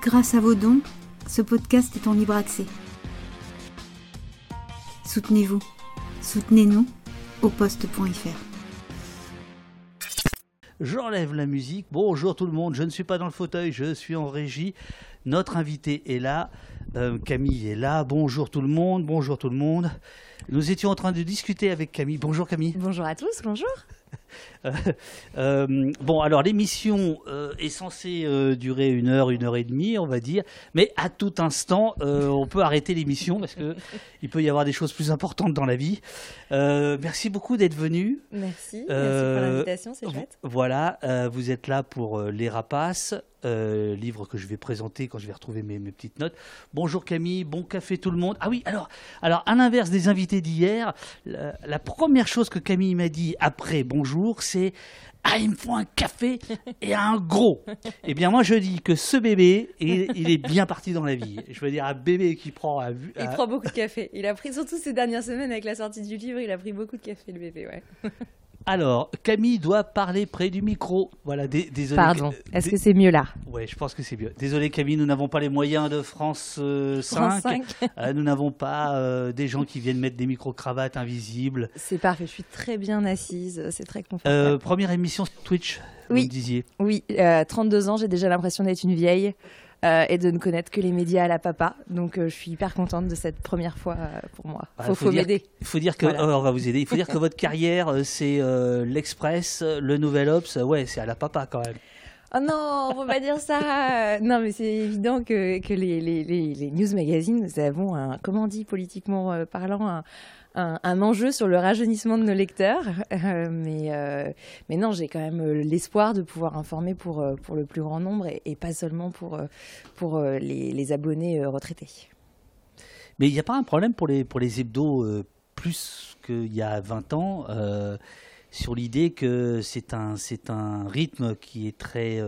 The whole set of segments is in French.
Grâce à vos dons, ce podcast est en libre accès. Soutenez-vous. Soutenez-nous au poste.fr. J'enlève la musique. Bonjour tout le monde, je ne suis pas dans le fauteuil, je suis en régie. Notre invité est là, euh, Camille est là. Bonjour tout le monde, bonjour tout le monde. Nous étions en train de discuter avec Camille. Bonjour Camille. Bonjour à tous, bonjour. Euh, euh, bon, alors l'émission euh, est censée euh, durer une heure, une heure et demie, on va dire, mais à tout instant, on peut arrêter l'émission parce que il peut y avoir des choses plus importantes dans la vie. Merci beaucoup d'être venu. Merci, merci pour l'invitation, c'est chouette. Voilà, vous êtes là pour Les Rapaces, euh, livre que je vais présenter quand je vais retrouver mes, mes petites notes. Bonjour Camille, bon café tout le monde. Ah oui, alors, alors à l'inverse des invités d'hier, la, la première chose que Camille m'a dit après bonjour, c'est ah, il me faut un café et un gros. Eh bien, moi, je dis que ce bébé, il, il est bien parti dans la vie. Je veux dire, un bébé qui prend à vue. Il à- prend beaucoup de café. Il a pris, surtout ces dernières semaines avec la sortie du livre, il a pris beaucoup de café, le bébé, ouais. Alors, Camille doit parler près du micro. Voilà, dé- désolé. Pardon, est-ce que c'est mieux là? Ouais, je pense que c'est mieux. Désolé Camille, nous n'avons pas les moyens de France euh, 5. France 5 Euh, nous n'avons pas euh, des gens qui viennent mettre des micro-cravates invisibles. C'est parfait, je suis très bien assise, c'est très confortable. Euh, première émission sur Twitch, vous Oui. me disiez. Oui, euh, 32 ans, j'ai déjà l'impression d'être une vieille euh, et de ne connaître que les médias à la papa. Donc euh, je suis hyper contente de cette première fois euh, pour moi. Ah, Faut, faut faut m'aider. Il faut dire que Voilà. oh, on va vous aider. Il faut dire que votre carrière, c'est l'Express, le Nouvel Ops. Ouais, c'est à la papa quand même. Oh non, on peut pas dire ça. Non, mais c'est évident que, que les, les, les, les news magazines, nous avons un, comment on dit politiquement parlant, un, un, enjeu sur le rajeunissement de nos lecteurs. Euh, mais, euh, mais non, j'ai quand même euh, l'espoir de pouvoir informer pour, pour le plus grand nombre et, pas seulement pour, pour les, abonnés retraités. Mais il n'y a pas un problème pour les, pour les hebdos plus qu'il y a 20 ans sur l'idée que c'est un, c'est un rythme qui est très.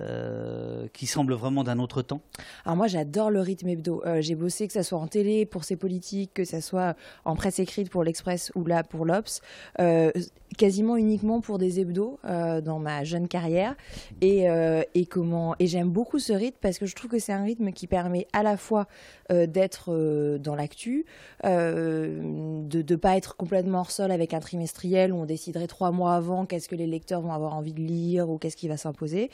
Euh, qui semble vraiment d'un autre temps. Alors moi j'adore le rythme hebdo. Euh, j'ai bossé que ça soit en télé pour ces politiques, que ça soit en presse écrite pour l'Express ou là pour l'Obs, euh, quasiment uniquement pour des hebdos dans ma jeune carrière. Et, comment et j'aime beaucoup ce rythme parce que je trouve que c'est un rythme qui permet à la fois d'être dans l'actu, de ne pas être complètement hors sol avec un trimestriel où on déciderait trois mois avant qu'est-ce que les lecteurs vont avoir envie de lire ou qu'est-ce qui va s'imposer.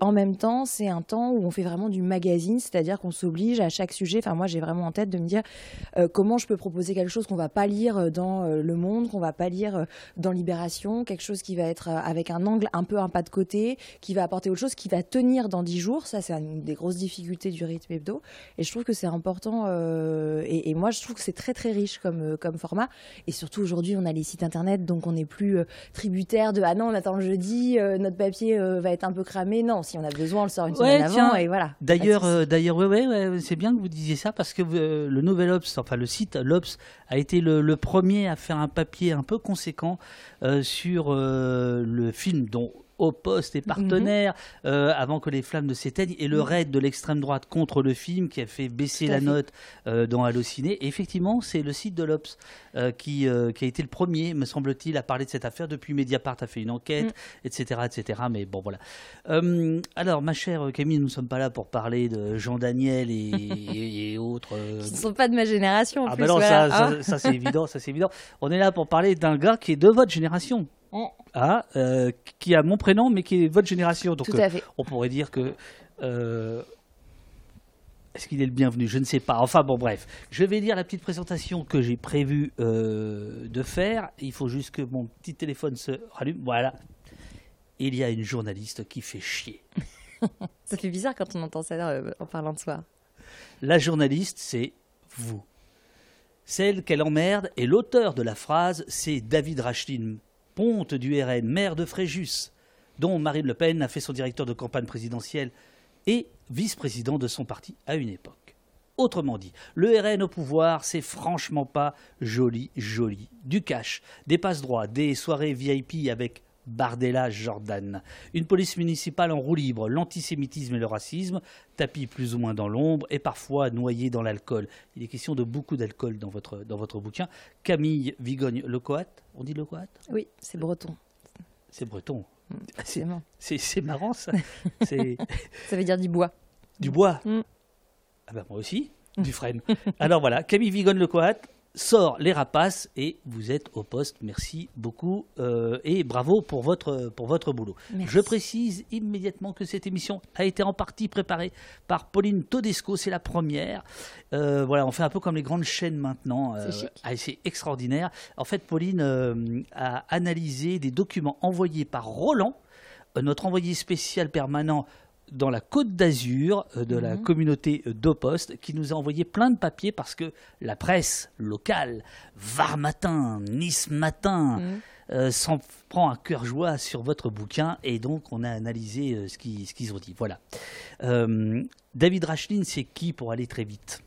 En même temps, c'est un temps où on fait vraiment du magazine, c'est-à-dire qu'on s'oblige à chaque sujet. Enfin, moi, j'ai vraiment en tête de me dire euh, comment je peux proposer quelque chose qu'on va pas lire euh, dans euh, Le Monde, qu'on va pas lire dans Libération, quelque chose qui va être avec un angle un peu un pas de côté, qui va apporter autre chose, qui va tenir dans dix jours. Ça, c'est une des grosses difficultés du rythme hebdo. Et je trouve que c'est important. et, moi, je trouve que c'est très très riche comme format. Et surtout aujourd'hui, on a les sites internet, donc on n'est plus tributaire de ah non, on attend le jeudi, notre papier va être un peu cramé. Non, si on a besoin, on le sort une Ouais, semaine tiens, avant et voilà. D'ailleurs, euh, d'ailleurs, ouais, ouais, ouais, c'est bien que vous disiez ça parce que euh, le Nouvel Ops, enfin le site l'Ops, a été le, le premier à faire un papier un peu conséquent euh, sur le film dont au poste et partenaire euh, avant que les flammes ne s'éteignent et le raid de l'extrême droite contre le film qui a fait baisser la fait. note euh, dans Allociné. Et effectivement, c'est le site de l'Obs euh, qui, qui a été le premier, me semble-t-il, à parler de cette affaire. Depuis Mediapart a fait une enquête, Mm. etc., etc. Mais bon, voilà. Alors, ma chère Camille, nous ne sommes pas là pour parler de Jean Daniel et, et- et autres. Qui ne sont pas de ma génération en ah plus. bah non, voilà, ça, ça, ça, c'est évident, ça c'est évident. On est là pour parler d'un gars qui est de votre génération. Euh, qui a mon prénom, mais qui est votre génération. Donc, Tout euh, à fait. on pourrait dire que. euh, est-ce qu'il est le bienvenu? Je ne sais pas. Enfin bon, bref. Je vais lire la petite présentation que j'ai prévu euh, de faire. Il faut juste que mon petit téléphone se rallume. Voilà. Il y a une journaliste qui fait chier. Ça fait bizarre quand on entend ça en parlant de soi. La journaliste, c'est vous. Celle qu'elle emmerde et l'auteur de la phrase, c'est David Rachlin, du RN, maire de Fréjus, dont Marine Le Pen a fait son directeur de campagne présidentielle et vice-président de son parti à une époque. Autrement dit, le RN au pouvoir, c'est franchement pas joli, joli. Du cash, des passe-droits, des soirées VIP avec Bardella Jordan. Une police municipale en roue libre, l'antisémitisme et le racisme, tapis plus ou moins dans l'ombre et parfois noyés dans l'alcool. Il est question de beaucoup d'alcool dans votre, dans votre bouquin. Camille Vigogne-Lecoat, on dit Lecoat Oui, c'est breton. C'est breton. C'est- Absolument. C'est marrant ça. Ça veut dire du bois. Du bois? Mm. Ah ben moi aussi, du frêne. Alors voilà, Camille Vigone-Lecoat sort les rapaces et vous êtes au poste. Merci beaucoup euh, et bravo pour votre, pour votre boulot. Merci. Je précise immédiatement que cette émission a été en partie préparée par Pauline Todesco, c'est la première. Euh, voilà, on fait un peu comme les grandes chaînes maintenant. C'est chic. ah, c'est extraordinaire. En fait, Pauline euh, a analysé des documents envoyés par Roland, euh, notre envoyé spécial permanent dans la Côte d'Azur euh, de la Mhm. communauté d'Opost, qui nous a envoyé plein de papiers parce que la presse locale, Var Matin, Nice Matin, Mm. euh, s'en prend à cœur joie sur votre bouquin et donc on a analysé euh, ce qui- ce qu'ils ont dit. Voilà. Euh, David Rachlin, c'est qui pour aller très vite?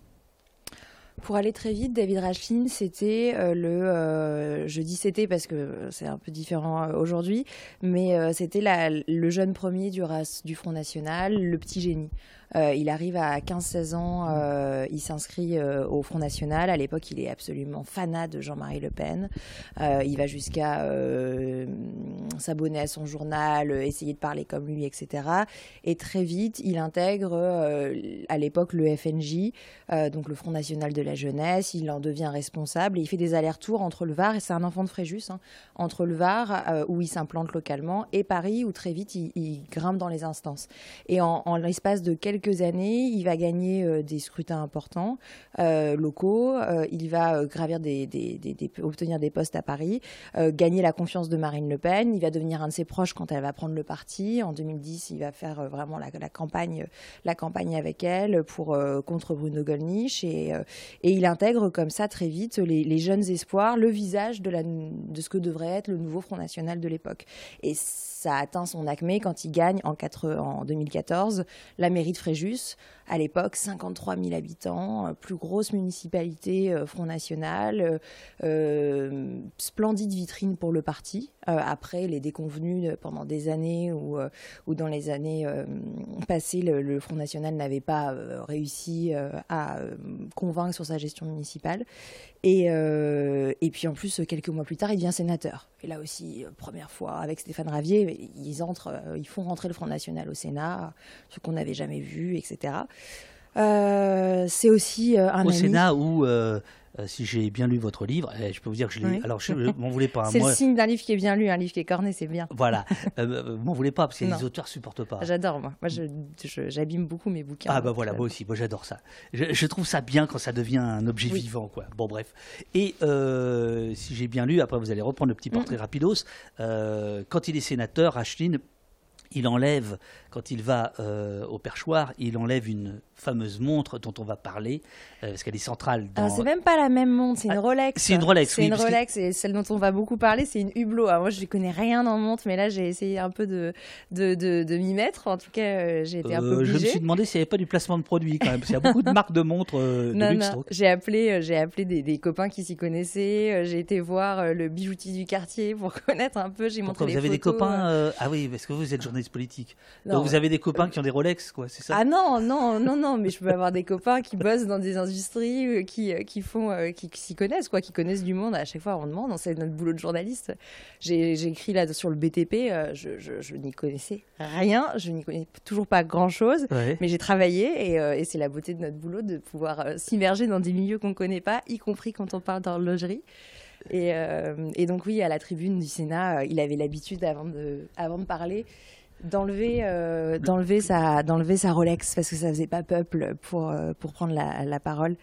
Pour aller très vite, David Rachlin, c'était euh, le. euh, je dis c'était parce que c'est un peu différent euh, aujourd'hui, mais c'était le jeune premier du, du Front National, le petit génie. Euh, il arrive à 15-16 ans, euh, il s'inscrit euh, au Front National. À l'époque, il est absolument fanat de Jean-Marie Le Pen. Il va jusqu'à s'abonner à son journal, essayer de parler comme lui, etc. Et très vite, il intègre à l'époque le FNJ, donc le Front National de la Jeunesse. Il en devient responsable et il fait des allers-retours entre le Var, et c'est un enfant de Fréjus, hein, entre le Var, où il s'implante localement, et Paris, où très vite il, grimpe dans les instances. Et en l'espace de quelques années, il va gagner euh, des scrutins importants euh, locaux, euh, il va gravir des, obtenir des postes à Paris, gagner la confiance de Marine Le Pen, il va devenir un de ses proches quand elle va prendre le parti. En 2010, il va faire vraiment la, campagne, la campagne avec elle pour contre Bruno Gollnisch et, et il intègre comme ça très vite les, jeunes espoirs, le visage de, la, de ce que devrait être le nouveau Front National de l'époque. Ça atteint son acmé quand il gagne en, quatre- en 2014 la mairie de Fréjus. À l'époque, 53 000 habitants, euh, plus grosse municipalité euh, Front National, euh, splendide vitrine pour le parti. Euh, après les déconvenus de- pendant des années ou euh, ou dans les années euh, passées, le, le Front National n'avait pas euh, réussi euh, à euh, convaincre sur sa gestion municipale. Et, euh, et puis en plus, quelques mois plus tard, il devient sénateur. Et là aussi, euh, première fois avec Stéphane Ravier, ils entrent, euh, ils font rentrer le Front National au Sénat, ce qu'on n'avait jamais vu, etc. Euh, c'est aussi euh, un Au ami. Sénat où, euh, euh, si j'ai bien lu votre livre, eh, je peux vous dire que je l'ai. Oui. Alors, je ne m'en voulais pas. C'est moi, le signe d'un livre qui est bien lu, un livre qui est corné, c'est bien. Voilà. Euh, m'en voulez pas parce que les auteurs supportent pas. J'adore, moi. Moi, j'abîme beaucoup mes bouquins. Ah bah voilà, euh, moi aussi, moi j'adore ça. Je, je trouve ça bien quand ça devient un objet Oui. vivant, quoi. Bon bref. Et euh, si j'ai bien lu, après vous allez reprendre le petit portrait rapidos. euh, quand il est sénateur, Rachlin, il enlève, quand il va euh, au perchoir, il enlève une fameuse montre dont on va parler, euh, parce qu'elle est centrale dans... C'est même pas la même montre, c'est une Ah, Rolex. c'est une Rolex, C'est oui, une parce que- Rolex, et celle dont on va beaucoup parler, c'est une Hublot. Alors, moi, je connais rien en montre, mais là, j'ai essayé un peu de, de, de, de m'y mettre. En tout cas, euh, j'ai été un peu Euh, je me obligée. suis demandé s'il n'y avait pas du placement de produit quand même, parce qu'il y a beaucoup de marques de montres de Non, luxe. non, j'ai appelé, j'ai appelé des, des copains qui s'y connaissaient. J'ai été voir le bijoutier du quartier pour connaître un peu. J'ai montré Pourquoi les vous avez des copains euh, Ah oui, parce que vous êtes journaliste politique. Non, Donc vous avez des copains qui ont des Rolex, quoi, c'est ça? Ah non, non, non, non, mais je peux avoir des copains qui bossent dans des industries, euh, qui, euh, qui font, euh, qui, qui s'y connaissent, quoi, qui connaissent du monde. À chaque fois, on demande, c'est notre boulot de journaliste. J'ai écrit là sur le BTP, je, je, je n'y connaissais rien, je n'y connais toujours pas grand chose. Ouais. Mais j'ai travaillé et, et c'est la beauté de notre boulot de pouvoir s'immerger dans des milieux qu'on ne connaît pas, y compris quand on parle d'horlogerie. Et, euh, et donc oui, à la tribune du Sénat, il avait l'habitude, avant de, avant de parler, d'enlever euh, d'enlever sa d'enlever sa Rolex parce que ça faisait pas peuple pour euh, pour prendre la, la parole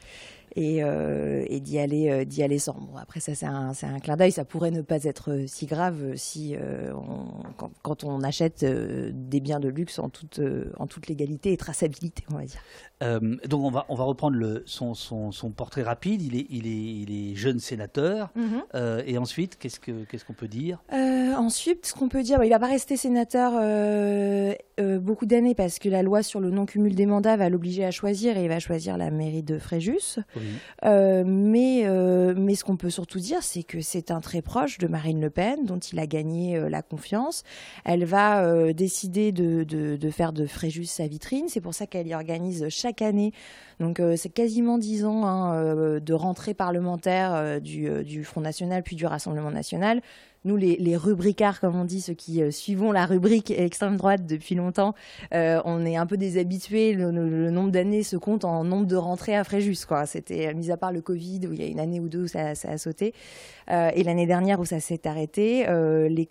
et, euh, et d'y aller euh, d'y aller sans. Bon après ça c'est un c'est un clin d'œil. Ça pourrait ne pas être euh, si grave si euh, on, quand, quand on achète des biens de luxe en toute en toute légalité et traçabilité on va dire Euh, donc on va, on va reprendre le, son, son, son portrait rapide. Il est, il est, il est jeune sénateur. Euh, et ensuite, qu'est-ce que qu'est-ce qu'on peut dire? Euh, ensuite, ce qu'on peut dire, bah, il va pas rester sénateur beaucoup d'années parce que la loi sur le non-cumul des mandats va l'obliger à choisir et il va choisir la mairie de Fréjus. Mais, mais ce qu'on peut surtout dire, c'est que c'est un très proche de Marine Le Pen, dont il a gagné la confiance. Elle va décider de, de, de faire de Fréjus sa vitrine. C'est pour ça qu'elle y organise chaque année. Donc euh, c'est quasiment dix ans hein, euh, de rentrée parlementaire euh, du, du Front National puis du Rassemblement National. Nous, les, les, rubricards, comme on dit, ceux qui euh, suivons la rubrique extrême droite depuis longtemps, euh, on est un peu des habitués. Le, nombre d'années se compte en nombre de rentrées à Fréjus. Quoi. C'était, mis à part le Covid, où il y a une année ou deux où ça, a sauté, euh, et l'année dernière où ça s'est arrêté, euh, les,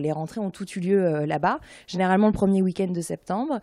les rentrées ont toutes eu lieu euh, là-bas, généralement le premier week-end de septembre.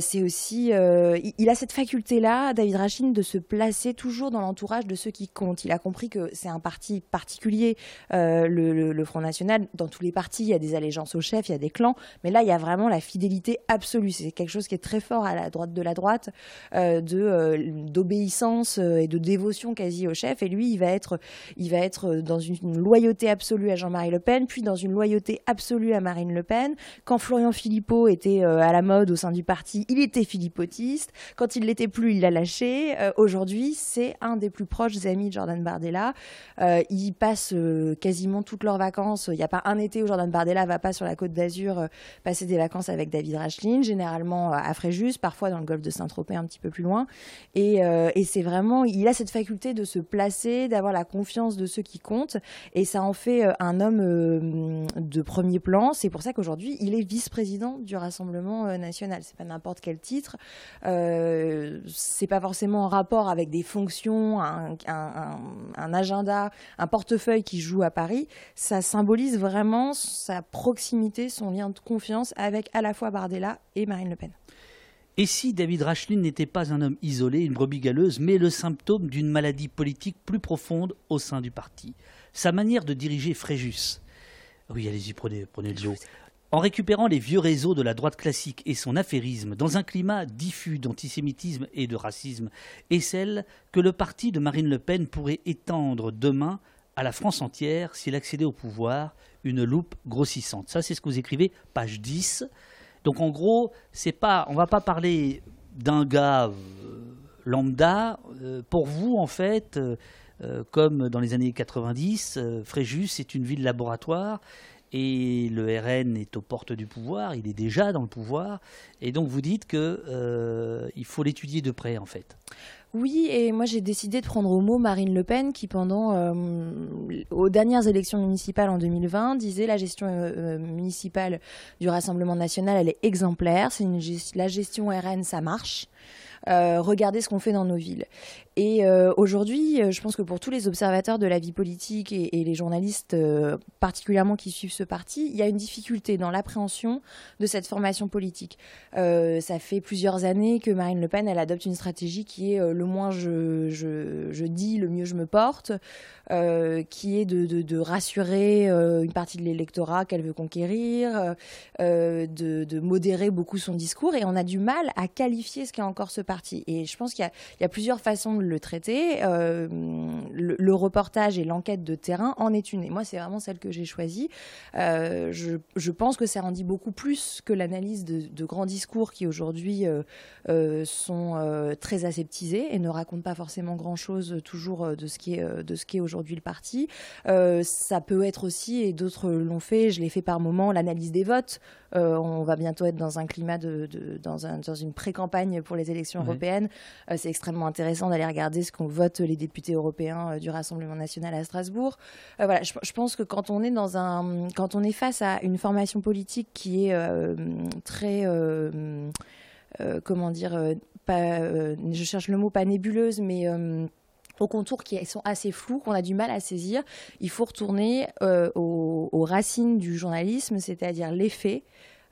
c'est aussi, il, il, a cette faculté-là, David Rachin, de se placer toujours dans l'entourage de ceux qui comptent. Il a compris que c'est un parti particulier, le, le, le National. Dans tous les partis, il y a des allégeances au chef, il y a des clans, mais là, il y a vraiment la fidélité absolue. C'est quelque chose qui est très fort à la droite de la droite, euh, de d'obéissance et de dévotion quasi au chef. Et lui, il va être, il va être dans une loyauté absolue à Jean-Marie Le Pen, puis dans une loyauté absolue à Marine Le Pen. Quand Florian Philippot était euh, à la mode au sein du parti, il était philippotiste. Quand il l'était plus, il a lâché. Euh, aujourd'hui, c'est un des plus proches amis de Jordan Bardella. Euh, ils passent quasiment toutes leurs vacances. Il n'y a pas un été où Jordan Bardella va pas sur la côte d'Azur passer des vacances avec David Rachlin, généralement à Fréjus, parfois dans le golfe de Saint-Tropez, un petit peu plus loin. Et, et c'est vraiment, il a cette faculté de se placer, d'avoir la confiance de ceux qui comptent et ça en fait euh, un homme euh, de premier plan. C'est pour ça qu'aujourd'hui, il est vice-président du Rassemblement euh, national. C'est pas n'importe quel titre. Euh, c'est pas forcément en rapport avec des fonctions, un, un, agenda, un portefeuille qui joue à Paris. Ça symbolise vraiment sa proximité, son lien de confiance avec à la fois Bardella et Marine Le Pen. Et si David Rachlin n'était pas un homme isolé, une brebis galeuse, mais le symptôme d'une maladie politique plus profonde au sein du parti? Sa manière de diriger Fréjus. Oui, allez-y, prenez, prenez le lot. En récupérant les vieux réseaux de la droite classique et son affairisme dans un climat diffus d'antisémitisme et de racisme, est celle que le parti de Marine Le Pen pourrait étendre demain à la France entière s'il accédait au pouvoir, une loupe grossissante. Ça, c'est ce que vous écrivez, page 10. Donc en gros, c'est pas, on va pas parler d'un gars euh, lambda. Euh, pour vous, en fait, euh, comme dans les années 90, euh, Fréjus est une ville laboratoire et le RN est aux portes du pouvoir, il est déjà dans le pouvoir, et donc vous dites qu'il euh, faut l'étudier de près en fait. Oui, et moi j'ai décidé de prendre au mot Marine Le Pen qui pendant aux dernières élections municipales en 2020 disait la gestion municipale du Rassemblement national elle est exemplaire, c'est la gestion RN ça marche. regardez ce qu'on fait dans nos villes. Et euh, aujourd'hui, euh, je pense que pour tous les observateurs de la vie politique et, les journalistes euh, particulièrement qui suivent ce parti, il y a une difficulté dans l'appréhension de cette formation politique. ça fait plusieurs années que Marine Le Pen, elle adopte une stratégie qui est le moins je, dis, le mieux je me porte, qui est de, rassurer une partie de l'électorat qu'elle veut conquérir, de, de, modérer beaucoup son discours, et on a du mal à qualifier ce qu'est encore ce parti. Et je pense qu'il y, y, a plusieurs façons de le traiter. Euh, le, reportage et l'enquête de terrain en est une. Et moi, c'est vraiment celle que j'ai choisie. Euh, je, pense que ça en dit beaucoup plus que l'analyse de, grands discours qui aujourd'hui euh, sont très aseptisés et ne racontent pas forcément grand-chose toujours de ce qui est, de ce qui est aujourd'hui le parti. ça peut être aussi, et d'autres l'ont fait, je l'ai fait par moment, l'analyse des votes. on va bientôt être dans un climat de, dans, un, dans, une pré-campagne pour les élections européennes. c'est extrêmement intéressant d'aller regarder ce qu'on vote les députés européens euh, du Rassemblement national à Strasbourg. Euh, voilà, je, pense que quand on est dans un, quand on est face à une formation politique qui est euh, très comment dire, je cherche le mot pas nébuleuse, mais aux contours qui sont assez flous, qu'on a du mal à saisir, il faut retourner aux, racines du journalisme, c'est-à-dire les faits,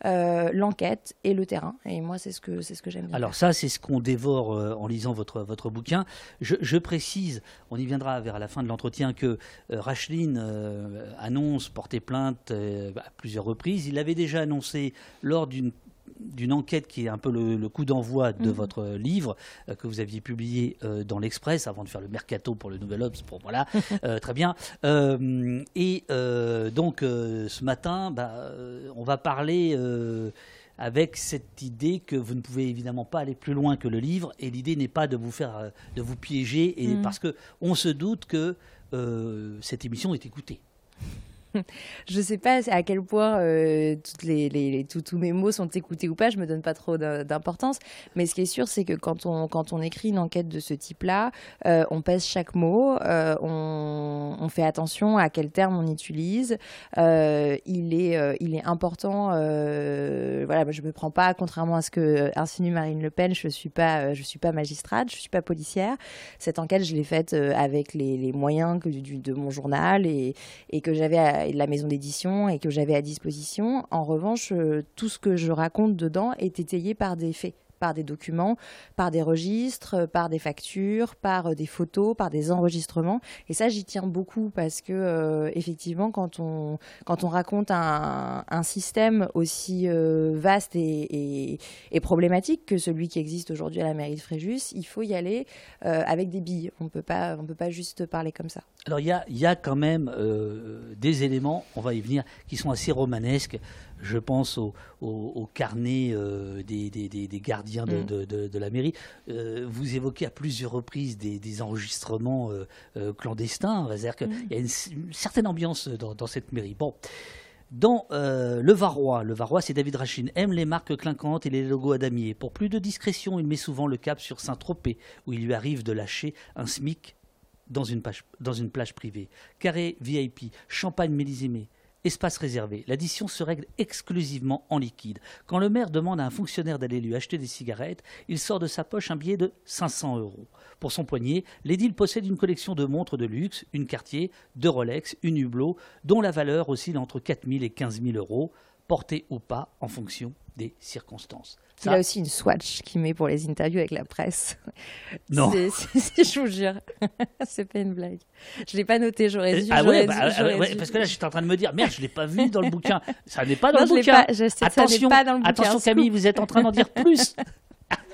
euh, l'enquête et le terrain. Et moi, c'est ce que c'est ce que j'aime. Alors ça, c'est ce qu'on dévore euh, en lisant votre votre bouquin. Je, précise, on y viendra vers la fin de l'entretien, que euh, Racheline annonce porter plainte à plusieurs reprises. Il avait déjà annoncé lors d'une d'une enquête qui est un peu le, coup d'envoi de mhm. votre livre euh, que vous aviez publié euh, dans l'Express avant de faire le mercato pour le Nouvel Obs. Pour voilà, euh, très bien. et donc ce matin, bah, on va parler avec cette idée que vous ne pouvez évidemment pas aller plus loin que le livre et l'idée n'est pas de vous faire de vous piéger et mhm. parce que on se doute que cette émission est écoutée. je sais pas à quel point euh, tous mes mots sont écoutés ou pas, je me donne pas trop d'importance. Mais ce qui est sûr, c'est que quand on, écrit une enquête de ce type-là, euh, on pèse chaque mot, euh, on, fait attention à quel terme on utilise. il, est, important, voilà, je me prends pas, contrairement à ce que insinue Marine Le Pen, je suis, pas, suis pas magistrate, je suis pas policière. Cette enquête, je l'ai faite avec les, moyens de mon journal et, et que j'avais de la maison d'édition et que j'avais à disposition. En revanche, euh, tout ce que je raconte dedans est étayé par des faits par des documents, par des registres, par des factures, par euh, des photos, par des enregistrements. Et ça, j'y tiens beaucoup parce que euh, effectivement, quand on quand on raconte un, système aussi vaste et, problématique que celui qui existe aujourd'hui à la mairie de Fréjus, il faut y aller avec des billes. On peut pas on peut pas juste parler comme ça. Alors il y a, quand même euh, des éléments, on va y venir, qui sont assez romanesques. Je pense au, carnet euh, des, gardiens mm. de, la mairie. Euh, vous évoquez à plusieurs reprises des, enregistrements clandestins. C'est-à-dire qu'il mm. y a une, certaine ambiance dans, cette mairie. Bon. Dans le Varrois, le Varrois, c'est David Rachin, aime les marques clinquantes et les logos à damier. Pour plus de discrétion, il met souvent le cap sur Saint-Tropez, où il lui arrive de lâcher un SMIC dans une, dans une plage privée. Carré VIP, champagne mélisimé, espace réservé. L'addition se règle exclusivement en liquide. Quand le maire demande à un fonctionnaire d'aller lui acheter des cigarettes, il sort de sa poche un billet de 500 euros. Pour son poignet, l'édile possède une collection de montres de luxe, une Cartier, deux Rolex, une Hublot, dont la valeur oscille entre 4 000 et 15 000 euros, portée ou pas en fonction des circonstances. Il a aussi une swatch qu'il met pour les interviews avec la presse. Non. je vous jure. c'est pas une blague. Je l'ai pas noté, j'aurais dû. Ah ouais, bah, parce que là, j'étais en train de me dire, merde, je l'ai pas vu dans le bouquin. Ça n'est pas dans le bouquin. Pas, attention, ça pas dans le bouquin. Attention Camille, vous êtes en train d'en dire plus.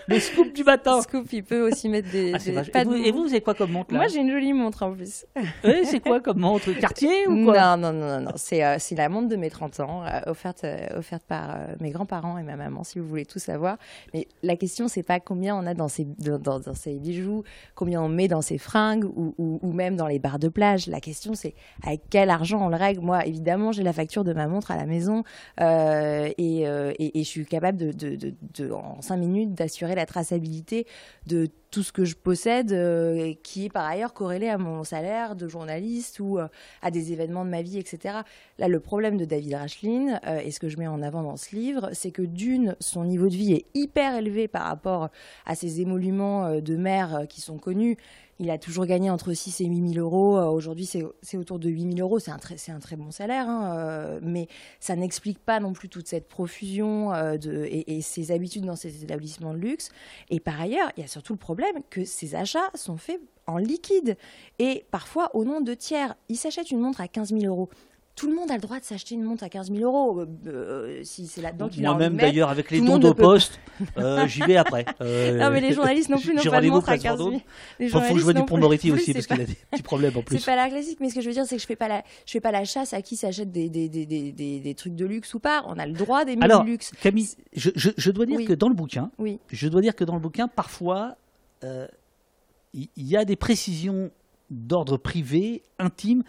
Le scoop du matin. Scoop, il peut aussi mettre des. Ah, et, vous, et, vous, avez quoi comme montre là Moi, j'ai une jolie montre en plus. Oui, c'est quoi comme montre? Cartier ou quoi? Non, non, non, non. C'est euh, la montre de mes 30 ans, euh, offerte, euh, offerte par mes grands-parents et ma maman, si vous voulez tout savoir. Mais la question, c'est pas combien on a dans ces, dans, bijoux, combien on met dans ces fringues ou, ou, ou même dans les bars de plage. La question, c'est avec quel argent on le règle. Moi, évidemment, j'ai la facture de ma montre à la maison et, et, et, je suis capable de, de, de, de en 5 minutes d'assurer la traçabilité de tout ce que je possède, euh, qui est par ailleurs corrélé à mon salaire de journaliste ou euh, à des événements de ma vie, etc. Là, le problème de David Rachlin, euh, et ce que je mets en avant dans ce livre, c'est que d'une, son niveau de vie est hyper élevé par rapport à ces émoluments de maire qui sont connus il a toujours gagné entre 6 et 8 000 euros. Euh, aujourd'hui, c'est autour de 8 000 euros. C'est un, très, bon salaire, hein, euh, mais ça n'explique pas non plus toute cette profusion euh, et, et, ses habitudes dans ces établissements de luxe. Et par ailleurs, il y a surtout le problème que ces achats sont faits en liquide et parfois au nom de tiers. Il s'achète une montre à 15 000 euros tout le monde a le droit de s'acheter une montre à 15 000 euros. Euh, euh, si c'est là-dedans qu'il Moi-même, d'ailleurs, avec les dons de poste, euh, j'y vais après. non, mais les journalistes non plus n'ont pas de montre à 15 000. Il faut que je vois du Pont-Moretti aussi, parce qu'il a des petits problèmes en plus. C'est pas la classique, mais ce que je veux dire, c'est que je fais pas la, je fais pas la chasse à qui s'achète des, des, des, des, des, trucs de luxe ou pas. On a le droit d'aimer le luxe. Camille, je, je, dois dire que dans le bouquin, oui. je dois dire que dans le bouquin, parfois, il y, a des précisions d'ordre privé, intime,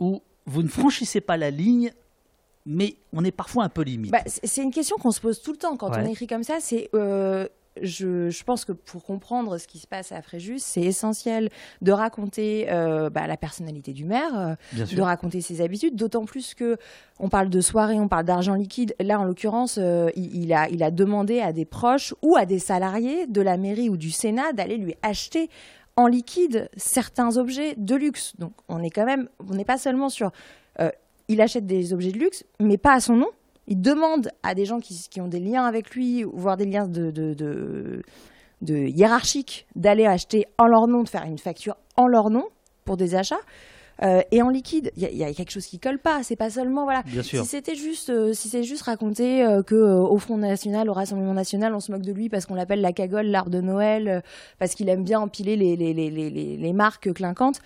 où vous ne franchissez pas la ligne mais on est parfois un peu limite. Bah, c'est une question qu'on se pose tout le temps quand on écrit comme ça. C'est euh, je, pense que pour comprendre ce qui se passe à Fréjus, c'est essentiel de raconter euh, bah, la personnalité du maire, euh, de raconter ses habitudes, d'autant plus que on parle de soirée, on parle d'argent liquide. Là, en l'occurrence, il, a, il a demandé à des proches ou à des salariés de la mairie ou du Sénat d'aller lui acheter en liquide certains objets de luxe. Donc on est quand même, on n'est pas seulement sur, euh, il achète des objets de luxe, mais pas à son nom. Il demande à des gens qui, ont des liens avec lui, voire des liens de, de, de hiérarchiques, d'aller acheter en leur nom, de faire une facture en leur nom pour des achats. Euh, et en liquide, il y, a quelque chose qui colle pas. C'est pas seulement voilà. Si c'était juste, euh, si c'est juste raconter euh, que au Front National, au Rassemblement National, on se moque de lui parce qu'on l'appelle la cagole, l'arbre de Noël, parce qu'il aime bien empiler les, les, les, les, les marques clinquantes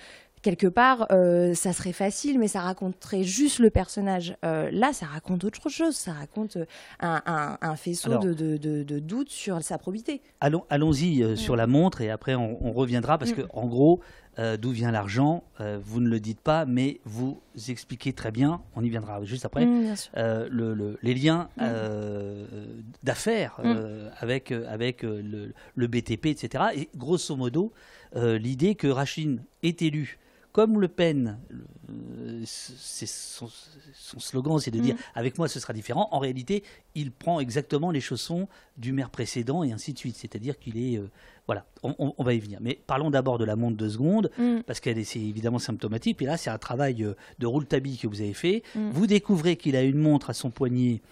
quelque part, ça serait facile, mais ça raconterait juste le personnage. là, ça raconte autre chose. Ça raconte un, un, un faisceau de, de, de, doutes sur sa probité. Allons, allons-y sur la montre et après on, reviendra parce mm. que en gros, euh, d'où vient l'argent. Euh, vous ne le dites pas, mais vous expliquez très bien, on y viendra juste après, Mm, euh, le- le- les liens Mm. euh, d'affaires euh, avec, euh, avec euh, le, le BTP, etc. Et grosso modo, euh, l'idée que Rachin est élu comme Le Pen, euh, c'est son, son slogan, c'est de dire avec moi ce sera différent. En réalité, il prend exactement les chaussons du maire précédent et ainsi de suite. C'est-à-dire qu'il est, euh, voilà, on, on- on va y venir. Mais parlons d'abord de la montre de seconde Mm. parce qu'elle est évidemment symptomatique. Et là, c'est un travail euh, de rouletabille que vous avez fait. Mm. Vous découvrez qu'il a une montre à son poignet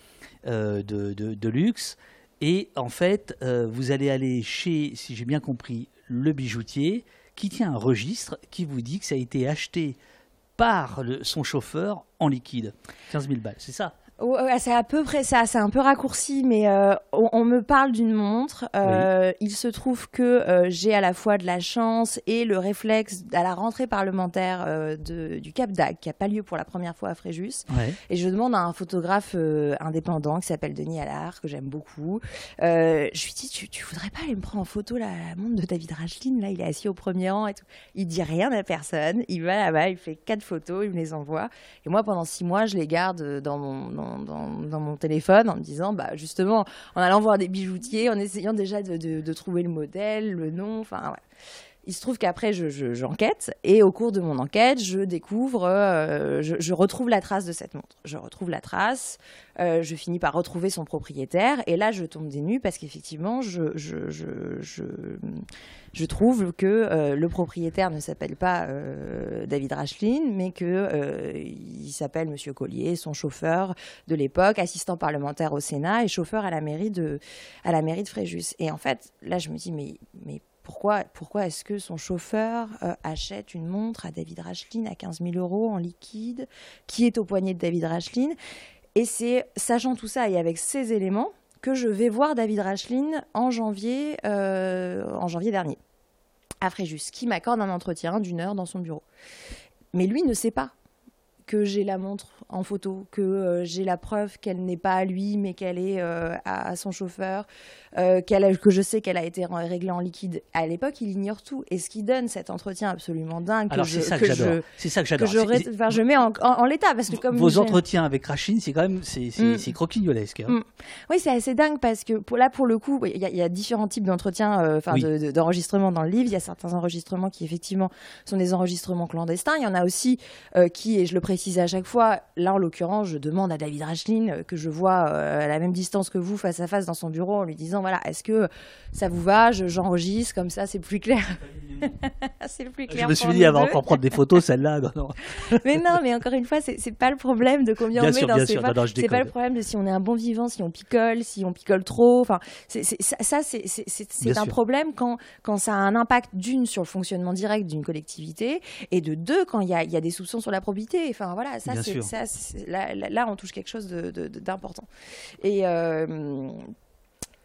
euh, de, de- de luxe. Et en fait, euh, vous allez aller chez, si j'ai bien compris, le bijoutier qui tient un registre qui vous dit que ça a été acheté par son chauffeur en liquide. 15 000 balles, c'est ça? Ouais, c'est à peu près ça, c'est un peu raccourci, mais euh, on, on me parle d'une montre. Euh, Il se trouve que euh, j'ai à la fois de la chance et le réflexe à la rentrée parlementaire de- du Cap d'Agde, qui n'a pas lieu pour la première fois à Fréjus. Ouais. Et je demande à un photographe indépendant qui s'appelle Denis Allard, que j'aime beaucoup. Je lui dis, tu, tu voudrais pas aller me prendre en photo la, la montre de David Racheline Là, il est assis au premier rang et tout. Il dit rien à personne. Il va là-bas, il fait quatre photos, il me les envoie. Et moi, pendant six mois, je les garde dans mon, dans, dans- mon téléphone en me disant, bah, justement, en allant voir des bijoutiers, en essayant déjà de, de- de trouver le modèle, le nom, enfin, ouais. Il se trouve qu'après, je- je- j'enquête et au cours de mon enquête, je découvre, euh, je, retrouve la trace de cette montre. Je retrouve la trace, euh, je finis par retrouver son propriétaire et là, je tombe des nues parce qu'effectivement, je, trouve que euh, le propriétaire ne s'appelle pas David Racheline, mais que euh, il s'appelle Monsieur Collier, son chauffeur de l'époque, assistant parlementaire au Sénat et chauffeur à la mairie de, à la mairie de Fréjus. Et en fait, là, je me dis, mais, mais pourquoi, est-ce que son chauffeur euh, achète une montre à David Racheline à 15 000 euros en liquide, qui est au poignet de David Racheline Et c'est sachant tout ça et avec ces éléments que je vais voir David Racheline en janvier, euh, en janvier dernier, à Fréjus, qui m'accorde un entretien d'une heure dans son bureau. Mais lui ne sait pas que j'ai la montre en photo, que euh, j'ai la preuve qu'elle n'est pas à lui, mais qu'elle est euh, à, à son chauffeur, euh, qu'elle a- que je sais qu'elle a été réglée en liquide. À l'époque, il ignore tout. Et ce qui donne cet entretien absolument dingue que Alors je, c'est ça que, que j'adore. je, C'est ça que que j'adore. je, ré- c'est- enfin, je mets en, en- en l'état, parce que comme Vos entretiens avec Rachine, c'est quand même c'est c'est- Mm. croquignolesque. hein. Mm. Oui, c'est assez dingue parce que pour, là, pour le coup, il y, a- il y a différents types d'entretiens, euh, de- de- d'enregistrements dans le livre. Il y a certains enregistrements qui effectivement sont des enregistrements clandestins. Il y en a aussi euh, qui, et je le précise à chaque fois, là en l'occurrence, je demande à David Racheline euh, que je vois euh, à la même distance que vous, face à face dans son bureau, en lui disant voilà, est-ce que ça vous va Je- J'enregistre comme ça, c'est plus clair. c'est plus clair. Je me suis dit, elle va encore prendre des photos, celle-là. Non, non. mais non, mais encore une fois, c'est pas le problème de combien Bien on met sûr, dans bien sûr. Non, je C'est pas le problème de si on est un bon vivant, si on picole, si on picole trop. Enfin, ça, ça, c'est un sûr. problème quand, quand ça a un impact d'une sur le fonctionnement direct d'une collectivité et de deux quand il y a, il y a des soupçons sur la probité. Enfin voilà, ça, c'est sûr. ça, c'est- là, là, on touche quelque chose de- de- de- d'important. Et euh,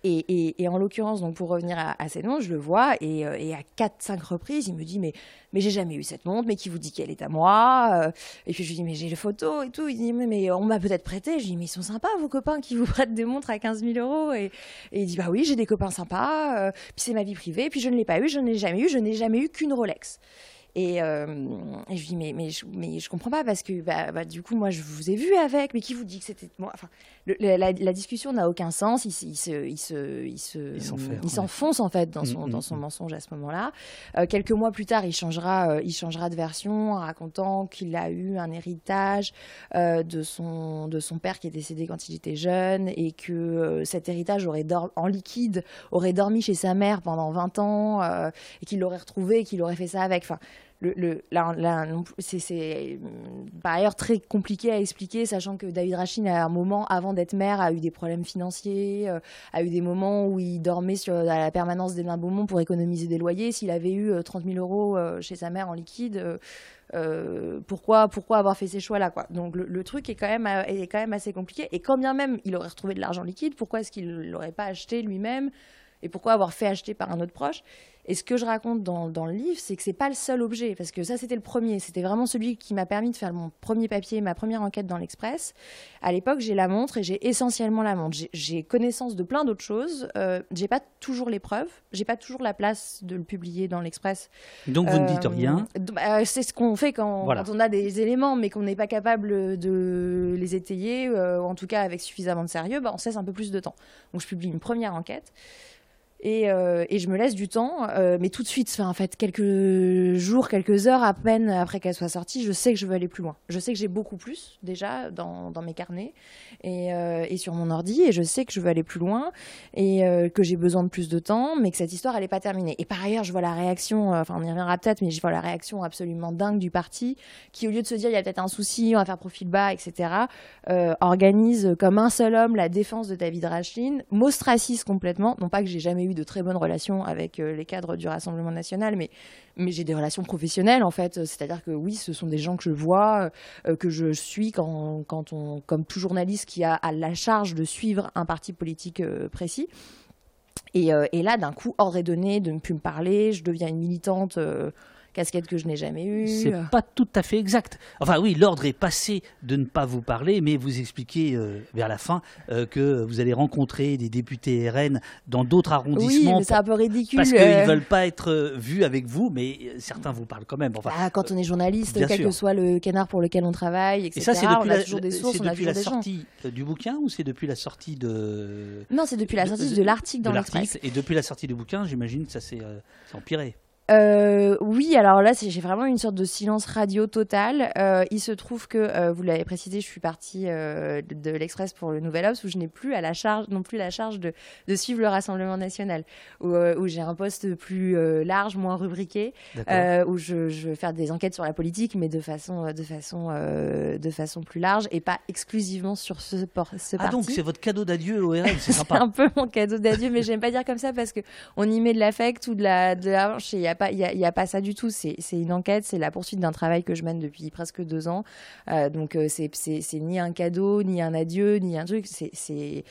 et, et- et en l'occurrence, donc pour revenir à, à cette montre, je le vois et, euh, et à 4-5 reprises, il me dit mais mais j'ai jamais eu cette montre, mais qui vous dit qu'elle est à moi Euh, Et puis je lui dis mais j'ai les photos et tout. Il dit mais, mais on m'a peut-être prêté. Je lui dis mais ils sont sympas vos copains qui vous prêtent des montres à 15 000 euros. Et, il dit bah oui j'ai des copains sympas. puis c'est ma vie privée. Puis je ne l'ai pas eu, je ne l'ai jamais eu, je n'ai jamais eu qu'une Rolex. Et, euh, et je lui dis mais, mais, je, comprends pas parce que bah, bah, du coup moi je vous ai vu avec, mais qui vous dit que c'était moi? Le- la, la- discussion n'a aucun sens. Il, se- il se, il se, il se, s'enfonce en fait dans son, Mm, mm, dans son mm. mensonge à ce moment-là. Euh, quelques mois plus tard, il changera, euh, il changera de version en racontant qu'il a eu un héritage euh, de son de son père qui est décédé quand il était jeune et que euh, cet héritage aurait dor- en liquide aurait dormi chez sa mère pendant 20 ans euh, et qu'il l'aurait retrouvé et qu'il aurait fait ça avec. Enfin, c'est, euh, par ailleurs très compliqué à expliquer, sachant que David Rachin, à un moment, avant d'être maire, a eu des problèmes financiers, euh, a eu des moments où il dormait sur, à la permanence des Beaumont pour économiser des loyers. S'il avait eu euh, 30 000 euros euh, chez sa mère en liquide, euh, euh, pourquoi, avoir fait ces choix-là Donc le, truc est quand, même, euh, est quand même assez compliqué. Et quand bien même il aurait retrouvé de l'argent liquide, pourquoi est-ce qu'il ne l'aurait pas acheté lui-même? Et pourquoi avoir fait acheter par un autre proche? Et ce que je raconte dans, dans le livre, c'est que c'est pas le seul objet, parce que ça, c'était le premier. C'était vraiment celui qui m'a permis de faire mon premier papier, ma première enquête dans l'Express. À l'époque, j'ai la montre et j'ai essentiellement la montre. J'ai connaissance de plein d'autres choses. Euh, j'ai pas toujours les preuves. J'ai pas toujours la place de le publier dans l'Express. Donc vous ne dites rien. Bah, c'est ce qu'on fait quand, quand, on a des éléments, mais qu'on n'est pas capable de les étayer, euh, en tout cas avec suffisamment de sérieux, bah, on cesse un peu plus de temps. Donc je publie une première enquête. Et, euh, et, je me laisse du temps, euh, mais tout de suite, en fait, quelques jours, quelques heures à peine après qu'elle soit sortie, je sais que je veux aller plus loin. Je sais que j'ai beaucoup plus déjà dans, dans mes carnets et, euh, et, sur mon ordi, et je sais que je veux aller plus loin et que j'ai besoin de plus de temps, mais que cette histoire, elle n'est pas terminée. Et par ailleurs, je vois la réaction, enfin, on y reviendra peut-être, mais je vois la réaction absolument dingue du parti qui, au lieu de se dire, il y a peut-être un souci, on va faire profil bas, etc., organise comme un seul homme la défense de David Rachlin, m'ostracise complètement, non pas que j'ai jamais de très bonnes relations avec euh, les cadres du Rassemblement national, mais, mais j'ai des relations professionnelles en fait. C'est-à-dire que oui, ce sont des gens que je vois, euh, que je suis quand, quand on, comme tout journaliste qui a à la charge de suivre un parti politique euh, précis. Et, et là, d'un coup, ordre est donné de ne plus me parler, je deviens une militante casquette que je n'ai jamais eue. C'est pas tout à fait exact. Enfin oui, l'ordre est passé de ne pas vous parler, mais vous expliquez euh, vers la fin euh, que vous allez rencontrer des députés RN dans d'autres arrondissements. Oui, mais c'est un peu ridicule. Parce qu'ils ne euh. veulent pas être vus avec vous, mais certains vous parlent quand même. Enfin, ah, quand on est journaliste, quel que soit le canard pour lequel on travaille, etc. Et ça, c'est depuis, la, toujours des sources, depuis la sortie du bouquin ou c'est depuis la sortie de... Non, c'est depuis la sortie de, de l'article dans l'Express. Et depuis la sortie du bouquin, j'imagine que ça s'est empiré. Euh, oui, alors là, j'ai vraiment une sorte de silence radio total. Euh, il se trouve que, euh, vous l'avez précisé, je suis partie de, de l'Express pour le Nouvel Obs, où je n'ai plus à la charge, non plus la charge de, de suivre le Rassemblement national, où, où j'ai un poste plus large, moins rubriqué, où je, je, vais faire des enquêtes sur la politique, mais de façon, de façon, de façon plus large et pas exclusivement sur ce, ce ah, parti. Ah donc c'est votre cadeau d'adieu au c'est sympa. c'est un peu mon cadeau d'adieu, mais j'aime pas dire comme ça parce que on y met de l'affect ou de la, de la, il y a pas ça du tout. C'est une enquête, c'est la poursuite d'un travail que je mène depuis presque deux ans. Euh, donc euh, c'est ni un cadeau, ni un adieu, ni un truc. C'est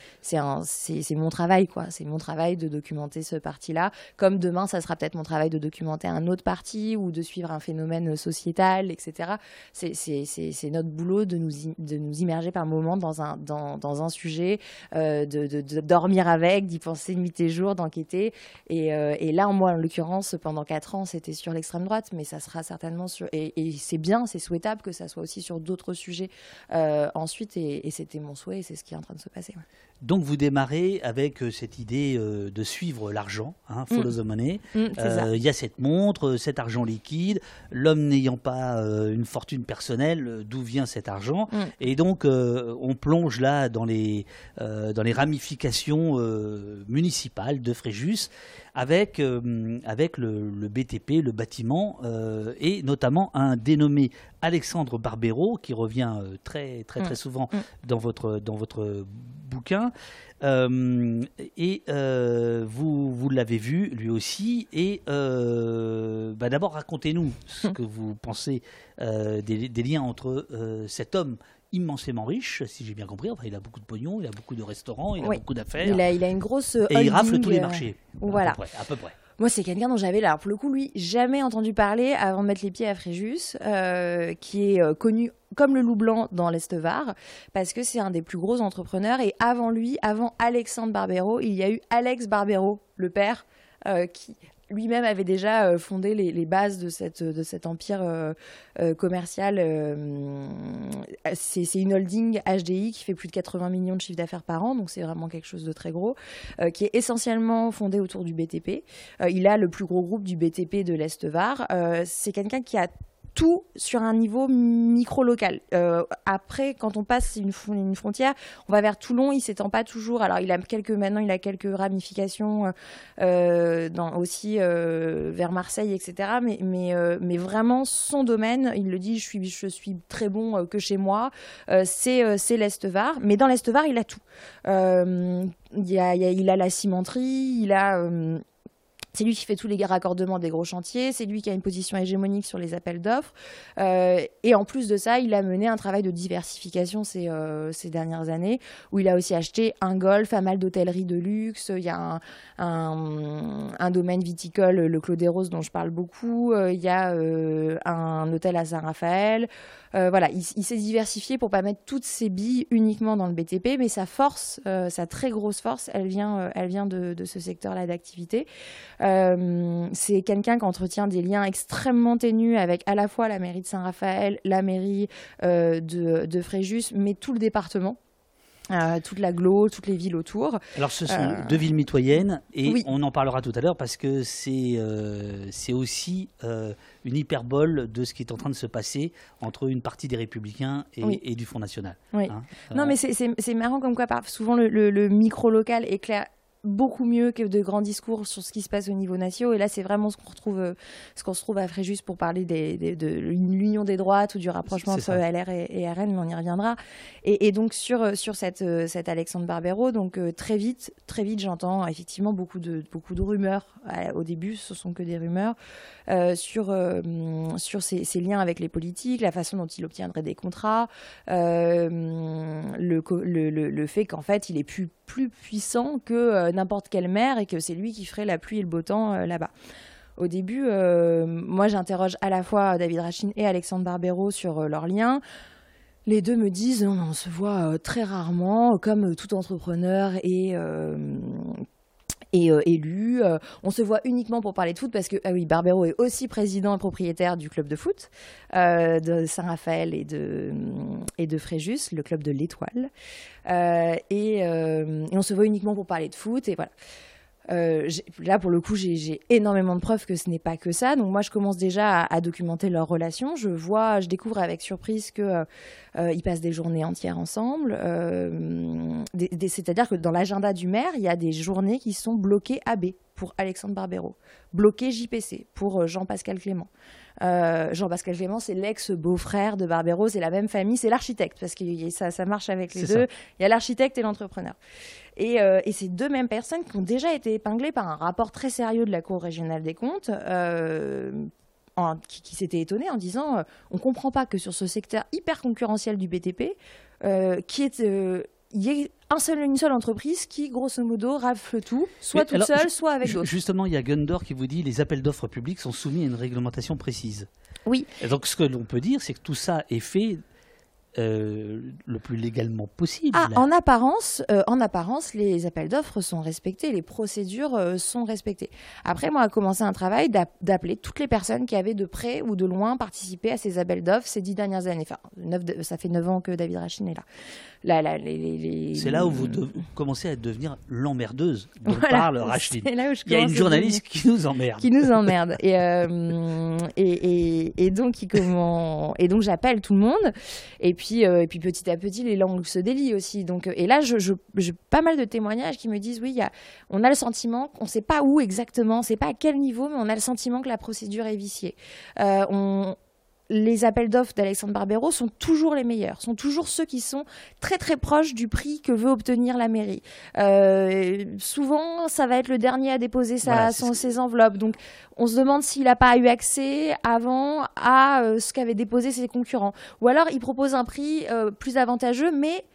mon travail, quoi. C'est mon travail de documenter ce parti-là. Comme demain, ça sera peut-être mon travail de documenter un autre parti ou de suivre un phénomène sociétal, etc. C'est notre boulot de nous, de nous immerger par moment dans un, dans, dans un sujet, euh, de, de, dormir avec, d'y penser nuit et jour, d'enquêter. Et, et là, moi, en l'occurrence, pendant quatre ans, c'était sur l'extrême droite, mais ça sera certainement sur. Et, c'est bien, c'est souhaitable que ça soit aussi sur d'autres sujets euh, ensuite, et, c'était mon souhait, et c'est ce qui est en train de se passer. Donc vous démarrez avec euh, cette idée euh, de suivre l'argent, hein, follow mm. the money. Mm, il y a cette montre, cet argent liquide, l'homme n'ayant pas une fortune personnelle, d'où vient cet argent mm. Et donc on plonge là dans les, dans les ramifications municipales de Fréjus avec, avec le, le BTP, le bâtiment, euh, et notamment un dénommé Alexandre Barbero, qui revient euh, très, très, très souvent dans, votre, dans votre bouquin. Euh, et vous, vous l'avez vu lui aussi. Et bah, d'abord, racontez-nous ce que vous pensez des, des, liens entre cet homme immensément riche, si j'ai bien compris. Enfin, il a beaucoup de pognon, il a beaucoup de restaurants, il a beaucoup d'affaires. Il a, il a, une grosse. Et il rafle tous les marchés. Voilà. À peu près. Moi, c'est quelqu'un dont j'avais, là, pour le coup, lui, jamais entendu parler avant de mettre les pieds à Fréjus, euh, qui est euh, connu comme le loup blanc dans l'Estevar, parce que c'est un des plus gros entrepreneurs. Et avant lui, avant Alexandre Barbero, il y a eu Alex Barbero, le père, euh, qui lui-même avait déjà euh, fondé les, bases de, cette, cet empire euh, euh, commercial. c'est une holding HDI qui fait plus de 80 millions de chiffres d'affaires par an, donc c'est vraiment quelque chose de très gros, qui est essentiellement fondé autour du BTP. il a le plus gros groupe du BTP de l'Est-Var. c'est quelqu'un qui a tout sur un niveau micro-local. Euh, après, quand on passe une, frontière, on va vers Toulon, il s'étend pas toujours. Alors, il a quelques maintenant, il a quelques ramifications euh, dans, aussi euh, vers Marseille, etc. Mais, mais, mais vraiment, son domaine, il le dit, je suis, je suis très bon que chez moi. c'est c'est l'Est-Var, mais dans l'Est-Var, il a tout. Il, il a la cimenterie, il a C'est lui qui fait tous les raccordements des gros chantiers, c'est lui qui a une position hégémonique sur les appels d'offres. Euh, et en plus de ça, il a mené un travail de diversification ces, euh, ces, dernières années, où il a aussi acheté un golf, un mal d'hôtellerie de luxe, il y a un, domaine viticole, le Clos des Roses, dont je parle beaucoup, euh, il y a un hôtel à Saint-Raphaël. voilà, il, il s'est diversifié pour pas mettre toutes ses billes uniquement dans le BTP, mais sa force, sa très grosse force, elle vient, elle vient de, de ce secteur-là d'activité. Euh, c'est quelqu'un qui entretient des liens extrêmement ténus avec à la fois la mairie de Saint-Raphaël, la mairie euh, de, Fréjus, mais tout le département. Euh, toute l'agglo, toutes les villes autour. Alors ce sont deux villes mitoyennes et on en parlera tout à l'heure parce que c'est c'est aussi une hyperbole de ce qui est en train de se passer entre une partie des Républicains et, du Front National. Oui. Hein. non mais c'est marrant comme quoi souvent le, le micro local éclaire beaucoup mieux que de grands discours sur ce qui se passe au niveau national. Et là, c'est vraiment ce qu'on retrouve, euh, ce qu'on se trouve à Fréjus pour parler de l'union des droites ou du rapprochement entre LR et, RN, mais on y reviendra. Et, donc sur euh, sur cette euh, cette Alexandre Barbero, donc très vite, très vite, j'entends effectivement beaucoup de beaucoup de rumeurs. au début, ce sont que des rumeurs sur sur ses, liens avec les politiques, la façon dont il obtiendrait des contrats, le, le, le, fait qu'en fait, il est plus plus puissant que n'importe quelle maire et que c'est lui qui ferait la pluie et le beau temps euh, là-bas. Au début, euh, moi j'interroge à la fois David Rachin et Alexandre Barbero sur euh, leurs liens. Les deux me disent on se voit très rarement, comme tout entrepreneur et et élu. on se voit uniquement pour parler de foot parce que ah oui, Barbero est aussi président et propriétaire du club de foot de Saint-Raphaël et de, Fréjus, le club de l'Étoile. Euh, euh, et, on se voit uniquement pour parler de foot. Et voilà. Euh, là, pour le coup, j'ai énormément de preuves que ce n'est pas que ça. Donc moi, je commence déjà à, documenter leur relation. Je vois, je découvre avec surprise que ils passent des journées entières ensemble. C'est-à-dire que dans l'agenda du maire, il y a des journées qui sont bloquées AB pour Alexandre Barbero, bloquées JPC pour Jean-Pascal Clément. Euh, Jean-Pascal Clément, c'est l'ex-beau-frère de Barbero, c'est la même famille, c'est l'architecte, parce que ça, ça marche avec les deux. Il y a l'architecte et l'entrepreneur. Et, euh, et, ces deux mêmes personnes qui ont déjà été épinglées par un rapport très sérieux de la Cour régionale des comptes, euh, qui, s'était étonné en disant on ne comprend pas que sur ce secteur hyper concurrentiel du BTP, qui est il y ait un seul, une seule entreprise qui, grosso modo, rafle tout, soit toute seule, soit avec d'autres. Justement, il y a Gundor qui vous dit les appels d'offres publics sont soumis à une réglementation précise. Oui. donc, ce que l'on peut dire, c'est que tout ça est fait euh, le plus légalement possible. Ah, en apparence, euh, en apparence, les appels d'offres sont respectés, les procédures euh, sont respectées. Après, moi, a commencé un travail d'appeler toutes les personnes qui avaient de près ou de loin participé à ces appels d'offres ces dix dernières années. Enfin, ça fait neuf ans que David Rachin est là. C'est là où vous commencez à devenir l'emmerdeuse dont parle Rachid. Il y a une journaliste qui nous emmerde. Qui nous emmerde. Et, et, donc, comment... et donc j'appelle tout le monde. Et puis, euh, et puis petit à petit, les langues se délient aussi. Donc, et là, j'ai pas mal de témoignages qui me disent oui, on a le sentiment, on ne sait pas où exactement, on ne sait pas à quel niveau, mais on a le sentiment que la procédure est viciée. Euh, les appels d'offres d'Alexandre Barbero sont toujours les meilleurs, sont toujours ceux qui sont très très proches du prix que veut obtenir la mairie. Euh, souvent, ça va être le dernier à déposer sa, ses enveloppes. Donc, on se demande s'il n'a pas eu accès avant à euh, ce qu'avaient déposé ses concurrents. Ou alors, il propose un prix euh, plus avantageux, mais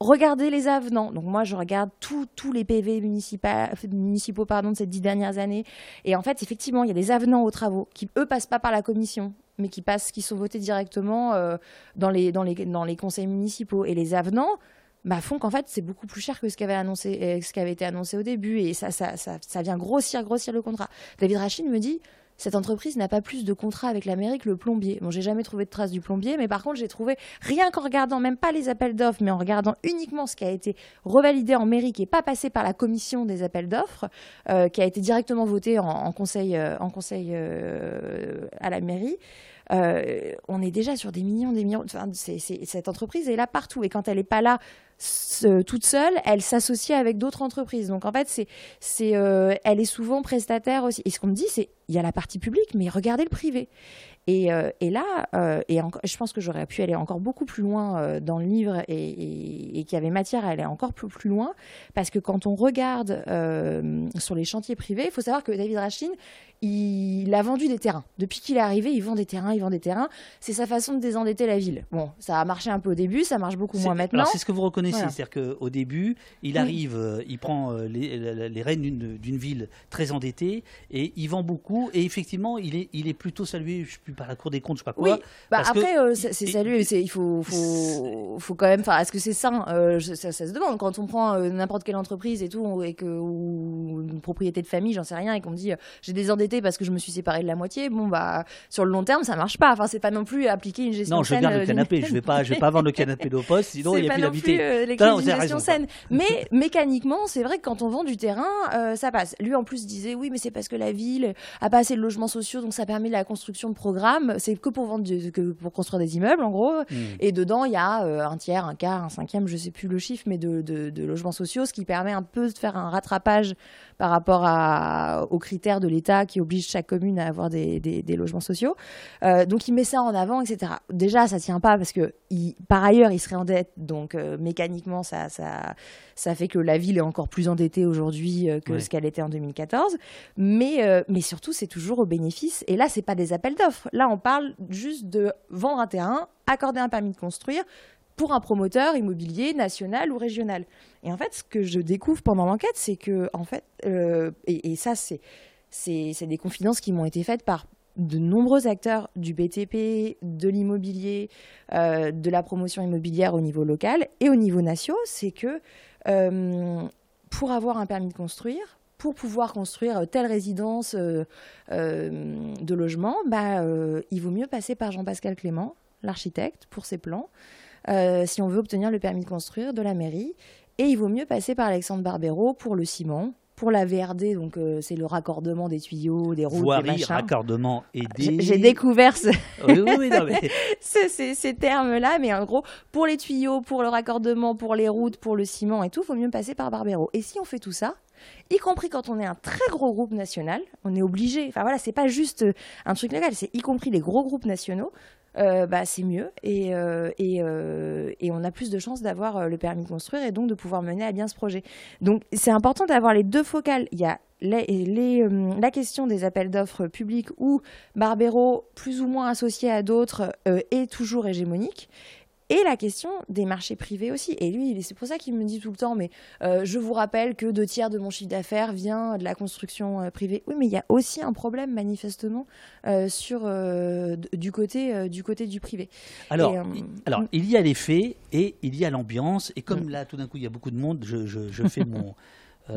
regardez les avenants. Donc moi, je regarde tous les PV municipaux pardon, de ces dix dernières années. Et en fait, effectivement, il y a des avenants aux travaux qui, eux, passent pas par la commission mais qui passent, qui sont votés directement euh, dans, les, dans, les, dans les conseils municipaux. Et les avenants bah, font qu'en fait, c'est beaucoup plus cher que ce qui avait, annoncé, euh, ce avait été annoncé au début. Et ça, ça, ça, ça vient grossir, grossir le contrat. David Rachin me dit cette entreprise n'a pas plus de contrats avec l'Amérique que le plombier. Bon, j'ai jamais trouvé de traces du plombier, mais par contre, j'ai trouvé, rien qu'en regardant, même pas les appels d'offres, mais en regardant uniquement ce qui a été revalidé en mairie, qui n'est pas passé par la commission des appels d'offres, euh, qui a été directement voté en, conseil, en conseil euh, à la mairie. Euh, on est déjà sur des millions, des millions. cette entreprise est là partout. Et quand elle n'est pas là toute seule, elle s'associe avec d'autres entreprises. Donc en fait, c'est, c'est, euh, elle est souvent prestataire aussi. Et ce qu'on me dit, c'est il y a la partie publique, mais regardez le privé. Et, euh, et là, euh, et je pense que j'aurais pu aller encore beaucoup plus loin dans le livre et, et, et qu'il y avait matière à aller encore plus, plus loin, parce que quand on regarde sur les chantiers privés, il faut savoir que David Rachin, il a vendu des terrains. Depuis qu'il est arrivé, il vend des terrains, il vend des terrains. C'est sa façon de désendetter la ville. Bon, ça a marché un peu au début, ça marche beaucoup moins maintenant. C'est ce que vous reconnaissez, c'est-à-dire qu'au début, il arrive, il prend les, les rênes d'une ville très endettée et il vend beaucoup. Et effectivement, il est, il est plutôt salué. Je par la Cour des comptes, je sais pas quoi. Oui, bah après, euh, c'est salué, il faut, faut, faut, quand même. Enfin, est-ce que c'est sain euh, ça, se demande. Quand on prend euh, n'importe quelle entreprise et tout, et que, ou une propriété de famille, j'en sais rien, et qu'on me dit j'ai désendetté parce que je me suis séparé de la moitié, bon, bah, sur le long terme, ça marche pas. Enfin, c'est pas non plus appliquer une gestion non, je garde le canapé, je vais pas, je vais pas vendre le canapé d'au poste, sinon il n'y a plus gestion saine. Mais mécaniquement, c'est vrai que quand on vend du terrain, ça passe. Lui, en plus, disait oui, mais c'est parce que la ville a pas assez de logements sociaux, donc ça permet la construction de programmes c'est que pour vendre, que pour construire des immeubles en gros. Hmm. Et dedans, il y a euh, un tiers, un quart, un cinquième, je sais plus le chiffre, mais de, logements sociaux, ce qui permet un peu de faire un rattrapage par rapport à, aux critères de l'État qui oblige chaque commune à avoir des, logements sociaux. Euh, donc il met ça en avant, etc. Déjà, ça tient pas parce que par ailleurs, il serait en dette, donc euh, mécaniquement, ça, ça, ça fait que la ville est encore plus endettée aujourd'hui que ce qu'elle était en 2014. Mais, mais surtout, c'est toujours au bénéfice. Et là, c'est pas des appels d'offres. Là, on parle juste de vendre un terrain, accorder un permis de construire pour un promoteur immobilier national ou régional. Et en fait, ce que je découvre pendant l'enquête, c'est que, en fait, euh, et, ça, c'est, des confidences qui m'ont été faites par de nombreux acteurs du BTP, de l'immobilier, euh, de la promotion immobilière au niveau local et au niveau national, c'est que euh, pour avoir un permis de construire, pour pouvoir construire telle résidence de logement, bah, il vaut mieux passer par Jean-Pascal Clément, l'architecte, pour ses plans, si on veut obtenir le permis de construire de la mairie. Et il vaut mieux passer par Alexandre Barbero pour le ciment, pour la VRD, donc c'est le raccordement des tuyaux, des routes, Voirie, des machins. raccordement et des... J'ai découvert ce... ces, ces, termes-là, mais en gros, pour les tuyaux, pour le raccordement, pour les routes, pour le ciment et tout, il vaut mieux passer par Barbero. Et si on fait tout ça, y compris quand on est un très gros groupe national, on est obligé. Enfin voilà, c'est pas juste euh, un truc local, c'est y compris les gros groupes nationaux. Euh, bah, c'est mieux et, euh, et, on a plus de chances d'avoir le permis de construire et donc de pouvoir mener à bien ce projet. Donc c'est important d'avoir les deux focales. Il y a la question des appels d'offres publics où Barbero, plus ou moins associé à d'autres, est toujours hégémonique. Et la question des marchés privés aussi. Et lui, c'est pour ça qu'il me dit tout le temps, mais euh, je vous rappelle que deux tiers de mon chiffre d'affaires vient de la construction euh, privée. Oui, mais il y a aussi un problème manifestement euh, sur, du, côté, du côté du privé. Alors, il, alors il y a les faits et il y a l'ambiance. Et comme mm. là, tout d'un coup, il y a beaucoup de monde, je, je, fais mon...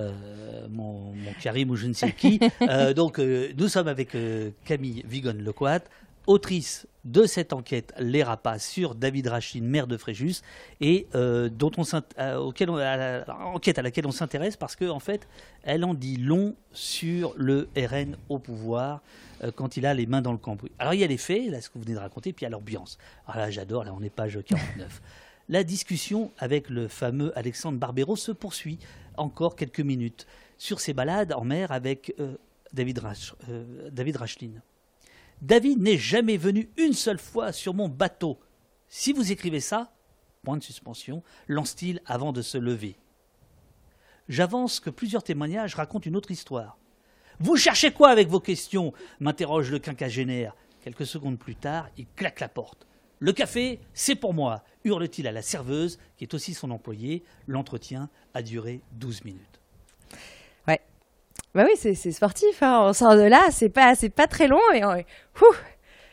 mon, mon, Karim ou je ne sais qui. donc, nous sommes avec Camille Vigon-Lecoat, autrice de cette enquête Les Rapas sur David Rachin, maire de Fréjus, et euh, dont on euh, auquel enquête à laquelle on s'intéresse parce qu'en en fait, elle en dit long sur le RN au pouvoir euh, quand il a les mains dans le cambouis. Alors il y a les faits, là ce que vous venez de raconter, puis il y a l'ambiance. Alors là j'adore, là on est page 49. La discussion avec le fameux Alexandre Barbero se poursuit encore quelques minutes sur ses balades en mer avec David, David Rachlin. David n'est jamais venu une seule fois sur mon bateau. Si vous écrivez ça, point de suspension, lance-t-il avant de se lever. J'avance que plusieurs témoignages racontent une autre histoire. Vous cherchez quoi avec vos questions m'interroge le quinquagénaire. Quelques secondes plus tard, il claque la porte. Le café, c'est pour moi, hurle-t-il à la serveuse, qui est aussi son employé. L'entretien a duré douze minutes. Bah oui, c'est sportif. Hein. On sort de là, c'est pas, c'est pas très long et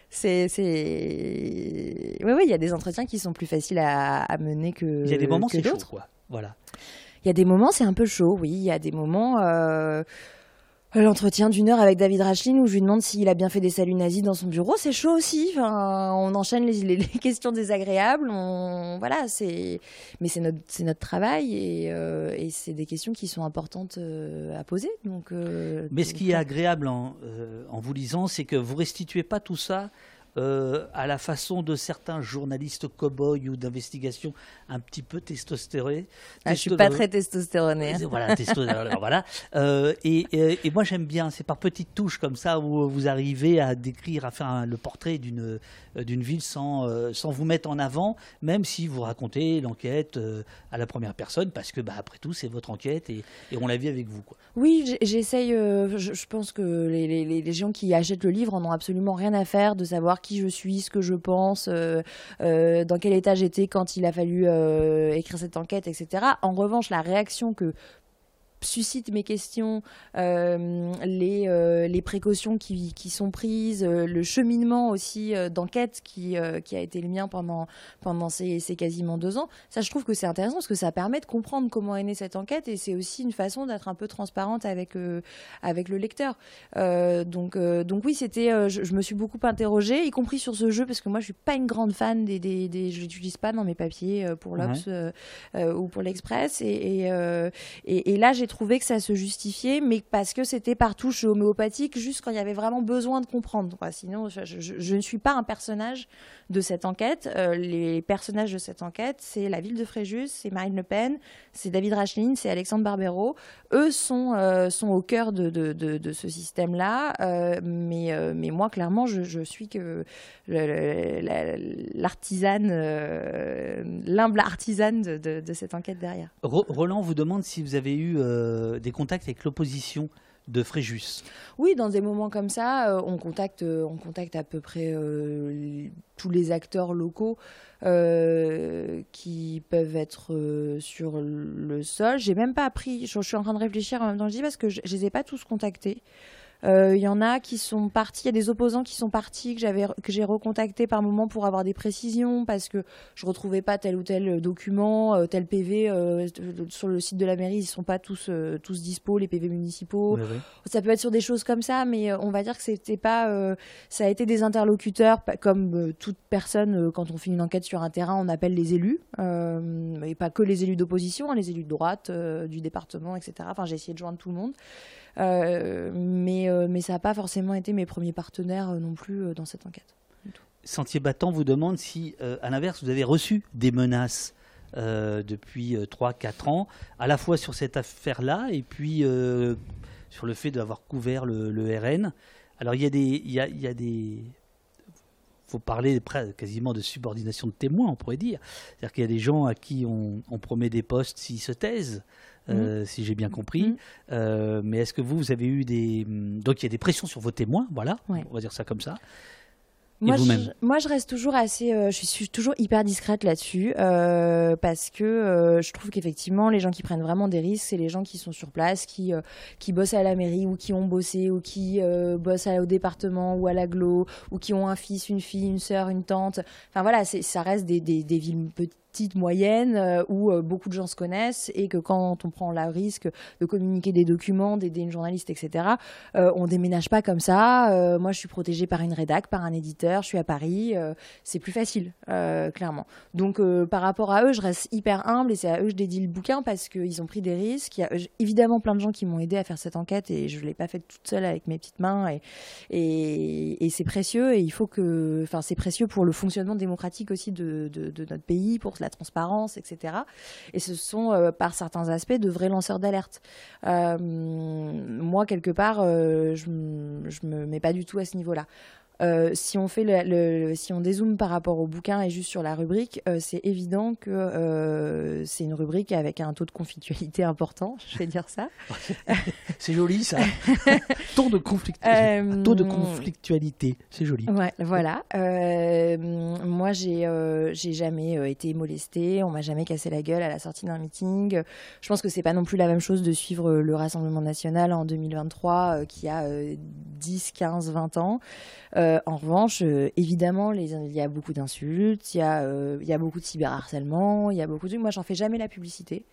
c'est, c'est. Oui, oui, il y a des entretiens qui sont plus faciles à, mener que. Il y a des moments c'est chaud, quoi. Voilà. Il y a des moments c'est un peu chaud, oui. Il y a des moments. Euh, L'entretien d'une heure avec David Rachlin où je lui demande s'il a bien fait des saluts nazis dans son bureau, c'est chaud aussi. Enfin, on enchaîne les, les, questions désagréables. On, voilà, c'est, mais c'est notre, c'est notre travail et, euh, et c'est des questions qui sont importantes euh, à poser. Donc, euh, mais ce qui est agréable en, en vous lisant, c'est que vous restituez pas tout ça euh, à la façon de certains journalistes cow-boys ou d'investigation un petit peu testostérés. Ah, je suis pas très testostéroné. Euh, voilà, testostérone, voilà. Euh, et, et, moi j'aime bien, c'est par petites touches comme ça où vous arrivez à décrire, à faire le portrait d'une d'une ville sans, sans vous mettre en avant, même si vous racontez l'enquête à la première personne, parce que bah, après tout c'est votre enquête et, et on la vit avec vous. Quoi. Oui, j'essaye, je, je, pense que les, les, les gens qui achètent le livre en ont absolument rien à faire de savoir qui je suis, ce que je pense, euh, euh, dans quel état j'étais quand il a fallu euh, écrire cette enquête, etc. En revanche, la réaction que suscite mes questions, euh, les, euh, les, précautions qui, qui, sont prises, euh, le cheminement aussi d'enquête qui, qui a été le mien pendant, pendant ces, ces, quasiment deux ans. Ça, je trouve que c'est intéressant parce que ça permet de comprendre comment est née cette enquête et c'est aussi une façon d'être un peu transparente avec, avec le lecteur. donc, donc oui, c'était, je, me suis beaucoup interrogée, y compris sur ce jeu parce que moi, je suis pas une grande fan des, des, des je l'utilise pas dans mes papiers pour l'Obs ou pour l'Express et, et, et là, j'ai trouvé que ça se justifiait, mais parce que c'était par touche homéopathique, juste quand il y avait vraiment besoin de comprendre. Sinon, je, ne suis pas un personnage de cette enquête. Euh, les personnages de cette enquête, c'est la ville de Fréjus, c'est Marine Le Pen, c'est David Racheline, c'est Alexandre Barbero. Eux sont, euh, sont au cœur de, de, de, ce système-là, euh, mais, mais moi, clairement, je, je suis que l'artisane, l'humble artisane de, cette enquête derrière. Roland vous demande si vous avez eu des contacts avec l'opposition de Fréjus Oui, dans des moments comme ça, euh, on, contacte, euh, on contacte à peu près euh, tous les acteurs locaux qui peuvent être sur le sol. J'ai même pas appris, je, suis en train de réfléchir en même temps je dis parce que je, ne les ai pas tous contactés. Il euh, y en a qui sont partis, il y a des opposants qui sont partis que j'avais que j'ai recontacté par moment pour avoir des précisions parce que je retrouvais pas tel ou tel document, euh, tel PV euh, sur le site de la mairie, ils sont pas tous tous dispo les PV municipaux. Ça peut être sur des choses comme ça, mais on va dire que c'était pas ça a été des interlocuteurs comme toute personne quand on fait une enquête sur un terrain, on appelle les élus et pas que les élus d'opposition, hein, les élus de droite du département, etc. Enfin, j'ai essayé de joindre tout le monde. Euh, mais, euh, mais ça n'a pas forcément été mes premiers partenaires euh, non plus dans cette enquête. Sentier Battant vous demande si, à l'inverse, vous avez reçu des menaces depuis 3-4 ans, à la fois sur cette affaire-là et puis sur le fait d'avoir couvert le, RN. Alors il y y a, il y a des, faut parler quasiment de subordination de témoins, on pourrait dire. C'est-à-dire qu'il y a des gens à qui on, on promet des postes s'ils se taisent. Euh, mhm. si j'ai bien compris. Mhm. Euh, mais est-ce que vous, vous avez eu des... Donc il y a des pressions sur vos témoins, voilà, on va dire ça comme ça. Moi je, moi, je reste toujours assez, euh, je suis toujours hyper discrète là-dessus parce que je trouve qu'effectivement, les gens qui prennent vraiment des risques, c'est les gens qui sont sur place, qui qui bossent à la mairie ou qui ont bossé ou qui bossent au département ou à l'aglo ou qui ont un fils, une fille, une sœur, une tante. Enfin voilà, ça reste des, des, des villes petites petite moyenne euh, où euh, beaucoup de gens se connaissent et que quand on prend le risque de communiquer des documents, d'aider une journaliste, etc., euh, on déménage pas comme ça. moi, je suis protégée par une rédac, par un éditeur, je suis à Paris, c'est plus facile, clairement. Donc, par rapport à eux, je reste hyper humble et c'est à eux que je dédie le bouquin parce qu'ils ont pris des risques. Il y a évidemment plein de gens qui m'ont aidé à faire cette enquête et je l'ai pas faite toute seule avec mes petites mains et, c'est précieux et il faut que, enfin, c'est précieux pour le fonctionnement démocratique aussi de, de, de notre pays, pour la transparence, etc. Et ce sont, euh, par certains aspects, de vrais lanceurs d'alerte. Euh, moi, quelque part, euh, je ne me mets pas du tout à ce niveau-là. Euh, si on fait le, si on dézoome par rapport au bouquin et juste sur la rubrique, euh, c'est évident que euh, c'est une rubrique avec un taux de conflictualité important. Je vais dire ça. c'est joli ça. taux de taux de conflictualité, c'est joli. Ouais, voilà. moi, j'ai j'ai jamais été molestée. On m'a jamais cassé la gueule à la sortie d'un meeting. Je pense que c'est pas non plus la même chose de suivre le Rassemblement national en 2023 qui a 10, 15, 20 ans. Euh, en revanche, euh, évidemment, il y a beaucoup d'insultes, il y, a, euh, il y a beaucoup de cyberharcèlement, il y a beaucoup de Moi, j'en fais jamais la publicité.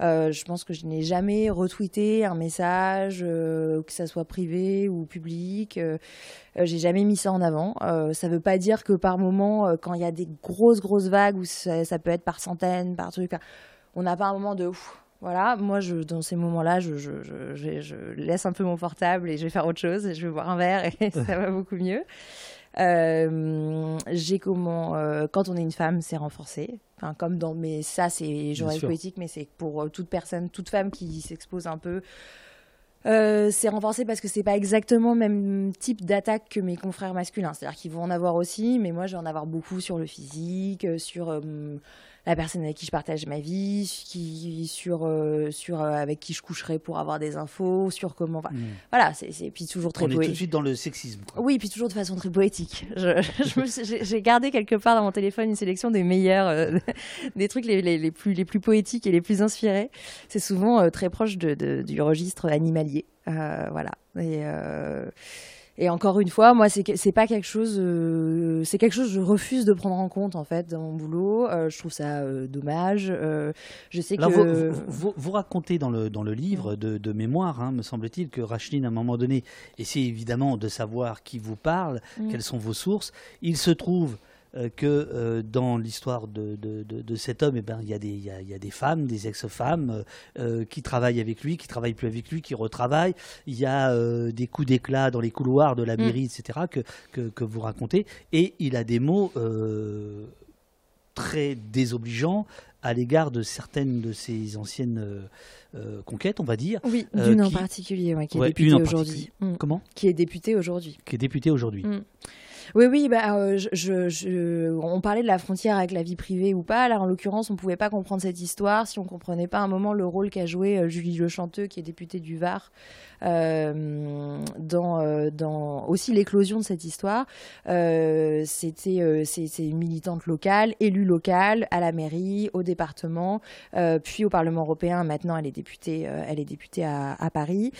je pense que je n'ai jamais retweeté un message, que ça soit privé ou public. J'ai jamais mis ça en avant. ça ne veut pas dire que par moment, quand il y a des grosses, grosses vagues, où ça, peut être par centaines, par trucs, on n'a pas un moment de... Voilà, moi, je, dans ces moments-là, je, je, je, laisse un peu mon portable et je vais faire autre chose, et je vais boire un verre et ça va beaucoup mieux. j'ai comment, quand on est une femme, c'est renforcé. Enfin, comme dans, mais ça, c'est journaliste politique, mais c'est pour toute personne, toute femme qui s'expose un peu. Euh, c'est renforcé parce que c'est pas exactement le même type d'attaque que mes confrères masculins. C'est-à-dire qu'ils vont en avoir aussi, mais moi je vais en avoir beaucoup sur le physique, euh, sur euh, la personne avec qui je partage ma vie, qui, sur, euh, sur euh, avec qui je coucherai pour avoir des infos, sur comment. Hmm. Voilà, c'est puis toujours très. On est tout de suite dans le sexisme. Oui, puis toujours de façon très poétique. J'ai gardé quelque part dans mon téléphone une sélection des meilleurs, euh, des trucs les, les, plus, les plus poétiques et les plus inspirés. C'est souvent très proche de, du registre animalier. voilà. Et et encore une fois, moi, c'est pas quelque chose, euh, c'est quelque chose que je refuse de prendre en compte en fait dans mon boulot. Euh, je trouve ça euh, dommage. je sais que vous, vous, racontez dans le dans le livre de, de mémoire, hein, me semble-t-il, que Racheline à un moment donné essaie évidemment de savoir qui vous parle, mm. quelles sont vos sources. Il se trouve euh, que euh, dans l'histoire de, de, cet homme, eh ben, il, y a des, il, y a, des femmes, des ex-femmes euh, qui travaillent avec lui, qui travaillent plus avec lui, qui retravaillent. Il y a des coups d'éclat dans les couloirs de la mm. mairie, etc., que, que, que, vous racontez. Et il a des mots très désobligeants à l'égard de certaines de ses anciennes conquêtes, on va dire. Oui, d'une en particulier, qui est députée aujourd'hui. Mm. Comment Qui est députée aujourd'hui. Qui est députée aujourd'hui. Mm. Oui, oui, bah, euh, on parlait de la frontière avec la vie privée ou pas. Là, en l'occurrence, on ne pouvait pas comprendre cette histoire si on ne comprenait pas un moment le rôle qu'a joué euh, Julie Le Chanteux, qui est députée du Var, euh, dans, aussi l'éclosion de cette histoire. C'était c'est une militante locale, élue locale, à la mairie, au département, puis au Parlement européen. Maintenant, elle est députée, à, Paris,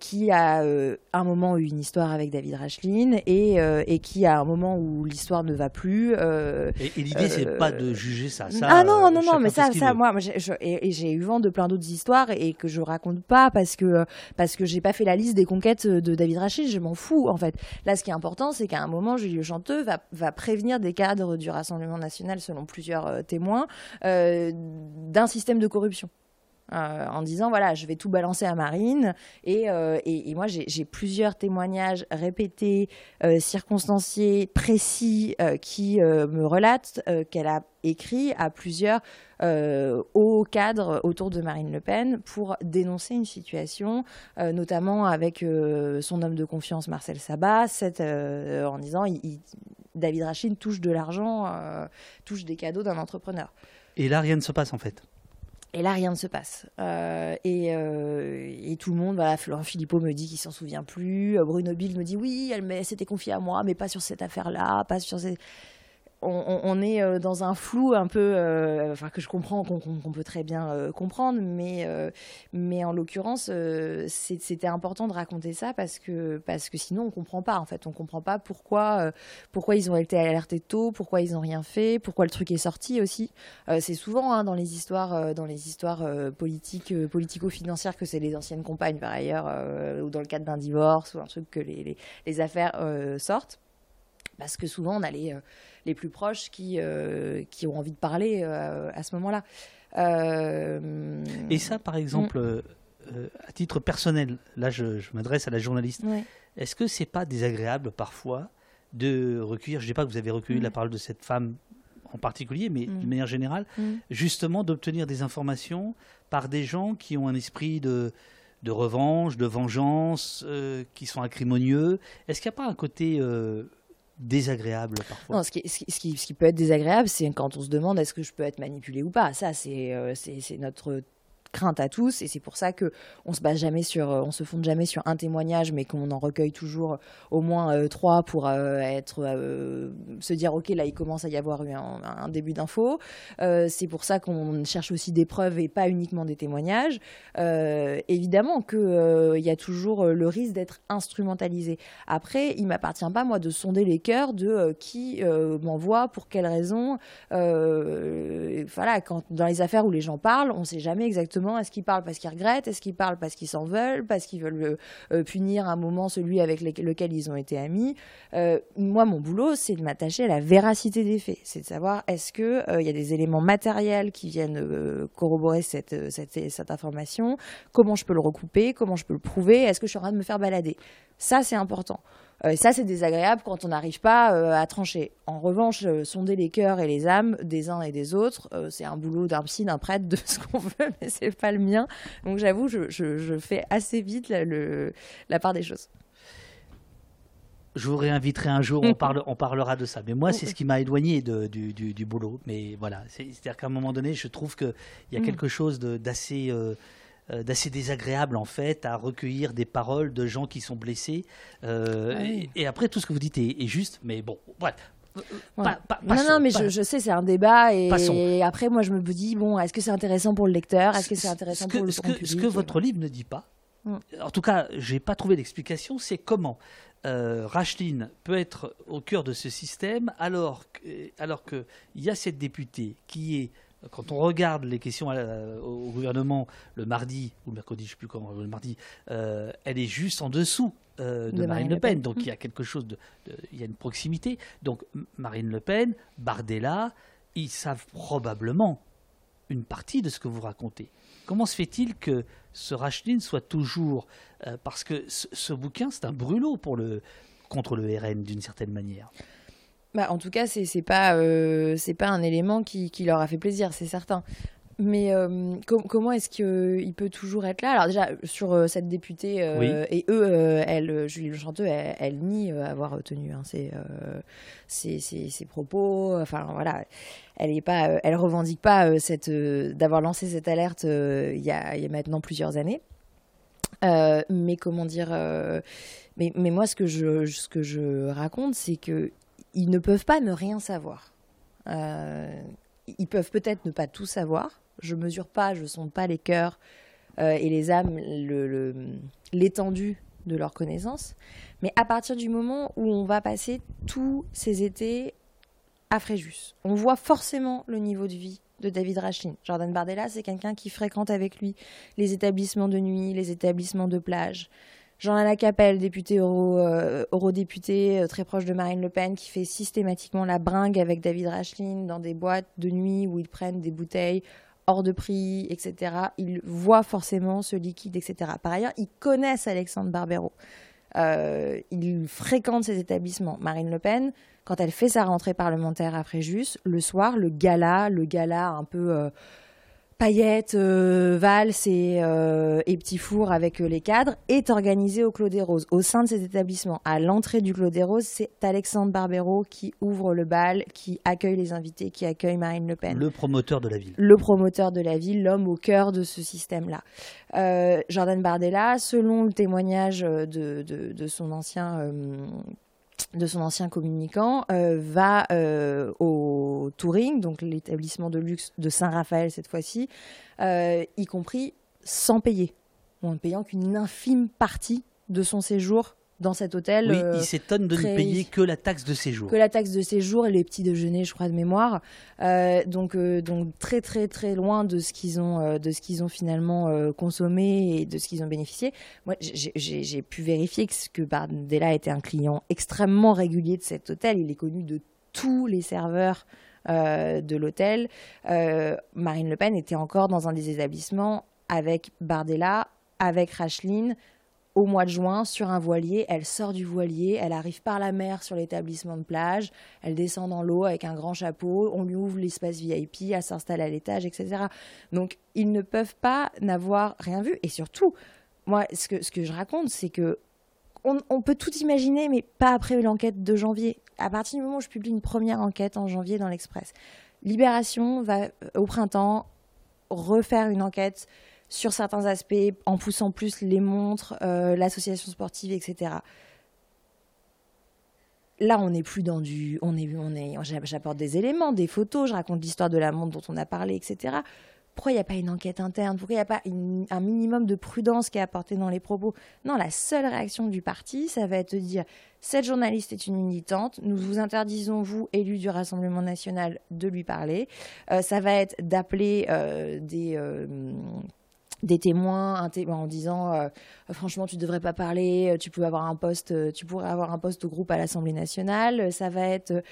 qui a un moment eu une histoire avec David Racheline et qui, à un moment où l'histoire ne va plus. Euh, et, l'idée, c'est pas de juger ça. ça ah non, non, non, mais ça, ça moi, moi et, j'ai eu vent de plein d'autres histoires et que je raconte pas parce que parce que j'ai pas fait la liste des conquêtes de David Rachid. Je m'en fous, en fait. Là, ce qui est important, c'est qu'à un moment, Julio Chanteux va, va prévenir des cadres du Rassemblement national, selon plusieurs euh, témoins, euh, d'un système de corruption. Euh, en disant voilà, je vais tout balancer à Marine. Et, euh, et, moi, j'ai plusieurs témoignages répétés, euh, circonstanciés, précis, qui me relatent qu'elle a écrit à plusieurs hauts cadres autour de Marine Le Pen pour dénoncer une situation, notamment avec son homme de confiance Marcel Sabat, en disant David Rachin touche de l'argent, touche des cadeaux d'un entrepreneur. Et là, rien ne se passe en fait. Et là, rien ne se passe. Euh, et, euh, et, tout le monde, voilà, Florent Philippot me dit qu'il s'en souvient plus. Bruno Bill me dit oui, elle s'était confiée à moi, mais pas sur cette affaire-là, pas sur ces on, est euh, dans un flou un peu, euh, que je comprends, qu'on peut très bien euh, comprendre, mais en l'occurrence, c'était important de raconter ça parce que sinon on comprend pas en fait, on comprend pas pourquoi ils ont été alertés tôt, pourquoi ils ont rien fait, pourquoi le truc est sorti aussi. c'est souvent hein, dans les histoires politico-financières que c'est les anciennes compagnes par ailleurs ou dans le cadre d'un divorce ou un truc que les affaires sortent parce que souvent on a les les plus proches qui, euh, qui ont envie de parler euh, à ce moment-là. Euh, Et ça, par exemple, mm. à titre personnel, là je, m'adresse à la journaliste, est-ce que c'est pas désagréable parfois de recueillir, je ne dis pas que vous avez recueilli la mm. parole de cette femme en particulier, mais mm. de manière générale, justement d'obtenir des informations par des gens qui ont un esprit de, de revanche, de vengeance, qui sont acrimonieux? Est-ce qu'il n'y a pas un côté désagréable parfois. Non, ce qui, ce, qui, ce qui, peut être désagréable, c'est quand on se demande est-ce que je peux être manipulé ou pas. Ça, c'est euh, c'est notre crainte à tous. Et c'est pour ça que on se base jamais sur on se fonde jamais sur un témoignage mais qu'on en recueille toujours au moins euh, trois pour euh, être euh, se dire ok là il commence à y avoir eu un, début d'info. C'est pour ça qu'on cherche aussi des preuves et pas uniquement des témoignages. Évidemment que il y a toujours le risque d'être instrumentalisé. Après il m'appartient pas moi de sonder les cœurs de qui m'envoie pour quelles raisons voilà quand dans les affaires où les gens parlent on sait jamais exactement est-ce qu'ils parlent parce qu'ils regrettent Est-ce qu'ils parlent parce qu'ils s'en veulent Parce qu'ils veulent euh, euh, punir un moment celui avec lequel ils ont été amis. Euh, Moi, mon boulot, c'est de m'attacher à la véracité des faits. C'est de savoir est-ce qu'il il y a des éléments matériels qui viennent corroborer cette, cette, information? Comment je peux le recouper? Comment je peux le prouver? Est-ce que je suis en train de me faire balader? Ça, c'est important. Euh, ça, c'est désagréable quand on n'arrive pas euh, à trancher. En revanche, euh, sonder les cœurs et les âmes des uns et des autres, c'est un boulot d'un psy, d'un prêtre, de ce qu'on veut, mais c'est pas le mien. Donc j'avoue, je, fais assez vite la, part des choses. Je vous réinviterai un jour, on, parle, on parlera de ça. Mais moi, c'est ce qui m'a éloigné du, du, boulot. Mais voilà, c'est-à-dire qu'à un moment donné, je trouve qu'il y a mm. quelque chose d'assez euh, d'assez désagréable en fait à recueillir des paroles de gens qui sont blessés. Euh, et, après, tout ce que vous dites est, juste, mais bon, bref. non, non, mais je, sais, c'est un débat. Et, après, moi, je me dis, bon, est-ce que c'est intéressant pour le lecteur? Est-ce que c'est intéressant pour le ce que, Ce que votre livre ne dit pas, mm. en tout cas, je n'ai pas trouvé d'explication, c'est comment euh, Racheline peut être au cœur de ce système alors qu'il alors que y a cette députée qui est quand on regarde les questions au gouvernement le mardi, ou le mercredi, je ne sais plus comment, le mardi, euh, elle est juste en dessous euh, de, Marine, Le Pen. Donc il y a quelque chose de, Il y a une proximité. Donc Marine Le Pen, Bardella, ils savent probablement une partie de ce que vous racontez. Comment se fait-il que ce Racheline soit toujours. Euh, parce que ce, ce bouquin, c'est un brûlot pour le, contre le RN d'une certaine manière. Bah, en tout cas, c'est n'est pas, euh, pas un élément qui, qui, leur a fait plaisir, c'est certain. Mais euh, comment est-ce qu'il peut toujours être là? Alors déjà, sur euh, cette députée, et eux, elle, Julie Le Chanteux, elle, nie avoir tenu hein, ses, ses, propos. Enfin voilà, elle est pas, elle revendique pas cette, d'avoir lancé cette alerte il y, a, y, a, maintenant plusieurs années. mais comment dire mais, mais, moi, ce que je, ce que je raconte, c'est que ils ne peuvent pas ne rien savoir. Euh, ils peuvent peut-être ne pas tout savoir. Je mesure pas, je sonde pas les cœurs euh, et les âmes, l'étendue de leurs connaissances. Mais à partir du moment où on va passer tous ces étés à Fréjus, on voit forcément le niveau de vie de David Rachin. Jordan Bardella, c'est quelqu'un qui fréquente avec lui les établissements de nuit, les établissements de plage, Jean-Alain Capelle, député euro, euh, eurodéputé euh, très proche de Marine Le Pen, qui fait systématiquement la bringue avec David Racheline dans des boîtes de nuit où ils prennent des bouteilles hors de prix, etc. Ils voient forcément ce liquide, etc. Par ailleurs, ils connaissent Alexandre Barbero. Euh, ils fréquentent ces établissements. Marine Le Pen, quand elle fait sa rentrée parlementaire après Fréjus, le soir, le gala, le gala un peu paillettes, euh, valses et, euh, et petits fours avec euh, les cadres, est organisé au Clos des Roses. Au sein de cet établissement, à l'entrée du Clos des Roses, c'est Alexandre Barbero qui ouvre le bal, qui accueille les invités, qui accueille Marine Le Pen. Le promoteur de la ville. Le promoteur de la ville, l'homme au cœur de ce système-là. Jordan Bardella, selon le témoignage de, de, de son ancien de son ancien communicant, euh, va euh, au Touring, donc l'établissement de luxe de Saint-Raphaël cette fois-ci, euh, y compris sans payer, ou en ne payant qu'une infime partie de son séjour dans cet hôtel. Oui, il euh, s'étonne de ne payer que la taxe de séjour. Que la taxe de séjour et les petits déjeuners, je crois, de mémoire. Euh, donc, euh, donc très très très loin de ce qu'ils ont, de ce qu'ils ont finalement consommé et de ce qu'ils ont bénéficié. Moi, j'ai pu vérifier que, que Bardella était un client extrêmement régulier de cet hôtel. Il est connu de tous les serveurs. de l'hôtel, Marine Le Pen était encore dans un des établissements avec Bardella, avec Racheline, au mois de juin sur un voilier. Elle sort du voilier, elle arrive par la mer sur l'établissement de plage, elle descend dans l'eau avec un grand chapeau, on lui ouvre l'espace VIP, elle s'installe à l'étage, etc. Donc ils ne peuvent pas n'avoir rien vu. Et surtout, moi, ce que, je raconte, c'est que on, peut tout imaginer, mais pas après l'enquête de janvier. À partir du moment où je publie une première enquête en janvier dans l'Express, Libération va euh, au printemps refaire une enquête sur certains aspects, en poussant plus les montres, euh, l'association sportive, etc. Là, on n'est plus dans du, on est, j'apporte des éléments, des photos, je raconte l'histoire de la montre dont on a parlé, etc. Pourquoi il n'y a pas une enquête interne? Pourquoi il n'y a pas un minimum de prudence qui est apporté dans les propos? Non, la seule réaction du parti, ça va être de dire cette journaliste est une militante, nous vous interdisons, vous, élus du Rassemblement national, de lui parler. Euh, ça va être d'appeler euh, des des témoins en disant euh, franchement tu devrais pas parler tu peux avoir un poste tu pourrais avoir un poste au groupe à l'Assemblée nationale ça va être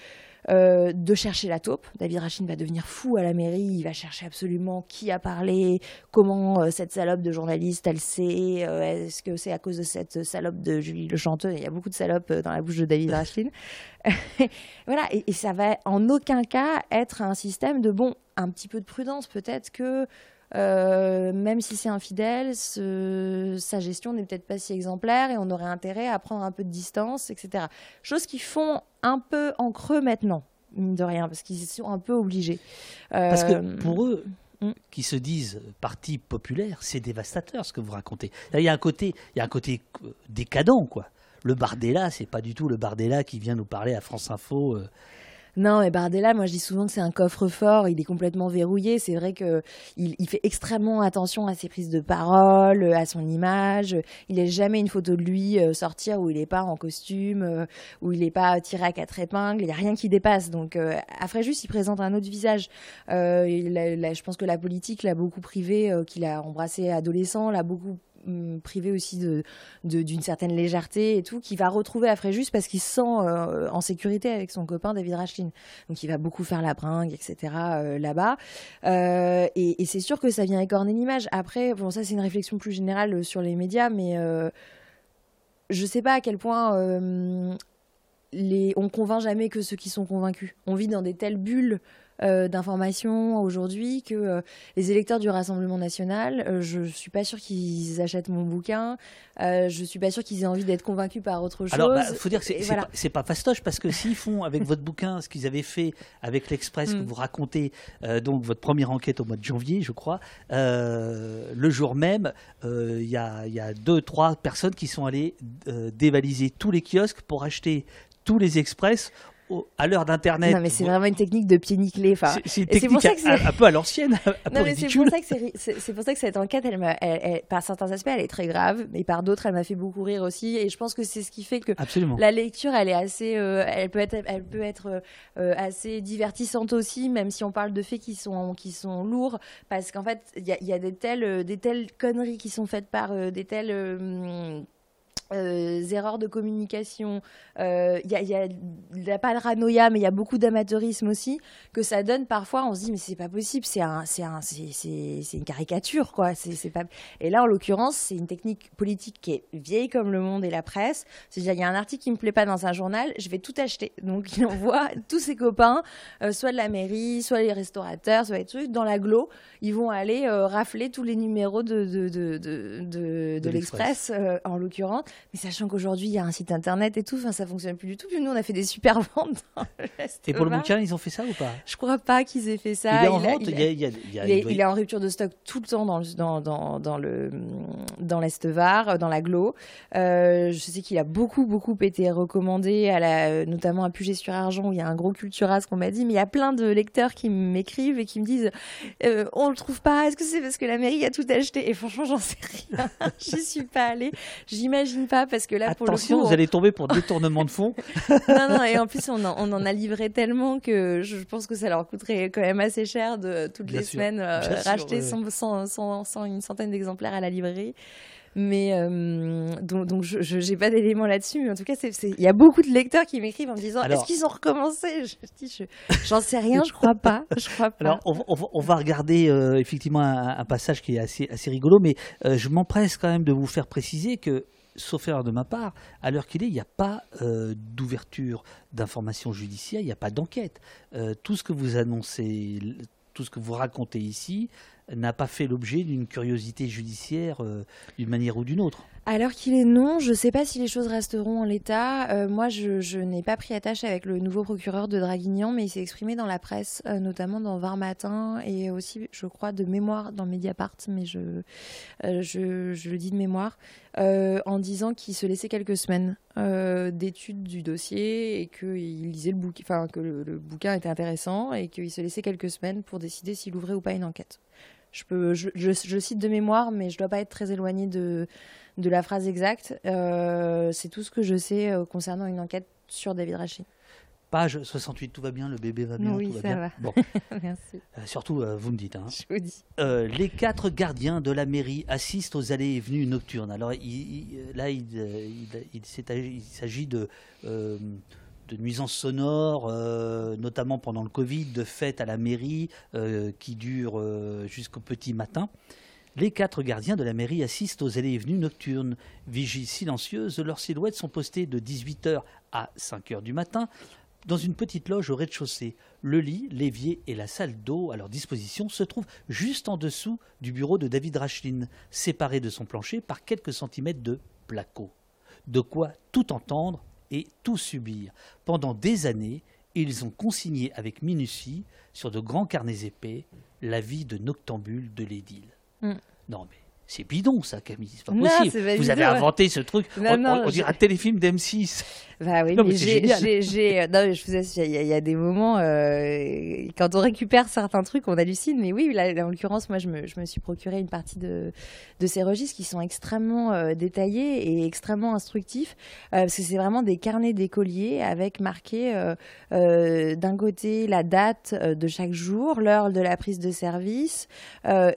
euh, de chercher la taupe. David Rachin va devenir fou à la mairie, il va chercher absolument qui a parlé, comment euh, cette salope de journaliste, elle sait, euh, est-ce que c'est à cause de cette salope de Julie Le Chanteux? Il y a beaucoup de salopes dans la bouche de David Rachin. voilà, et, ça va en aucun cas être un système de bon, un petit peu de prudence, peut-être que même si c'est infidèle, sa gestion n'est peut-être pas si exemplaire et on aurait intérêt à prendre un peu de distance, etc. Chose qu'ils font un peu en creux maintenant, mine de rien, parce qu'ils sont un peu obligés. Parce que euh, pour eux, mm. qui se disent parti populaire, c'est dévastateur ce que vous racontez. Il y a un côté, il y a un côté euh, décadent, quoi. Le Bardella, c'est pas du tout le Bardella qui vient nous parler à France Info. Euh, non, mais Bardella, moi je dis souvent que c'est un coffre-fort, il est complètement verrouillé. C'est vrai qu'il il fait extrêmement attention à ses prises de parole, à son image. Il laisse jamais une photo de lui euh, sortir où il n'est pas en costume, euh, où il n'est pas tiré à quatre épingles. Il n'y a rien qui dépasse. Donc euh, à Fréjus, il présente un autre visage. je pense que la politique l'a beaucoup privé, qu'il a embrassé adolescent, l'a beaucoup privé aussi d'une de, d'une certaine légèreté et tout, qui va retrouver à Fréjus parce qu'il se sent euh, en sécurité avec son copain David Rachlin. Donc il va beaucoup faire la bringue, etc. Euh, là-bas. Euh, et, et c'est sûr que ça vient écorner l'image. Après, bon, ça c'est une réflexion plus générale sur les médias, mais je sais pas à quel point les, on convainc jamais que ceux qui sont convaincus. On vit dans des telles bulles euh, d'informations aujourd'hui que euh, les électeurs du Rassemblement national, euh, je suis pas sûre qu'ils achètent mon bouquin, je suis pas sûre qu'ils aient envie d'être convaincus par autre chose. Alors, il bah, faut dire que c'est pas, fastoche parce que s'ils font avec votre bouquin ce qu'ils avaient fait avec l'Express que mm. vous racontez, donc votre première enquête au mois de janvier, je crois, le jour même, il y, a, deux, trois personnes qui sont allées dévaliser tous les kiosques pour acheter tous les express à l'heure d'Internet. Non, mais c'est vraiment une technique de pied nickelé. Enfin, c'est une technique un, peu à l'ancienne. non, mais c'est pour, ça que c'est pour ça que cette enquête, elle, elle, par certains aspects, elle est très grave, mais par d'autres, elle m'a fait beaucoup rire aussi. Et je pense que c'est ce qui fait que Absolument. la lecture, elle est assez, euh, elle peut être, elle peut être euh, assez divertissante aussi, même si on parle de faits qui sont, qui sont lourds, parce qu'en fait, il y a, y a, des telles, des telles conneries qui sont faites par des telles euh, erreurs de communication, il euh, y, a, y, a, y a pas le ranoïa, mais il y a beaucoup d'amateurisme aussi, que ça donne parfois, on se dit mais c'est pas possible, c'est un, c'est un, une caricature quoi. C'est, pas. Et là en l'occurrence, c'est une technique politique qui est vieille comme le monde et la presse. C'est-à-dire il y a un article qui me plaît pas dans un journal, je vais tout acheter. Donc il envoie tous ses copains, euh, soit de la mairie, soit les restaurateurs, soit les trucs, dans l'aglo, ils vont aller rafler tous les numéros de de de de, de, de l'Express en l'occurrence mais sachant qu'aujourd'hui, il y a un site internet et tout, enfin, ça fonctionne plus du tout. Puis nous, on a fait des super ventes. et pour le bouquin, ils ont fait ça ou pas? Je crois pas qu'ils aient fait ça. Il est en vente il, est, en rupture de stock tout le temps dans, le, dans, dans, dans le dans l'Est Var, dans l'aglo. Euh, je sais qu'il a beaucoup, beaucoup été recommandé, à la, notamment à Puget-sur-Argent, où il y a un gros Culturas qu'on m'a dit. Mais il y a plein de lecteurs qui m'écrivent et qui me disent euh, on le trouve pas. Est-ce que c'est parce que la mairie a tout acheté? Et franchement, j'en sais rien. J'y suis pas allée. J'imagine pas parce que là, pour le coup, vous allez tomber pour détournement de fonds. non, non, et en plus, on en, a livré tellement que je pense que ça leur coûterait quand même assez cher de toutes les semaines euh, racheter une centaine d'exemplaires à la librairie. Mais euh, donc, je n'ai pas d'éléments là-dessus. Mais en tout cas, il y a beaucoup de lecteurs qui m'écrivent en me disant Est-ce qu'ils ont recommencé? Je dis J'en sais rien, je crois pas. Je crois pas. Alors, on, va regarder euh, effectivement un, passage qui est assez, assez rigolo, mais je m'empresse quand même de vous faire préciser que sauf erreur de ma part, à l'heure qu'il est, il n'y a pas euh, d'ouverture d'information judiciaire, il n'y a pas d'enquête. Euh, tout ce que vous annoncez, tout ce que vous racontez ici, n'a pas fait l'objet d'une curiosité judiciaire euh, d'une manière ou d'une autre. Alors qu'il est non, je ne sais pas si les choses resteront en l'état. Euh, moi, je, n'ai pas pris attache avec le nouveau procureur de Draguignan, mais il s'est exprimé dans la presse, euh, notamment dans Var Matin et aussi, je crois, de mémoire dans Mediapart, mais je, le dis de mémoire, en disant qu'il se laissait quelques semaines d'études du dossier et qu'il lisait le bouquin, enfin que le bouquin était intéressant et qu'il se laissait quelques semaines pour décider s'il ouvrait ou pas une enquête. Je, peux, je, cite de mémoire, mais je ne dois pas être très éloignée de, de la phrase exacte. Euh, c'est tout ce que je sais euh, concernant une enquête sur David Rachin. Page 68, tout va bien, le bébé va bien, Oui, tout va ça bien. va. Bon, Merci. euh, surtout, euh, vous me dites. hein. Je vous dis. Euh, les quatre gardiens de la mairie assistent aux allées et venues nocturnes. Alors il- il- là, il, s'agit de, de nuisances sonores, euh, notamment pendant le Covid, de fêtes à la mairie euh, qui durent euh, jusqu'au petit matin. Les quatre gardiens de la mairie assistent aux allées et venues nocturnes. Vigies silencieuses, leurs silhouettes sont postées de 18h à 5h du matin dans une petite loge au rez-de-chaussée. Le lit, l'évier et la salle d'eau à leur disposition se trouvent juste en dessous du bureau de David Rachlin, séparé de son plancher par quelques centimètres de placo. De quoi tout entendre et tout subir. Pendant des années, ils ont consigné avec minutie, sur de grands carnets épais, la vie de noctambule de l'édile. Mm. Non mais c'est bidon ça Camille, c'est pas Non, possible. pas Vous avez ouais. inventé ce truc, Non, on, non, on- on je- dirait un téléfilm d'M6. Bah oui, Non, mais, j'ai, euh, non, je vous assure, il y, a- il y a des moments euh, quand on récupère certains trucs, on hallucine. Mais oui, là, en l'occurrence, moi, je me, je me suis procuré une partie de, de ces registres qui sont extrêmement euh, détaillés et extrêmement instructifs, euh, parce que c'est vraiment des carnets d'écoliers avec marqué d'un côté la date de chaque jour, l'heure de la prise de service,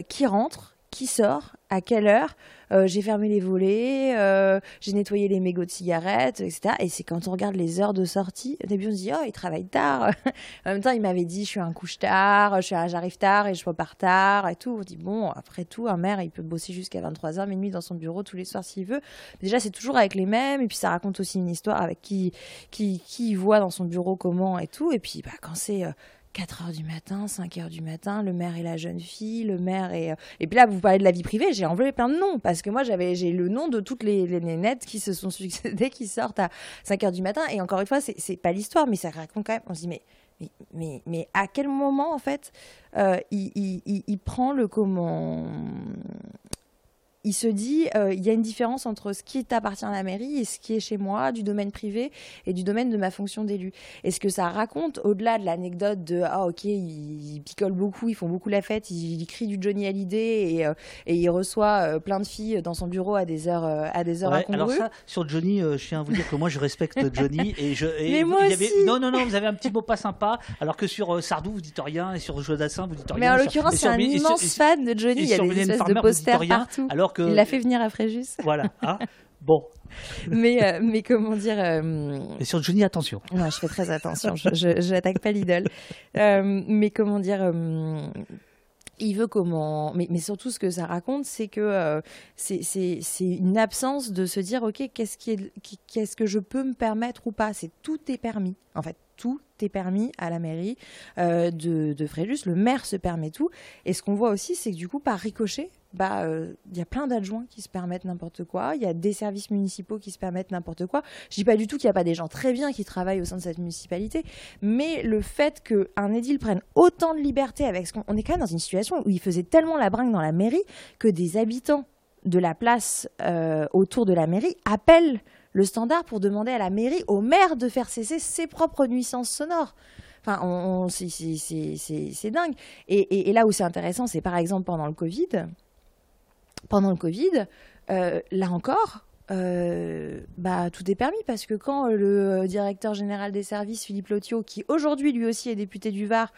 qui rentre, qui sort, à quelle heure. Euh, j'ai fermé les volets, euh, j'ai nettoyé les mégots de cigarettes, etc. Et c'est quand on regarde les heures de sortie, au début on se dit oh il travaille tard. en même temps il m'avait dit je suis un couche tard, j'arrive tard et je repars tard et tout. On dit bon après tout un maire il peut bosser jusqu'à 23h minuit dans son bureau tous les soirs s'il veut. Déjà c'est toujours avec les mêmes et puis ça raconte aussi une histoire avec qui qui qui voit dans son bureau comment et tout. Et puis bah quand c'est euh, 4 heures du matin, 5 heures du matin, le maire et la jeune fille, le maire et... euh, Et puis là, vous parlez de la vie privée, j'ai enlevé plein de noms, parce que moi, j'avais j'ai le nom de toutes les, les nénettes qui se sont succédées, qui sortent à 5 heures du matin. Et encore une fois, c'est c'est pas l'histoire, mais ça raconte quand même... On se dit, mais, mais, mais, à quel moment, en fait, euh, il, il- il- il prend le comment... Il se dit, euh, il y a une différence entre ce qui appartient à la mairie et ce qui est chez moi, du domaine privé et du domaine de ma fonction d'élu. Et ce que ça raconte, au-delà de l'anecdote de ah ok, ils, picolent beaucoup, ils font beaucoup la fête, ils, crient du Johnny Hallyday et, euh, et il reçoit euh, plein de filles dans son bureau à des heures euh, à des heures Ouais, incongrues. alors ça, sur Johnny, je tiens à vous dire que moi je respecte Johnny et je. et Mais vous- moi il y avait- aussi. Non, non, non, vous avez un petit mot pas sympa, alors que sur Sardou vous dites rien et sur Jodassin vous dites rien. Mais en l'occurrence, c'est un immense sur- fan de Johnny. Il y a des espèces Farmer, de posters partout. Alors que. Il l'a fait venir à Fréjus. Voilà. hein. bon. mais, euh, mais comment dire euh, Et sur Johnny, attention. Non, je fais très attention. je n'attaque pas l'idole. Euh, mais comment dire euh, il veut comment mais, mais surtout ce que ça raconte c'est que euh, c'est une absence de se dire ok qu'est-ce qui est qui- qu'est-ce que je peux me permettre ou pas? C'est tout est permis en fait tout est permis à la mairie euh, de, de Fréjus le maire se permet tout et ce qu'on voit aussi c'est que du coup par ricochet bah euh, il y a plein d'adjoints qui se permettent n'importe quoi il y a des services municipaux qui se permettent n'importe quoi je dis pas du tout qu'il n'y a pas des gens très bien qui travaillent au sein de cette municipalité mais le fait qu'un édile prenne autant de liberté avec ce qu'on on est quand même dans une situation où il faisait tellement la bringue dans la mairie que des habitants de la place euh, autour de la mairie appellent le standard pour demander à la mairie, au maire, de faire cesser ses propres nuisances sonores. Enfin, on, on- c'est- dingue. Et- et là où c'est intéressant, c'est par exemple pendant le Covid. Pendant le Covid, euh, là encore, euh, bah, tout est permis parce que quand le directeur général des services, Philippe Lotiot, qui aujourd'hui lui aussi est député du Var,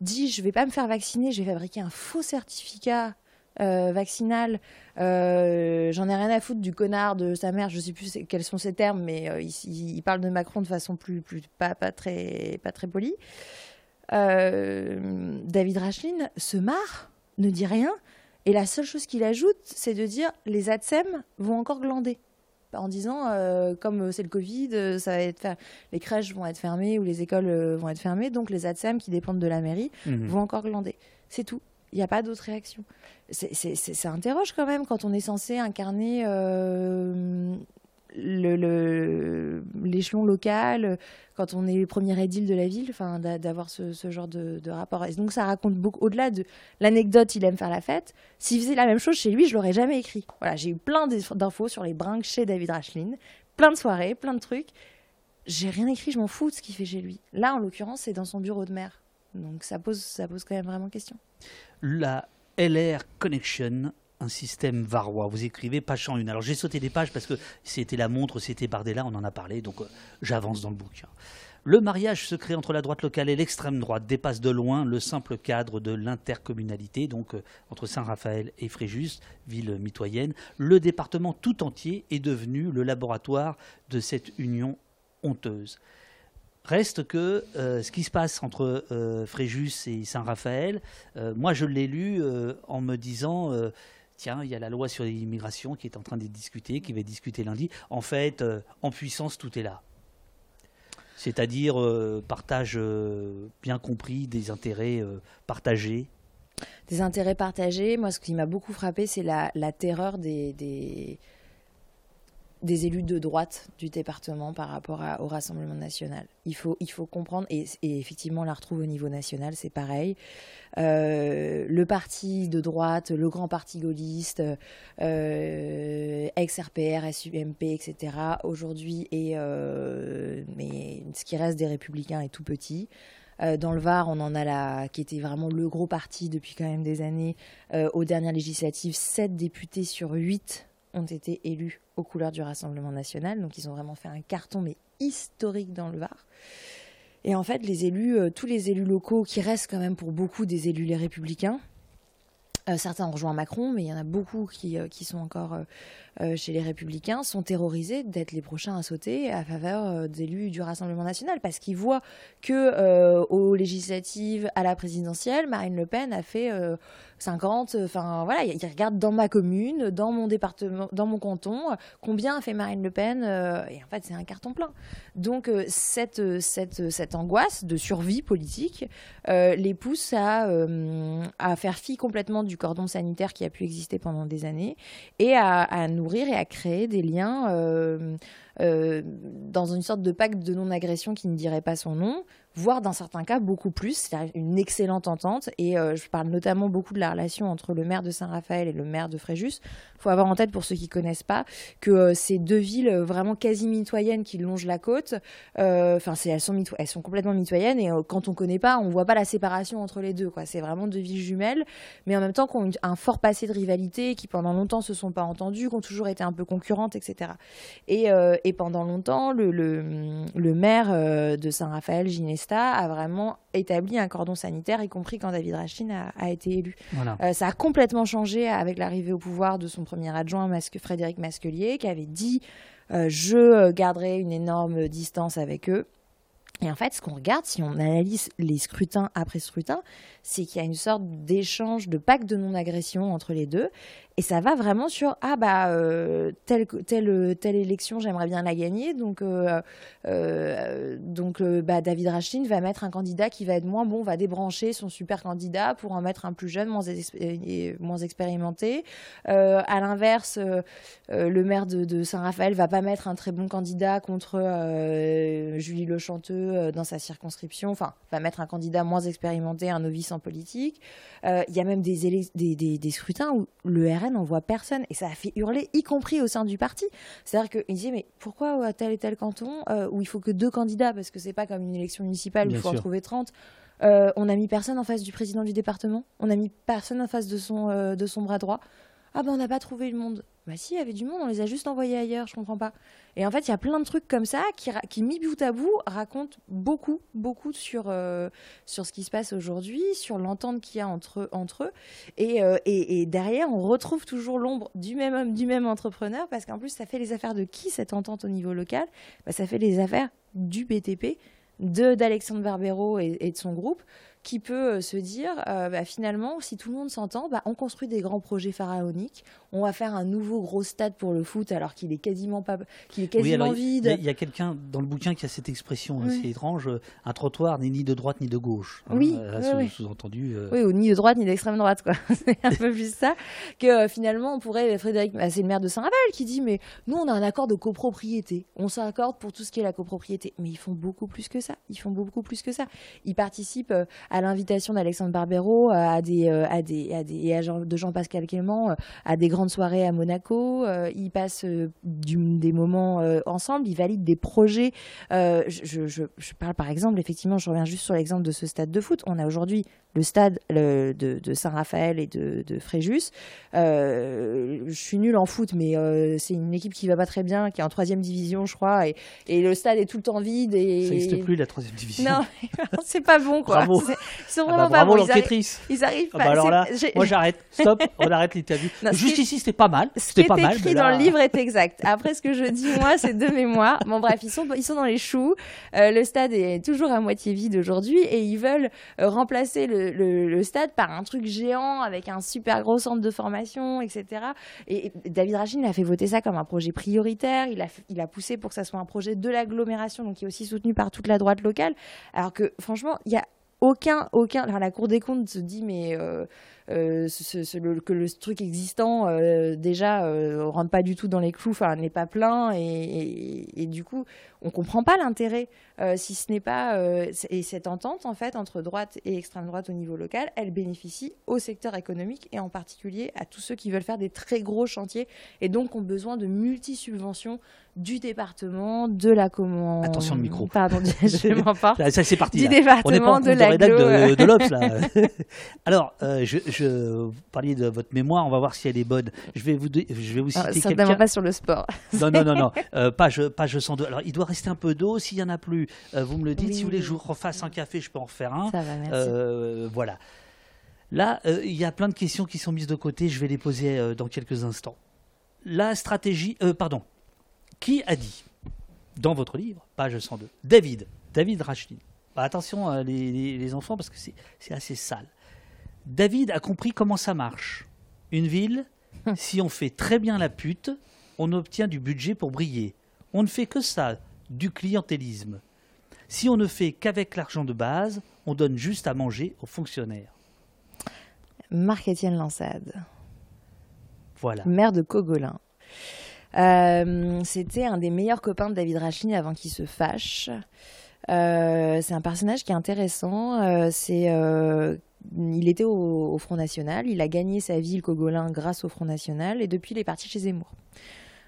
dit je vais pas me faire vacciner, je vais fabriquer un faux certificat euh, vaccinal, euh, j'en ai rien à foutre du connard de sa mère, je sais plus quels sont ses termes, mais euh, il, il parle de Macron de façon plus, pas, très pas très polie. Euh, David Rachlin se marre, ne dit rien, et la seule chose qu'il ajoute, c'est de dire les ATSEM vont encore glander. En disant, euh, comme c'est le Covid, euh, ça va être fer- les crèches vont être fermées ou les écoles euh, vont être fermées, donc les ATSEM qui dépendent de la mairie Mhm. vont encore glander. C'est tout. Il n'y a pas d'autre réaction. C'est- c'est- c'est- Ça interroge quand même quand on est censé incarner euh, l'échelon local, quand on est premier édile de la ville, d'avoir ce, genre de, rapport. Donc ça raconte beaucoup, au-delà de l'anecdote, il aime faire la fête. S'il faisait la même chose chez lui, je l'aurais jamais écrit. Voilà, j'ai eu plein d'inf- d'infos sur les brinques chez David Rachlin, plein de soirées, plein de trucs. J'ai rien écrit, je m'en fous de ce qu'il fait chez lui. Là, en l'occurrence, c'est dans son bureau de maire. Donc ça pose, ça pose quand même vraiment question. La LR Connection, un système varois. Vous écrivez page 101. Alors j'ai sauté des pages parce que c'était la montre, c'était Bardella, on en a parlé, donc euh, j'avance dans le bouquin. Le mariage secret entre la droite locale et l'extrême droite dépasse de loin le simple cadre de l'intercommunalité, donc euh, entre Saint-Raphaël et Fréjus, ville mitoyenne. Le département tout entier est devenu le laboratoire de cette union honteuse. Reste que euh, ce qui se passe entre Fréjus et Saint-Raphaël, moi je l'ai lu en me disant tiens, il y a la loi sur l'immigration qui est en train de discuter, qui va discuter lundi. En fait, en puissance, tout est là. C'est-à-dire euh, partage euh, bien compris des intérêts euh, partagés. Des intérêts partagés, moi ce qui m'a beaucoup frappé, c'est la, terreur des élus de droite du département par rapport au Rassemblement national. Il faut, il faut comprendre, et, effectivement on la retrouve au niveau national, c'est pareil. Euh, le parti de droite, le grand parti gaulliste, euh, ex-RPR, SUMP, etc., aujourd'hui, et euh, mais ce qui reste des républicains est tout petit. dans le Var, on en a la, qui était vraiment le gros parti depuis quand même des années. aux dernières législatives, 7 députés sur 8 ont été élus aux couleurs du Rassemblement national. Donc ils ont vraiment fait un carton, mais historique dans le Var. Et en fait, les élus, euh, tous les élus locaux qui restent quand même pour beaucoup des élus les républicains, euh, certains ont rejoint Macron, mais il y en a beaucoup qui, euh, qui sont encore euh, chez les Républicains sont terrorisés d'être les prochains à sauter à faveur d'élus du Rassemblement national parce qu'ils voient que aux législatives, à la présidentielle, Marine Le Pen a fait 50. Enfin voilà, ils regardent dans ma commune, dans mon département, dans mon canton, combien a fait Marine Le Pen et en fait c'est un carton plein. Donc cette, cette, cette angoisse de survie politique les pousse à, à faire fi complètement du cordon sanitaire qui a pu exister pendant des années et à, nous et à créer des liens euh, euh, dans une sorte de pacte de non-agression qui ne dirait pas son nom, voire dans certains cas beaucoup plus. C'est une excellente entente. Et euh, je parle notamment beaucoup de la relation entre le maire de Saint-Raphaël et le maire de Fréjus. Il faut avoir en tête, pour ceux qui connaissent pas, que euh, ces deux villes vraiment quasi mitoyennes qui longent la côte, enfin, elles, sont elles sont complètement mitoyennes. Et quand on connaît pas, on voit pas la séparation entre les deux. C'est vraiment deux villes jumelles, mais en même temps qui ont un fort passé de rivalité, qui pendant longtemps se sont pas entendues, qui ont toujours été un peu concurrentes, etc. Et, et pendant longtemps, le, le, maire de Saint-Raphaël, A vraiment établi un cordon sanitaire, y compris quand David Rachin a, été élu. Euh, ça a complètement changé avec l'arrivée au pouvoir de son premier adjoint, Frédéric Masquelier, qui avait dit euh, Je garderai une énorme distance avec eux. Et en fait, ce qu'on regarde, si on analyse les scrutins après scrutin, c'est qu'il y a une sorte d'échange, de pacte de non-agression entre les deux. Et ça va vraiment sur ah bah euh, telle, telle, telle élection j'aimerais bien la gagner. Donc euh, euh, donc bah, David Rachlin va mettre un candidat qui va être moins bon va débrancher son super candidat pour en mettre un plus jeune moins, moins expérimenté. À l'inverse le maire de, Saint-Raphaël va pas mettre un très bon candidat contre Julie Le Chanteux dans sa circonscription. Enfin va mettre un candidat moins expérimenté un novice en politique. Il y a même des scrutins où le RN on voit personne. Et ça a fait hurler, y compris au sein du parti. C'est-à-dire qu'ils disaient, mais pourquoi à tel et tel canton, euh, où il faut que deux candidats, parce que c'est pas comme une élection municipale où il faut en trouver 30, euh, on a mis personne en face du président du département, on a mis personne en face de son, euh, de son bras droit. Ah ben on n'a pas trouvé le monde. Bah si, il y avait du monde, on les a juste envoyés ailleurs, je comprends pas. Et en fait, il y a plein de trucs comme ça qui, qui mis bout à bout, racontent beaucoup, beaucoup sur, euh, sur ce qui se passe aujourd'hui, sur l'entente qu'il y a entre, entre eux. Euh, et, et, derrière, on retrouve toujours l'ombre du même homme, du même entrepreneur, parce qu'en plus, ça fait les affaires de qui cette entente au niveau local? Bah, Ça fait les affaires du BTP, d'Alexandre Barbero et, et de son groupe qui peut euh, se dire euh, bah, finalement, si tout le monde s'entend, bah, on construit des grands projets pharaoniques, on va faire un nouveau gros stade pour le foot alors qu'il est quasiment pas, qu'il est quasiment vide. Il y a, quelqu'un dans le bouquin qui a cette expression assez étrange euh, un trottoir n'est ni de droite ni de gauche. Hein, oui, sous-entendu. Oui, ou ni de droite ni d'extrême droite, quoi. c'est un peu plus ça que finalement on pourrait. Frédéric, bah, c'est le maire de Saint-Raval qui dit mais nous on a un accord de copropriété, on s'accorde pour tout ce qui est la copropriété, mais ils font beaucoup plus que ça. Ils font beaucoup plus que ça. Ils participent à l'invitation d'Alexandre Barbero, à des, à des, à des, et de Jean-Pascal Clément, à des grandes soirées à Monaco. ils passent des moments ensemble, ils valident des projets. Je, je, je, parle par exemple, effectivement, je reviens juste sur l'exemple de ce stade de foot. On a aujourd'hui le stade de, de Saint-Raphaël et de, de Fréjus. je suis nulle en foot, mais c'est une équipe qui va pas très bien, qui est en troisième division, je crois, et, et le stade est tout le temps vide. Et... Ça n'existe plus la troisième division. Non, c'est pas bon, quoi. Bravo. Ils sont Ah vraiment bah, bravo pas bons. l'enquêtrice. Ils arrivent Ah pas. bah alors là, moi j'arrête. Stop, on arrête l'interview. Juste ici, c'était pas mal. Ce qui C'était est pas mal. écrit dans là- le livre est exact. Après, ce que je dis, moi, c'est de mémoire. Bon, bref, ils sont, ils sont dans les choux. Euh, le stade est toujours à moitié vide aujourd'hui et ils veulent euh, remplacer le, le- stade par un truc géant avec un super gros centre de formation, etc. Et, David Rachin a fait voter ça comme un projet prioritaire. Il a, il a poussé pour que ça soit un projet de l'agglomération, donc qui est aussi soutenu par toute la droite locale. Alors que, franchement, il y a aucun, aucun. la Cour des comptes se dit, mais euh, euh, que le truc existant euh, déjà euh, rentre pas du tout dans les clous, enfin n'est pas plein et du coup on comprend pas l'intérêt euh, si ce n'est pas euh, et cette entente en fait entre droite et extrême droite au niveau local, elle bénéficie au secteur économique et en particulier à tous ceux qui veulent faire des très gros chantiers et donc ont besoin de multi-subventions du département, de la commande. Attention, le micro. Pardon, je. Ah, Ça, c'est parti. Du là. On n'est pas département de cours de de, l'Obs, là. Alors, euh, je, je vous parliez de votre mémoire, on va voir si elle est bonne. Je vais vous, je vais vous Ah, citer certainement quelqu'un. pas sur le sport. Non, non, non, non. Euh, page, page 102. Alors, il doit rester un peu d'eau. S'il y en a plus, euh, vous me le dites. Oui, si vous voulez, je vous refasse un café, je peux en refaire un. Ça va, merci. Euh, voilà. Là, euh, il y a plein de questions qui sont mises de côté. Je vais les poser dans quelques instants. La stratégie. pardon. Qui a dit dans votre livre, page 102 David. David Rachlin. Bah, attention, euh, les, les- les enfants, parce que c'est assez sale. David a compris comment ça marche. Une ville, si on fait très bien la pute, on obtient du budget pour briller. On ne fait que ça, du clientélisme. Si on ne fait qu'avec l'argent de base, on donne juste à manger aux fonctionnaires. Marc-Étienne Lansade. Voilà. maire de Cogolin. Euh, C'était un des meilleurs copains de David Rachlin avant qu'il se fâche. Euh, c'est un personnage qui est intéressant. Euh, c'est, il était au, au Front National. Il a gagné sa ville Cogolin grâce au Front National et depuis il est parti chez Zemmour.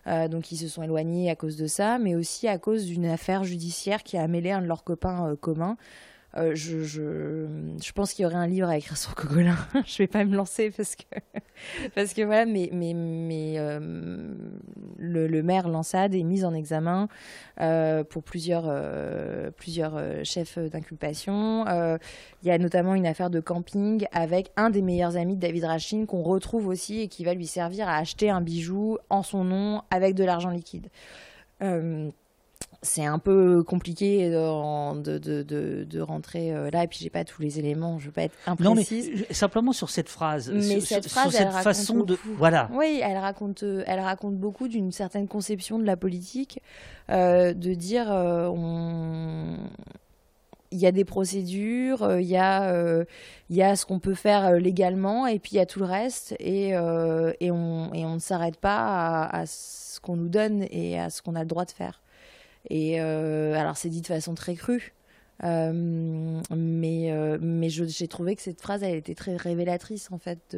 Euh, donc ils se sont éloignés à cause de ça, mais aussi à cause d'une affaire judiciaire qui a mêlé un de leurs copains euh, communs. Euh, je, pense qu'il y aurait un livre à écrire sur Cogolin. je vais pas me lancer parce que parce que voilà, mais, euh, le, maire Lansade est mis en examen euh, pour plusieurs, plusieurs chefs d'inculpation. Il y a notamment une affaire de camping avec un des meilleurs amis de David Rachin qu'on retrouve aussi et qui va lui servir à acheter un bijou en son nom avec de l'argent liquide. C'est un peu compliqué de, de, de, rentrer euh, là, et puis j'ai pas tous les éléments, je veux pas être Non, mais imprécise. simplement sur cette phrase, Mais sur, cette phrase, sur façon de, voilà, Oui, elle raconte, euh, elle raconte beaucoup d'une certaine conception de la politique, euh, de dire euh, on... il y a des procédures, il y, a, euh, il y a ce qu'on peut faire légalement, et puis il y a tout le reste, et, euh, et, on, et on ne s'arrête pas à, à ce qu'on nous donne et à ce qu'on a le droit de faire. Et euh, alors c'est dit de façon très crue. Euh, mais euh, mais j'ai trouvé que cette phrase elle était très révélatrice en fait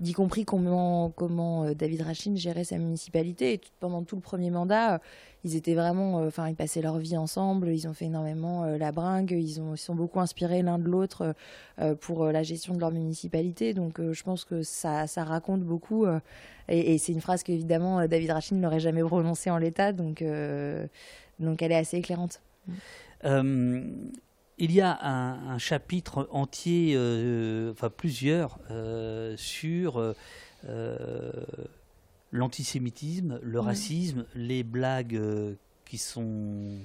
d'y compris comment comment euh, David Rachin gérait sa municipalité. Pendant tout le premier mandat ils étaient vraiment enfin ils passaient leur vie ensemble. Ils ont fait énormément la bringue. Ils ont ils sont beaucoup inspirés l'un de l'autre pour la gestion de leur municipalité. Donc je pense que ça ça raconte beaucoup et, c'est une phrase qu'évidemment David Rachin n'aurait jamais prononcée en l'état. Donc donc elle est assez éclairante Euh, il y a un, un chapitre entier, euh, enfin plusieurs, euh, sur l'antisémitisme, le racisme, les blagues qui sont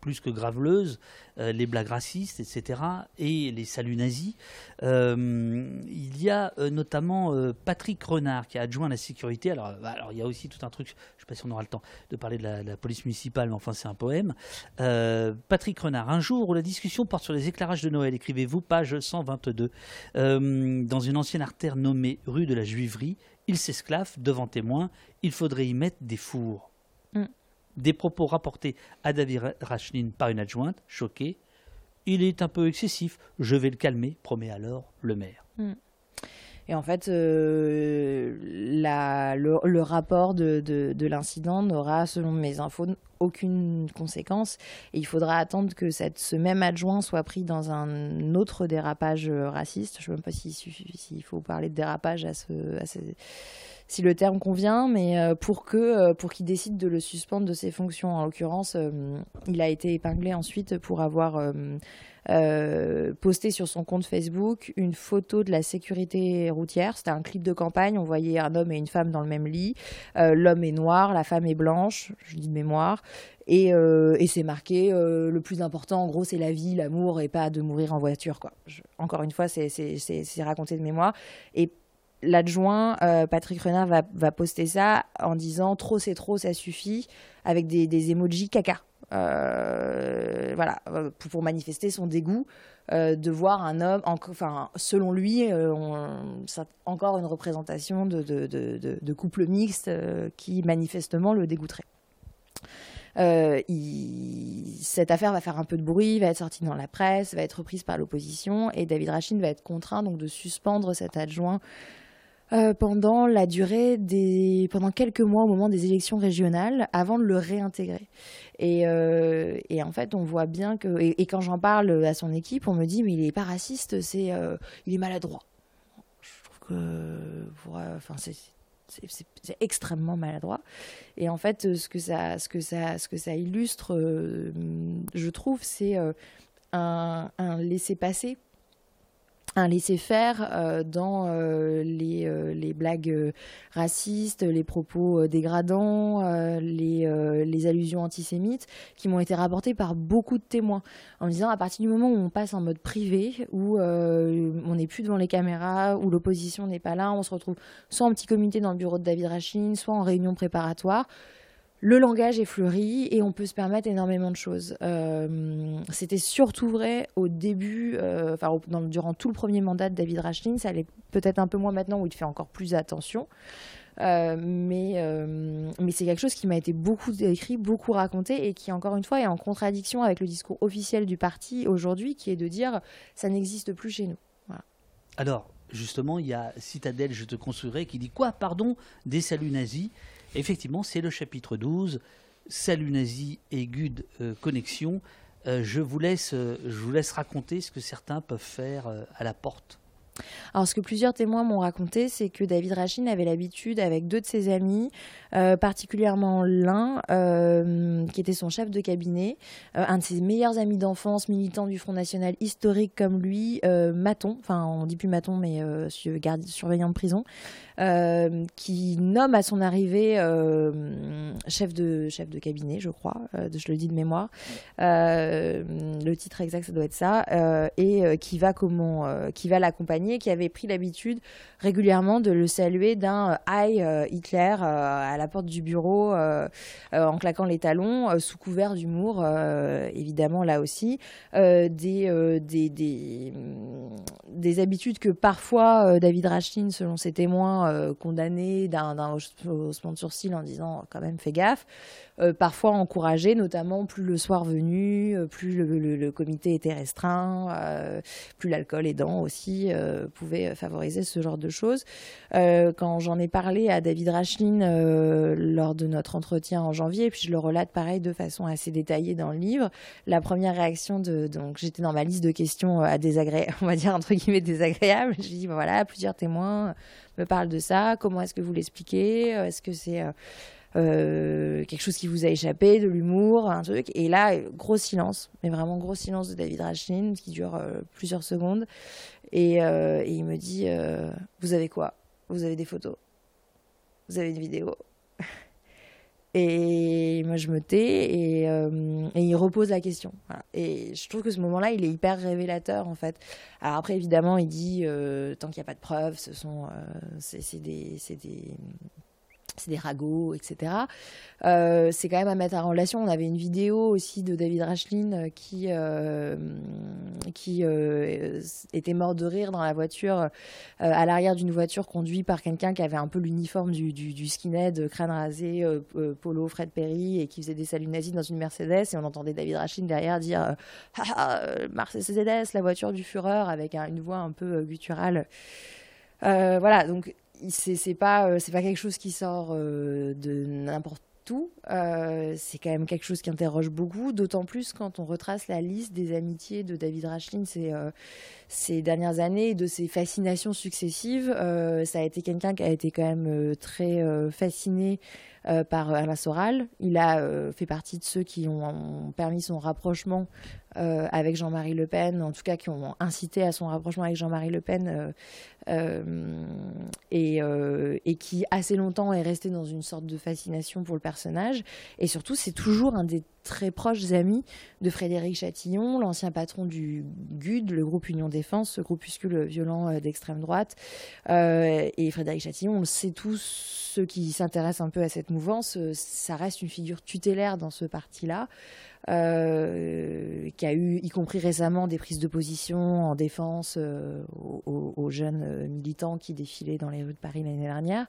plus que graveleuses, euh, les blagues racistes, etc., et les saluts nazis. Euh, il y a euh, notamment Patrick Renard qui est adjoint la sécurité. Alors, bah, alors il y a aussi tout un truc, je ne sais pas si on aura le temps de parler de la, police municipale, mais enfin c'est un poème. Patrick Renard, un jour où la discussion porte sur les éclairages de Noël, écrivez-vous, page 122. Euh, dans une ancienne artère nommée rue de la Juiverie, il s'esclaffe devant témoins, il faudrait y mettre des fours. Mm. Des propos rapportés à David Rachlin par une adjointe, choquée. Il est un peu excessif, je vais le calmer, promet alors le maire. Mm. Et en fait, euh, le, rapport de, l'incident n'aura, selon mes infos, aucune conséquence. Il faudra attendre que ce même adjoint soit pris dans un autre dérapage raciste. Je ne sais même pas s'il faut parler de dérapage si le terme convient, mais euh, euh, pour qu'il décide de le suspendre de ses fonctions. En l'occurrence, il a été épinglé ensuite pour avoir euh, posté sur son compte Facebook une photo de la sécurité routière. C'était un clip de campagne. On voyait un homme et une femme dans le même lit. Euh, l'homme est noir, la femme est blanche. Je dis de mémoire. Et, euh, c'est marqué le plus important, en gros, c'est la vie, l'amour et pas de mourir en voiture. Quoi. encore une fois, c'est raconté de mémoire. Et l'adjoint Patrick Renard va, poster ça en disant trop c'est trop, ça suffit, avec des, emojis caca. Euh, voilà, euh, pour, manifester son dégoût euh, de voir un homme, enfin, selon lui, encore une représentation de, de, couple mixte qui manifestement le dégoûterait. cette affaire va faire un peu de bruit, va être sortie dans la presse, va être reprise par l'opposition et David Rachin va être contraint donc de suspendre cet adjoint euh, pendant la durée des pendant quelques mois au moment des élections régionales avant de le réintégrer. Et, euh, et en fait, on voit bien que et, quand j'en parle à son équipe, on me dit mais il est pas raciste, c'est euh, il est maladroit. Je trouve que enfin c'est c'est extrêmement maladroit. Et en fait, ce que ça, ce que ça, ce que ça illustre, je trouve, c'est un, un laisser-passer un laisser-faire euh, dans euh, les, euh, les, blagues racistes, les propos dégradants, les, les, allusions antisémites qui m'ont été rapportées par beaucoup de témoins en disant à partir du moment où on passe en mode privé, où on n'est plus devant les caméras, où l'opposition n'est pas là, on se retrouve soit en petit comité dans le bureau de David Rachin, soit en réunion préparatoire le langage est fleuri et on peut se permettre énormément de choses. Euh, c'était surtout vrai au début, euh, enfin durant tout le premier mandat de David Rachlin, ça allait peut-être un peu moins maintenant où il fait encore plus attention. Euh, mais mais c'est quelque chose qui m'a été beaucoup écrit, beaucoup raconté et qui encore une fois est en contradiction avec le discours officiel du parti aujourd'hui, qui est de dire ça n'existe plus chez nous. Alors justement, il y a Citadelle, je te construirai, qui dit quoi? Pardon, des saluts nazis. Effectivement, c'est le chapitre 12, Salut nazi et Good euh, Connexion. Euh, euh, je vous laisse raconter ce que certains peuvent faire à la porte. Alors, ce que plusieurs témoins m'ont raconté, c'est que David Rachin avait l'habitude, avec deux de ses amis, euh, particulièrement l'un euh, qui était son chef de cabinet, euh, un de ses meilleurs amis d'enfance, militant du Front National historique comme lui, Maton, enfin on dit plus Maton, mais surveillant de prison, qui nomme à son arrivée chef, de, chef de cabinet, je crois, je le dis de mémoire. le titre exact, ça doit être ça, et qui va qui va l'accompagner qui avait pris l'habitude régulièrement de le saluer d'un Hi euh, Hitler euh, à la porte du bureau euh, en claquant les talons, sous couvert d'humour, évidemment là aussi. des, des, des, des, habitudes que parfois David Rachin, selon ses témoins, condamné d'un haussement de sourcil en disant quand même fais gaffe. Euh, parfois encouragé, notamment plus le soir venu, euh, plus le, comité était restreint, euh, plus l'alcool aidant aussi pouvait favoriser ce genre de choses. quand j'en ai parlé à David Rachlin lors de notre entretien en janvier, puis je le relate pareil de façon assez détaillée dans le livre, la première réaction de donc j'étais dans ma liste de questions à désagréables, on va dire entre guillemets désagréables. Je dis voilà plusieurs témoins me parlent de ça. Comment est-ce que vous l'expliquez Est-ce que c'est euh, quelque chose qui vous a échappé, de l'humour, un truc. Et là, gros silence, mais vraiment gros silence de David Rachlin qui dure euh, plusieurs secondes. Et, euh, et il me dit Vous avez quoi? Vous avez des photos? Vous avez une vidéo Et moi, je me tais et, et il repose la question. Et je trouve que ce moment-là, il est hyper révélateur, en fait. Alors après, évidemment, il dit Tant qu'il n'y a pas de preuves, ce sont. c'est des. C'est des ragots, etc. Euh, c'est quand même à mettre en relation. On avait une vidéo aussi de David Rachlin euh, qui, euh, qui était mort de rire dans la voiture, à l'arrière d'une voiture conduite par quelqu'un qui avait un peu l'uniforme du, du, skinhead, crâne rasé, polo Fred Perry, et qui faisait des saluts nazis dans une Mercedes. Et on entendait David Rachlin derrière dire ah, ah, Mercedes, la voiture du Führer, avec une voix un peu gutturale. voilà, donc c'est pas euh, c'est pas quelque chose qui sort euh, de n'importe où. Euh, c'est quand même quelque chose qui interroge beaucoup, d'autant plus quand on retrace la liste des amitiés de David Rachlin ces, ces dernières années, de ses fascinations successives. ça a été quelqu'un qui a été quand même très fasciné par Alain Soral. Il a fait partie de ceux qui ont permis son rapprochement euh, avec Jean-Marie Le Pen, en tout cas qui ont incité à son rapprochement avec Jean-Marie Le Pen, euh, euh, et, qui assez longtemps est resté dans une sorte de fascination pour le personnage. Et surtout, c'est toujours un des très proches amis de Frédéric Chatillon, l'ancien patron du GUD, le groupe Union Défense, ce groupuscule violent d'extrême droite. et Frédéric Chatillon, on le sait tous, ceux qui s'intéressent un peu à cette mouvance, ça reste une figure tutélaire dans ce parti-là. Euh, qui a eu, y compris récemment, des prises de position en défense euh, aux, jeunes euh, militants qui défilaient dans les rues de Paris l'année dernière.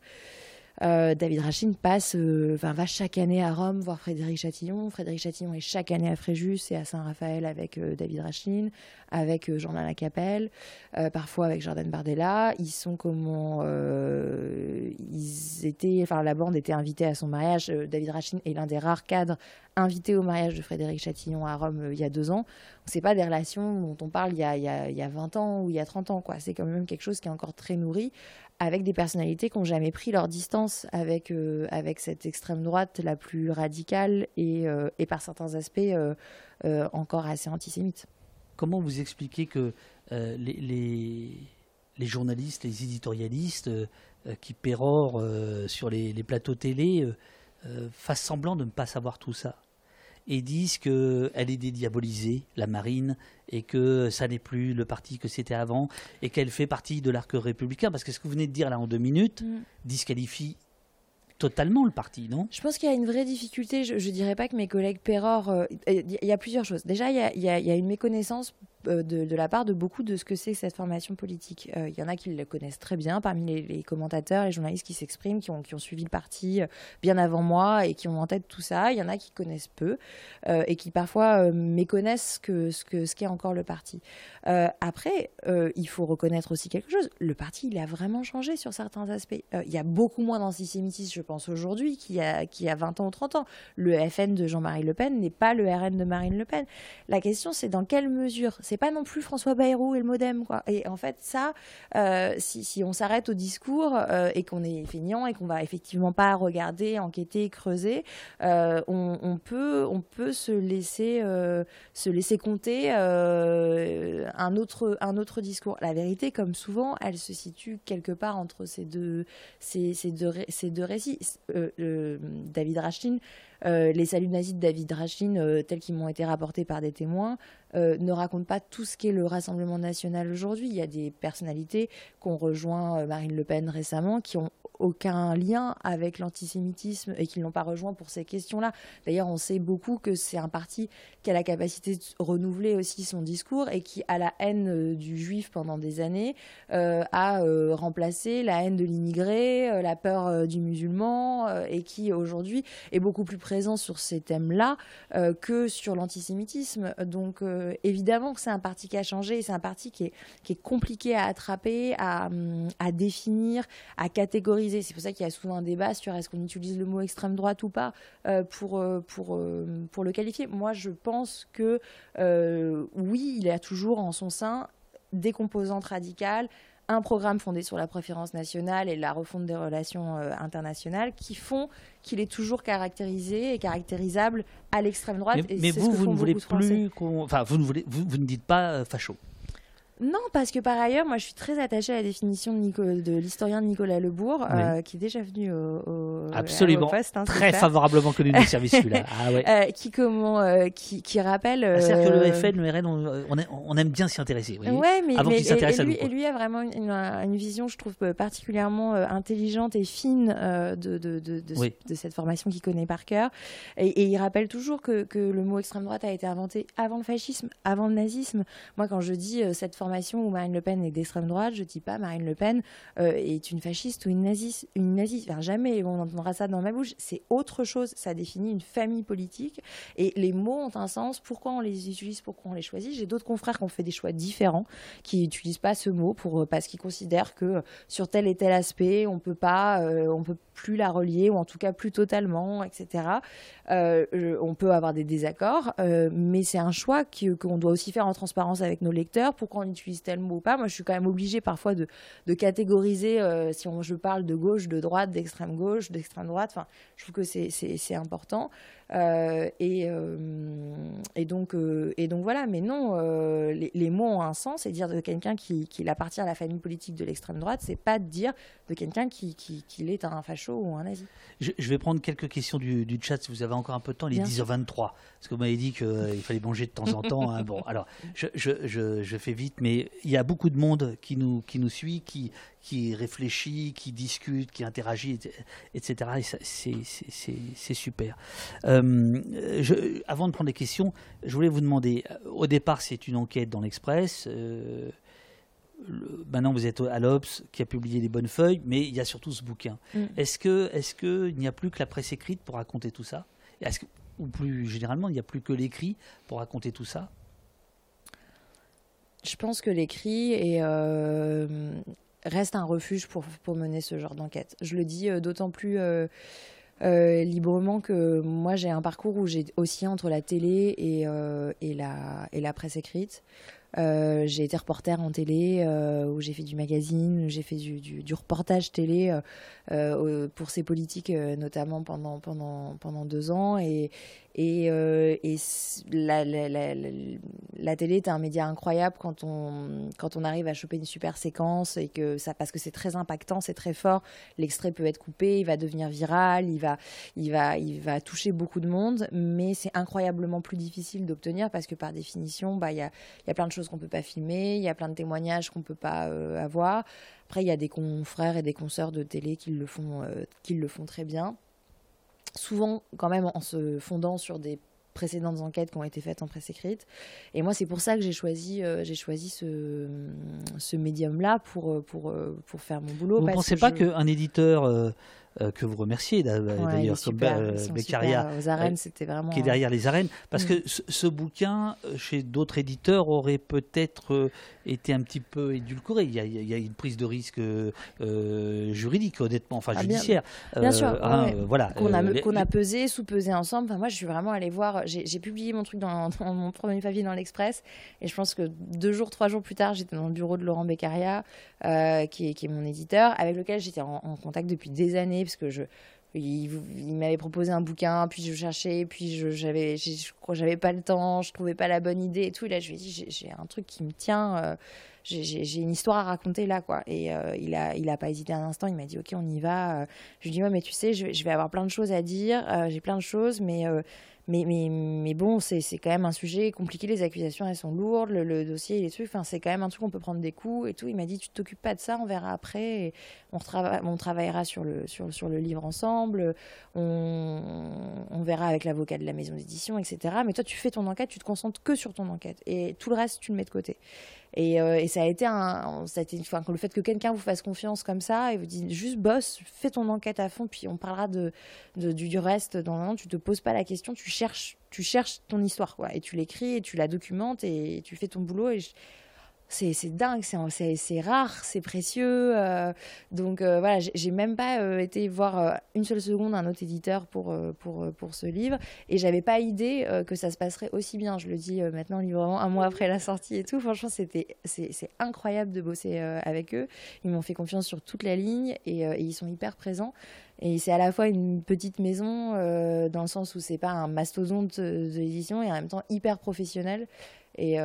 Euh, David Rachin passe, euh, va chaque année à Rome voir Frédéric Chatillon. Frédéric Chatillon est chaque année à Fréjus et à Saint-Raphaël avec euh, David Rachin, avec Jean-Alain Lacapelle, parfois avec Jordan Bardella. Ils sont comment ils étaient, enfin la bande était invitée à son mariage. David Rachin est l'un des rares cadres invités au mariage de Frédéric Chatillon à Rome il y a deux ans. C'est pas des relations dont on parle il y, a, il, y a, il y a 20 ans ou il y a 30 ans. C'est quand même quelque chose qui est encore très nourri avec des personnalités qui n'ont jamais pris leur distance avec, euh, avec cette extrême droite la plus radicale et, euh, et par certains aspects euh, encore assez antisémite. Comment vous expliquez que les, les, journalistes, les éditorialistes qui pérorent sur les, plateaux télé fassent semblant de ne pas savoir tout ça? Et disent qu'elle est dédiabolisée, la marine, et que ça n'est plus le parti que c'était avant, et qu'elle fait partie de l'arc républicain, parce que ce que vous venez de dire là en deux minutes mm. disqualifie totalement le parti, non? Je pense qu'il y a une vraie difficulté. Je ne dirais pas que mes collègues Péror. Euh, il y a plusieurs choses. Déjà, il y a, y a, une méconnaissance euh, de, la part de beaucoup de ce que c'est cette formation politique. Euh, il y en a qui le connaissent très bien parmi les, commentateurs, les journalistes qui s'expriment, qui ont, suivi le parti euh, bien avant moi et qui ont en tête tout ça. Il y en a qui connaissent peu et qui parfois méconnaissent que, ce qu'est encore le parti. après, il faut reconnaître aussi quelque chose. Le parti, il a vraiment changé sur certains aspects. il y a beaucoup moins d'antisémitisme, je pense, aujourd'hui qu'il y a 20 ans ou 30 ans. Le FN de Jean-Marie Le Pen n'est pas le RN de Marine Le Pen. La question, c'est dans quelle mesure c'est pas non plus François Bayrou et le modem, quoi. Et en fait, ça, euh, si, on s'arrête au discours euh, et qu'on est feignant et qu'on va effectivement pas regarder, enquêter, creuser, euh, on, peut, on peut se laisser, se laisser compter un autre, un autre discours. La vérité, comme souvent, elle se situe quelque part entre ces deux, ces, deux, ces deux récits. David Rachlin euh, les saluts nazis de David Rachin, euh, tels qu'ils m'ont été rapportés par des témoins, euh, ne racontent pas tout ce qu'est le Rassemblement national aujourd'hui. Il y a des personnalités qui ont rejoint Marine Le Pen récemment, qui ont aucun lien avec l'antisémitisme et qui ne l'ont pas rejoint pour ces questions-là. D'ailleurs, on sait beaucoup que c'est un parti qui a la capacité de renouveler aussi son discours et qui a la haine euh, du juif pendant des années, euh, a euh, remplacé la haine de l'immigré, la peur du musulman, et qui aujourd'hui est beaucoup plus présent sur ces thèmes-là que sur l'antisémitisme. Donc évidemment que c'est un parti qui a changé, c'est un parti qui est, compliqué à attraper, à, définir, à catégoriser c'est pour ça qu'il y a souvent un débat sur est-ce qu'on utilise le mot extrême droite ou pas euh, pour, euh, pour, euh, le qualifier. Moi, je pense que oui, il a toujours en son sein des composantes radicales, un programme fondé sur la préférence nationale et la refonte des relations internationales qui font qu'il est toujours caractérisé et caractérisable à l'extrême droite. Mais, vous, vous ne voulez plus Enfin, vous ne, voulez, vous, vous ne dites pas facho Non, parce que par ailleurs, moi, je suis très attachée à la définition de, de l'historien Nicolas Lebourg, euh, qui est déjà venu au, Absolument. Hein, très favorablement connu du service celui-là. Ah, ouais. Euh, qui comment, euh, qui, qui, rappelle. Ah, c'est-à-dire que le FN, le RN, on, on, aime bien s'y intéresser. Oui. Ouais, mais, Avant mais et, lui, et, lui, a vraiment une, une, vision, je trouve, particulièrement intelligente et fine de, de, de, de, cette formation qu'il connaît par cœur. Et, et, il rappelle toujours que, que le mot extrême droite a été inventé avant le fascisme, avant le nazisme. Moi, quand je dis cette formation où Marine Le Pen est d'extrême droite, je dis pas Marine Le Pen euh, est une fasciste ou une naziste. Une. Enfin, jamais on entendra ça dans ma bouche. C'est autre chose. Ça définit une famille politique. Et les mots ont un sens. Pourquoi on les utilise Pourquoi on les choisit J'ai d'autres confrères qui ont fait des choix différents, qui n'utilisent pas ce mot pour, euh, parce qu'ils considèrent que euh, sur tel et tel aspect, on peut pas, on peut plus la relier, ou en tout cas plus totalement, etc. on peut avoir des désaccords, mais c'est un choix qu'on doit aussi faire en transparence avec nos lecteurs. Pourquoi on utilise tel mot ou pas Moi, je suis quand même obligée parfois de, catégoriser euh, si on, je parle de gauche, de droite, d'extrême gauche, d'extrême droite. Enfin, je trouve que c'est important. Euh, et, euh, et, donc, et donc voilà, mais non, les, mots ont un sens. Et dire de quelqu'un qui, qui appartient à la famille politique de l'extrême droite, c'est pas de dire de quelqu'un qui, qui, qui, est un facho ou un nazi. Je, vais prendre quelques questions du, du, chat si vous avez encore un peu de temps. Il est 10h23. Parce que vous m'avez dit qu'il fallait manger de temps en temps. Hein. Bon, alors, je, je, je, fais vite, mais il y a beaucoup de monde qui nous, qui nous suit, qui, qui réfléchit, qui discute, qui interagit, etc. c'est super. Euh, je, avant de prendre les questions, je voulais vous demander, au départ c'est une enquête dans l'Express, euh, maintenant vous êtes à l'Obs qui a publié les bonnes feuilles, mais il y a surtout ce bouquin. Mm. Est-ce qu'il n'y a plus que la presse écrite pour raconter tout ça? Que, Ou plus généralement, il n'y a plus que l'écrit pour raconter tout ça? Je pense que l'écrit est, euh, reste un refuge pour, pour mener ce genre d'enquête. Je le dis euh, d'autant plus euh, euh, librement que moi j'ai un parcours où j'ai aussi entre la télé et, la, et la presse écrite. j'ai été reporter en télé, où j'ai fait du magazine, j'ai fait du, reportage télé pour ces politiques, notamment pendant, pendant, pendant deux ans. Et, et, euh, la, télé est un média incroyable quand on, quand on arrive à choper une super séquence et que ça, parce que c'est très impactant, c'est très fort. L'extrait peut être coupé, il va devenir viral, il va, il va, il va toucher beaucoup de monde, mais c'est incroyablement plus difficile d'obtenir parce que par définition, bah, il y a, y a plein de choses qu'on peut pas filmer, il y a plein de témoignages qu'on peut pas euh, avoir. Après, il y a des confrères et des consoeurs de télé qui le font, euh, qui le font très bien souvent quand même en se fondant sur des précédentes enquêtes qui ont été faites en presse écrite. Et moi, c'est pour ça que j'ai choisi, euh, j'ai choisi ce, ce médium-là pour, euh, pour, euh, pour faire mon boulot. Vous ne pensez pas qu'un éditeur euh, que vous remerciez d'ailleurs, comme Beccaria, euh, c'était vraiment qui est derrière les arènes, parce mm. que ce, bouquin euh, chez d'autres éditeurs aurait peut-être été un petit peu édulcoré. Il y a, il y a une prise de risque juridique, honnêtement, enfin ah, judiciaire. Bien, sûr, hein, voilà. Qu'on a, pesé, sous-pesé ensemble. Enfin, moi, je suis vraiment allée voir. J'ai publié mon truc dans, mon premier papier dans l'Express, et je pense que deux jours, trois jours plus tard, j'étais dans le bureau de Laurent Beccaria, qui, est, qui, est, mon éditeur, avec lequel j'étais en contact depuis des années parce que je, il, m'avait proposé un bouquin, puis je cherchais, puis je j'avais, je crois j'avais pas le temps, je trouvais pas la bonne idée et tout. Et là, je lui ai dit, j'ai un truc qui me tient, euh, j'ai une histoire à raconter là, quoi. Et euh, il a, il a pas hésité un instant. Il m'a dit, ok, on y va. Je lui ai dit, mais tu sais, je, vais avoir plein de choses à dire, euh, j'ai plein de choses, mais mais, mais, mais bon, c'est quand même un sujet compliqué. Les accusations, elles sont lourdes. Le, dossier, les trucs, enfin, c'est quand même un truc, on peut prendre des coups et tout. Il m'a dit, tu t'occupes pas de ça, on verra après. on, on travaillera sur le, sur, sur le livre ensemble. On, on verra avec l'avocat de la maison d'édition, etc. Mais toi, tu fais ton enquête, tu te concentres que sur ton enquête. Et tout le reste, tu le mets de côté. Et, euh, et, ça a été un, ça a le fait que quelqu'un vous fasse confiance comme ça et vous dit juste bosse, fais ton enquête à fond, puis on parlera de, du, reste dans. Tu te poses pas la question, tu cherches, tu cherches ton histoire, quoi, et tu l'écris et tu la documentes et tu fais ton boulot. Et c'est dingue, c'est rare, c'est précieux. Euh, donc euh, voilà, j'ai même pas euh, été voir une seule seconde un autre éditeur pour, pour, pour ce livre. Et j'avais pas idée que ça se passerait aussi bien. Je le dis maintenant librement, un mois après la sortie et tout. Franchement, c'est incroyable de bosser avec eux. Ils m'ont fait confiance sur toute la ligne et, et ils sont hyper présents. Et c'est à la fois une petite maison, dans le sens où c'est pas un mastodonte de l'édition, et en même temps hyper professionnel. Et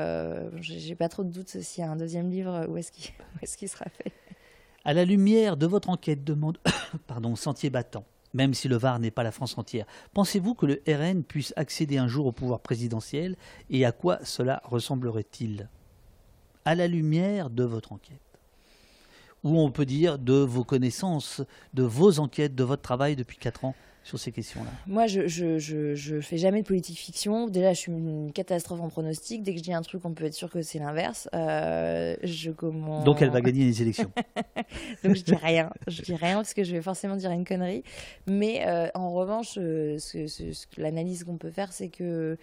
j'ai pas trop de doute s'il y a un deuxième livre, où est-ce qu'il est qu'il sera fait. À la lumière de votre enquête demande, pardon, Sentier battant, même si le Var n'est pas la France entière, pensez-vous que le RN puisse accéder un jour au pouvoir présidentiel et à quoi cela ressemblerait-il? À la lumière de votre enquête. Ou on peut dire de vos connaissances, de vos enquêtes, de votre travail depuis 4 ans sur ces questions-là Moi, je, je, je, fais jamais de politique fiction. Déjà, je suis une catastrophe en pronostic. Dès que je dis un truc, on peut être sûr que c'est l'inverse. Euh, je comment... Donc, elle va gagner les élections. Donc, je dis rien. Je dis rien parce que je vais forcément dire une connerie. Mais euh, en revanche, euh, l'analyse qu'on peut faire, c'est que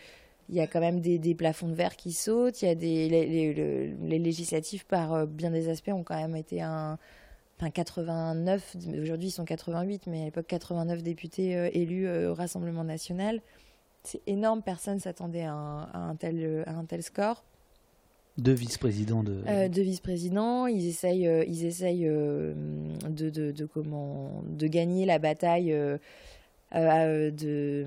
il y a quand même des, des, plafonds de verre qui sautent. Il y a des les, les, législatifs par euh, bien des aspects ont quand même été un enfin 89. Aujourd'hui ils sont 88, mais à l'époque 89 députés euh, élus euh, au Rassemblement national. C'est énorme. Personne s'attendait à, un tel à un tel score. Deux vice-présidents de. deux vice-présidents, ils essayent, ils essayent de, de, de, comment de gagner la bataille euh, de,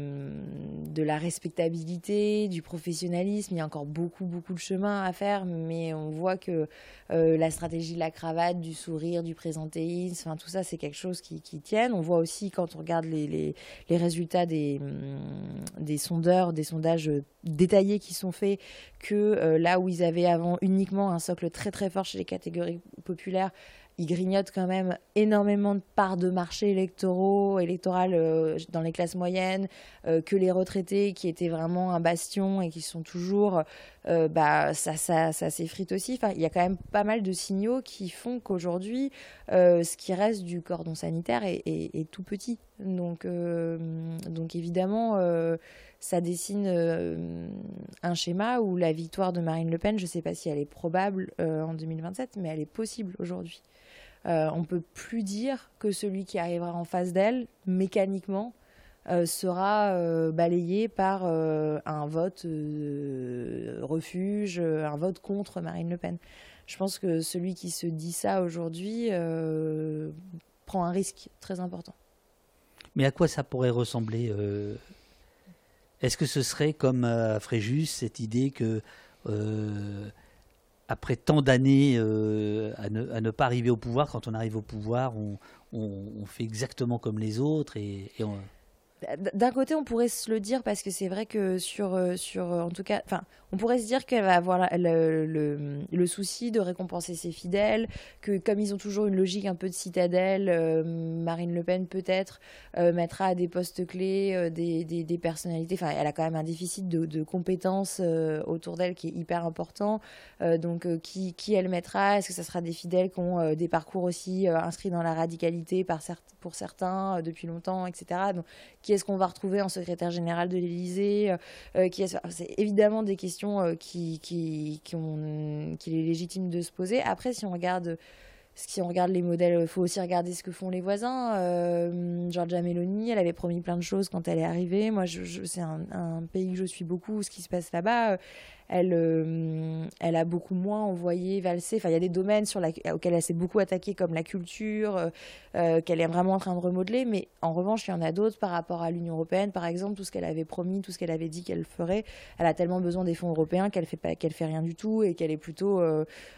de la respectabilité, du professionnalisme. Il y a encore beaucoup, beaucoup de chemin à faire, mais on voit que euh, la stratégie de la cravate, du sourire, du présentéisme, enfin, tout ça, c'est quelque chose qui, qui tienne. On voit aussi, quand on regarde les, résultats des, mm, des sondeurs, des sondages détaillés qui sont faits, que euh, là où ils avaient avant uniquement un socle très, très fort chez les catégories populaires, il grignote quand même énormément de parts de marché électoraux, électorales euh, dans les classes moyennes, euh, que les retraités qui étaient vraiment un bastion et qui sont toujours, euh, bah, ça, ça, ça s'effrite aussi. Enfin, il y a quand même pas mal de signaux qui font qu'aujourd'hui, ce qui reste du cordon sanitaire est, est tout petit. Donc, donc évidemment, ça dessine un schéma où la victoire de Marine Le Pen, je ne sais pas si elle est probable en 2027, mais elle est possible aujourd'hui. Euh, on ne peut plus dire que celui qui arrivera en face d'elle, mécaniquement, euh, sera euh, balayé par un vote refuge, un vote contre Marine Le Pen. Je pense que celui qui se dit ça aujourd'hui prend un risque très important. Mais à quoi ça pourrait ressembler Est-ce que ce serait comme à Fréjus, cette idée que après tant d'années euh, à, ne, pas arriver au pouvoir, quand on arrive au pouvoir, on, fait exactement comme les autres et, et on, d'un côté, on pourrait se le dire parce que c'est vrai que sur, euh, sur, euh, en tout cas, enfin, on pourrait se dire qu'elle va avoir le, le, souci de récompenser ses fidèles, que comme ils ont toujours une logique un peu de citadelle, euh, Marine Le Pen peut-être mettra à des postes clés des, des, personnalités. Enfin, elle a quand même un déficit de, compétences autour d'elle qui est hyper important. donc, qui, qui elle mettra? Est-ce que ça sera des fidèles qui ont des parcours aussi inscrits dans la radicalité par pour certains depuis longtemps, etc. qui est-ce qu'on va retrouver en secrétaire général de l'Élysée euh, euh, C'est évidemment des questions euh, qui, qu'il est légitime de se poser. Après, si on regarde si on regarde les modèles, il faut aussi regarder ce que font les voisins. Euh, Giorgia Meloni, elle avait promis plein de choses quand elle est arrivée. Moi, c'est un, pays que je suis beaucoup, ce qui se passe là-bas elle, euh, elle a beaucoup moins envoyé valser. Enfin, il y a des domaines sur la, auxquels elle s'est beaucoup attaquée, comme la culture, euh, euh, qu'elle est vraiment en train de remodeler. Mais en revanche, il y en a d'autres par rapport à l'Union européenne, par exemple, tout ce qu'elle avait promis, tout ce qu'elle avait dit qu'elle ferait. Elle a tellement besoin des fonds européens qu'elle fait pas, qu'elle fait rien du tout et qu'elle est plutôt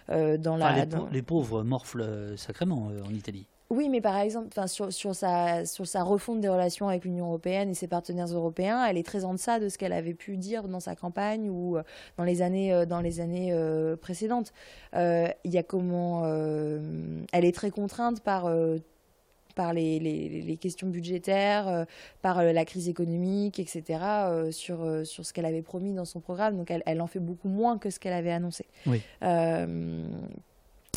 dans la. Les, les, pauvres morflent sacrément en Italie. Oui, mais par exemple, sur, sur, sa, sur sa refonte des relations avec l'Union européenne et ses partenaires européens, elle est très en deçà de ce qu'elle avait pu dire dans sa campagne ou euh, dans les années, euh, dans les années euh, précédentes. Il y a comment. elle est très contrainte par par les, les, questions budgétaires, par la crise économique, etc., sur, sur ce qu'elle avait promis dans son programme. Donc elle, elle, en fait beaucoup moins que ce qu'elle avait annoncé. Oui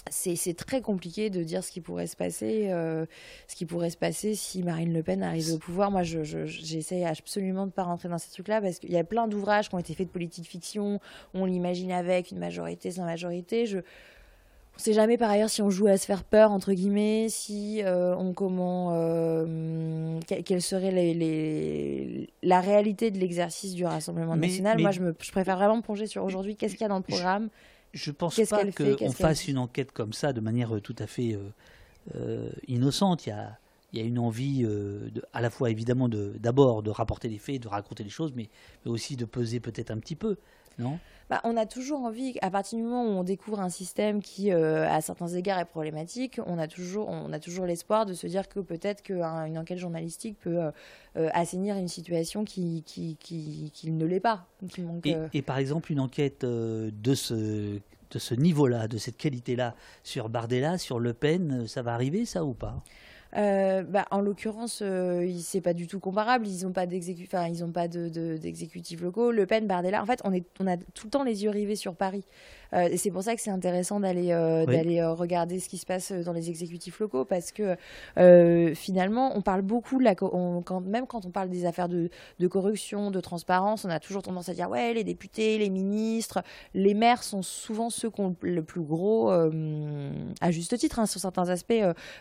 c'est très compliqué de dire ce qui pourrait se passer, euh, ce qui pourrait se passer si Marine Le Pen arrivait au pouvoir. Moi, j'essaie je, absolument de ne pas rentrer dans ces trucs-là parce qu'il y a plein d'ouvrages qui ont été faits de politique fiction. On l'imagine avec une majorité sans majorité. Je, on sait jamais par ailleurs si on joue à se faire peur entre guillemets, si euh, on comment, euh, quelle serait les, la réalité de l'exercice du Rassemblement national. Moi, je, me, je préfère vraiment me plonger sur aujourd'hui. Qu'est-ce qu'il y a dans le programme je pense pas qu'on fasse une enquête comme ça de manière euh, tout à fait euh, euh, innocente. Il y a, il y a une envie euh, de, à la fois évidemment d'abord de, rapporter les faits, de raconter les choses, mais, mais aussi de peser peut-être un petit peu, non bah, on a toujours envie, à partir du moment où on découvre un système qui, euh, à certains égards, est problématique, on a toujours, on a toujours l'espoir de se dire que peut-être qu'une enquête journalistique peut euh, assainir une situation qui, qui, qui, ne l'est pas. et, et, par exemple, une enquête de ce, de ce niveau-là, de cette qualité-là, sur Bardella, sur Le Pen, ça va arriver, ça ou pas? Euh, bah, en l'occurrence, euh, c'est pas du tout comparable. Ils n'ont pas d'exécutifs ils ont pas de, locaux. Le Pen, Bardella, en fait, on, est, on a tout le temps les yeux rivés sur Paris. Euh, et c'est pour ça que c'est intéressant d'aller euh, d'aller regarder ce qui se passe dans les exécutifs locaux parce que finalement, on parle beaucoup de la, quand, même quand on parle des affaires de, de, corruption, de transparence, on a toujours tendance à dire ouais, les députés, les ministres, les maires sont souvent ceux qui ont le plus gros, à juste titre, hein, sur certains aspects,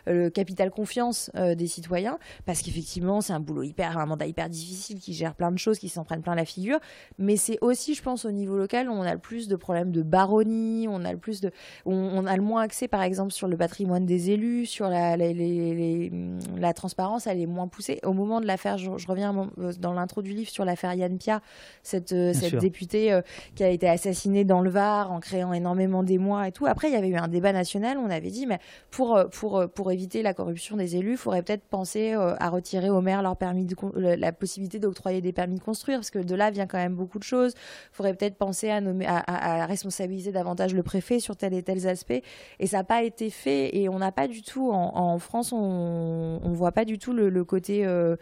le capital confiance des citoyens parce qu'effectivement, c'est un boulot hyper, un mandat hyper difficile qui gère plein de choses, qui s'en prennent plein la figure. Mais c'est aussi, je pense, au niveau local, où on a le plus de problèmes de barreau on a le plus de, on, a le moins accès, par exemple, sur le patrimoine des élus, sur la, la transparence, elle est moins poussée. Au moment de l'affaire, je, reviens euh, dans l'intro du livre sur l'affaire Yann Pia, cette, euh, cette députée euh, qui a été assassinée dans le Var en créant énormément d'émoi et tout. Après, il y avait eu un débat national on avait dit, mais pour, pour, pour éviter la corruption des élus, il faudrait peut-être penser à retirer aux maires leur permis la possibilité d'octroyer des permis de construire, parce que de là vient quand même beaucoup de choses. Il faudrait peut-être penser à, nommer, à responsabiliser davantage le préfet sur tel et tel aspect. Et ça n'a pas été fait. Et on n'a pas du tout, en, France, on ne voit pas du tout le, côté euh,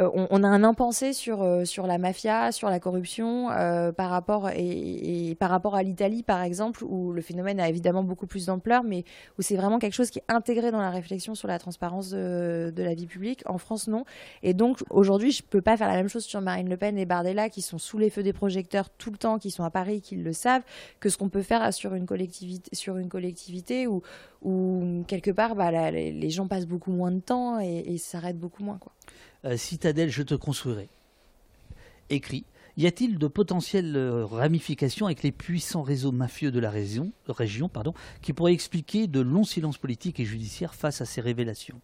euh, on, a un impensé sur, euh, sur la mafia, sur la corruption, euh, par, rapport et, par rapport à l'Italie, par exemple, où le phénomène a évidemment beaucoup plus d'ampleur, mais où c'est vraiment quelque chose qui est intégré dans la réflexion sur la transparence de, la vie publique. En France, non. Et donc, aujourd'hui, je ne peux pas faire la même chose sur Marine Le Pen et Bardella, qui sont sous les feux des projecteurs tout le temps, qui sont à Paris, qui le savent, que ce qu'on peut faire sur une collectivité, sur une collectivité où, quelque part, bah, les gens passent beaucoup moins de temps et, s'arrêtent beaucoup moins. Euh, citadelle, je te construirai. Écrit. Y a-t-il de potentielles euh, ramifications avec les puissants réseaux mafieux de la région, région pardon, qui pourraient expliquer de longs silences politiques et judiciaires face à ces révélations?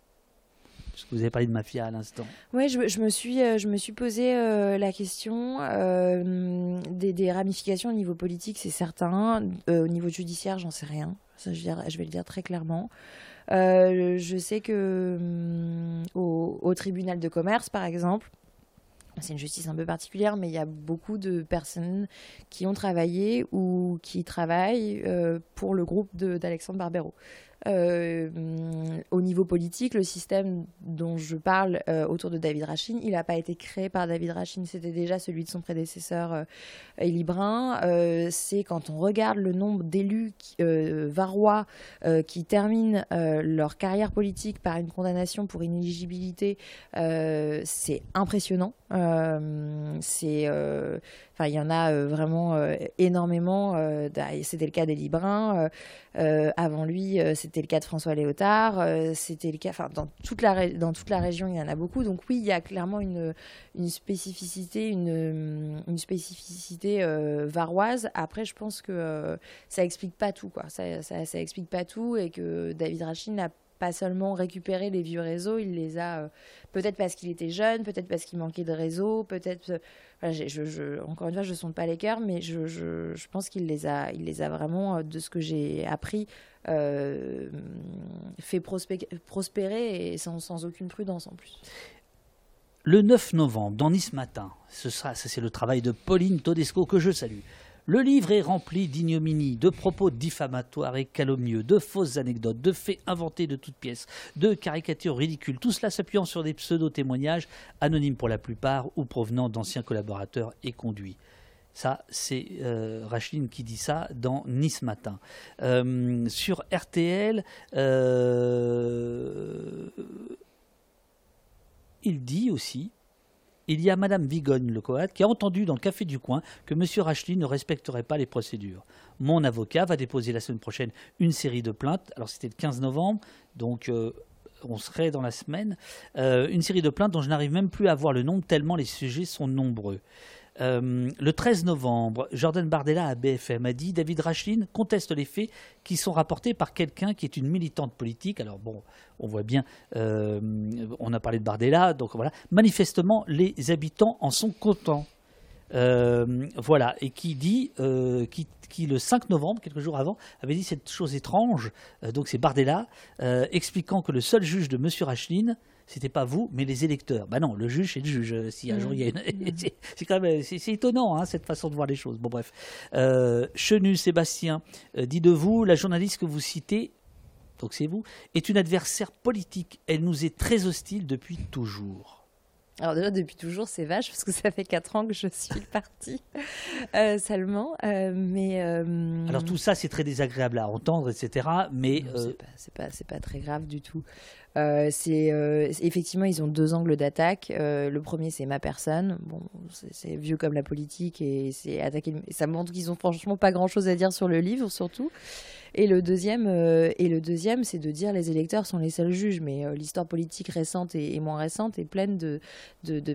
Vous avez parlé de mafia à l'instant. Oui, je, me suis, euh, je me suis posé la question des, ramifications au niveau politique, c'est certain. au niveau judiciaire, j'en sais rien. je, vais le dire très clairement. Euh, je sais que hum, au, tribunal de commerce, par exemple, c'est une justice un peu particulière, mais il y a beaucoup de personnes qui ont travaillé ou qui travaillent euh, pour le groupe d'Alexandre Barbero. Euh, au niveau politique, le système dont je parle euh, autour de David Rachin, il n'a pas été créé par David Rachin, c'était déjà celui de son prédécesseur euh, Brun. c'est quand on regarde le nombre d'élus varois qui terminent leur carrière politique par une condamnation pour inéligibilité, c'est impressionnant. il y en a vraiment énormément. c'était le cas d'Elie Brun. avant lui, c'était c'était le cas de François Léotard, euh, c'était le cas, enfin dans toute la région, il y en a beaucoup. Donc oui, il y a clairement une, une spécificité, une, spécificité euh, varoise. Après, je pense que euh, ça explique pas tout, quoi. Ça, ça, explique pas tout et que David Rachin n'a pas seulement récupéré les vieux réseaux, il les a peut-être parce qu'il était jeune, peut-être parce qu'il manquait de réseau, peut-être. encore une fois, je ne sonde pas les cœurs, mais je, je pense qu'il les a, il les a vraiment, de ce que j'ai appris, euh, fait prospérer et sans, aucune prudence en plus. Le 9 novembre, dans Nice Matin, ce c'est le travail de Pauline Todesco que je salue. Le livre est rempli d'ignominies, de propos diffamatoires et calomnieux, de fausses anecdotes, de faits inventés de toutes pièces, de caricatures ridicules, tout cela s'appuyant sur des pseudo-témoignages, anonymes pour la plupart ou provenant d'anciens collaborateurs et conduits. Ça, c'est euh, qui dit ça dans Nice Matin. Euh, sur RTL, euh, il dit aussi il y a Madame Vigogne, le Coat, qui a entendu dans le café du coin que M. Racheline ne respecterait pas les procédures. Mon avocat va déposer la semaine prochaine une série de plaintes. Alors c'était le 15 novembre, donc on serait dans la semaine. une série de plaintes dont je n'arrive même plus à voir le nombre tellement les sujets sont nombreux. Euh, le 13 novembre, Jordan Bardella à BFM a dit David Rachlin conteste les faits qui sont rapportés par quelqu'un qui est une militante politique. Alors bon, on voit bien, euh, on a parlé de Bardella, donc voilà. Manifestement, les habitants en sont contents. Euh, voilà, et qui dit, qui, le 5 novembre, quelques jours avant, avait dit cette chose étrange, donc c'est Bardella, expliquant que le seul juge de M. Rachlin, c'était pas vous, mais les électeurs. Bah non, le juge, c'est le juge. Si un jour il y a une... c'est quand même, c'est étonnant hein, cette façon de voir les choses. Bon bref, euh, Chenu Sébastien euh, dit de vous, la journaliste que vous citez, donc c'est vous, est une adversaire politique. Elle nous est très hostile depuis toujours. Alors déjà depuis toujours c'est vache parce que ça fait 4 ans que je suis partie euh, seulement. Euh, mais euh, alors tout ça c'est très désagréable à entendre etc. Mais c'est pas c'est pas, pas, très grave du tout. C'est effectivement ils ont deux angles d'attaque. le premier c'est ma personne. Bon c'est vieux comme la politique et c'est attaquer. Ça montre qu'ils ont franchement pas grand chose à dire sur le livre surtout. Et le deuxième, euh, et le deuxième, c'est de dire les électeurs sont les seuls juges, mais euh, l'histoire politique récente et, moins récente est pleine de,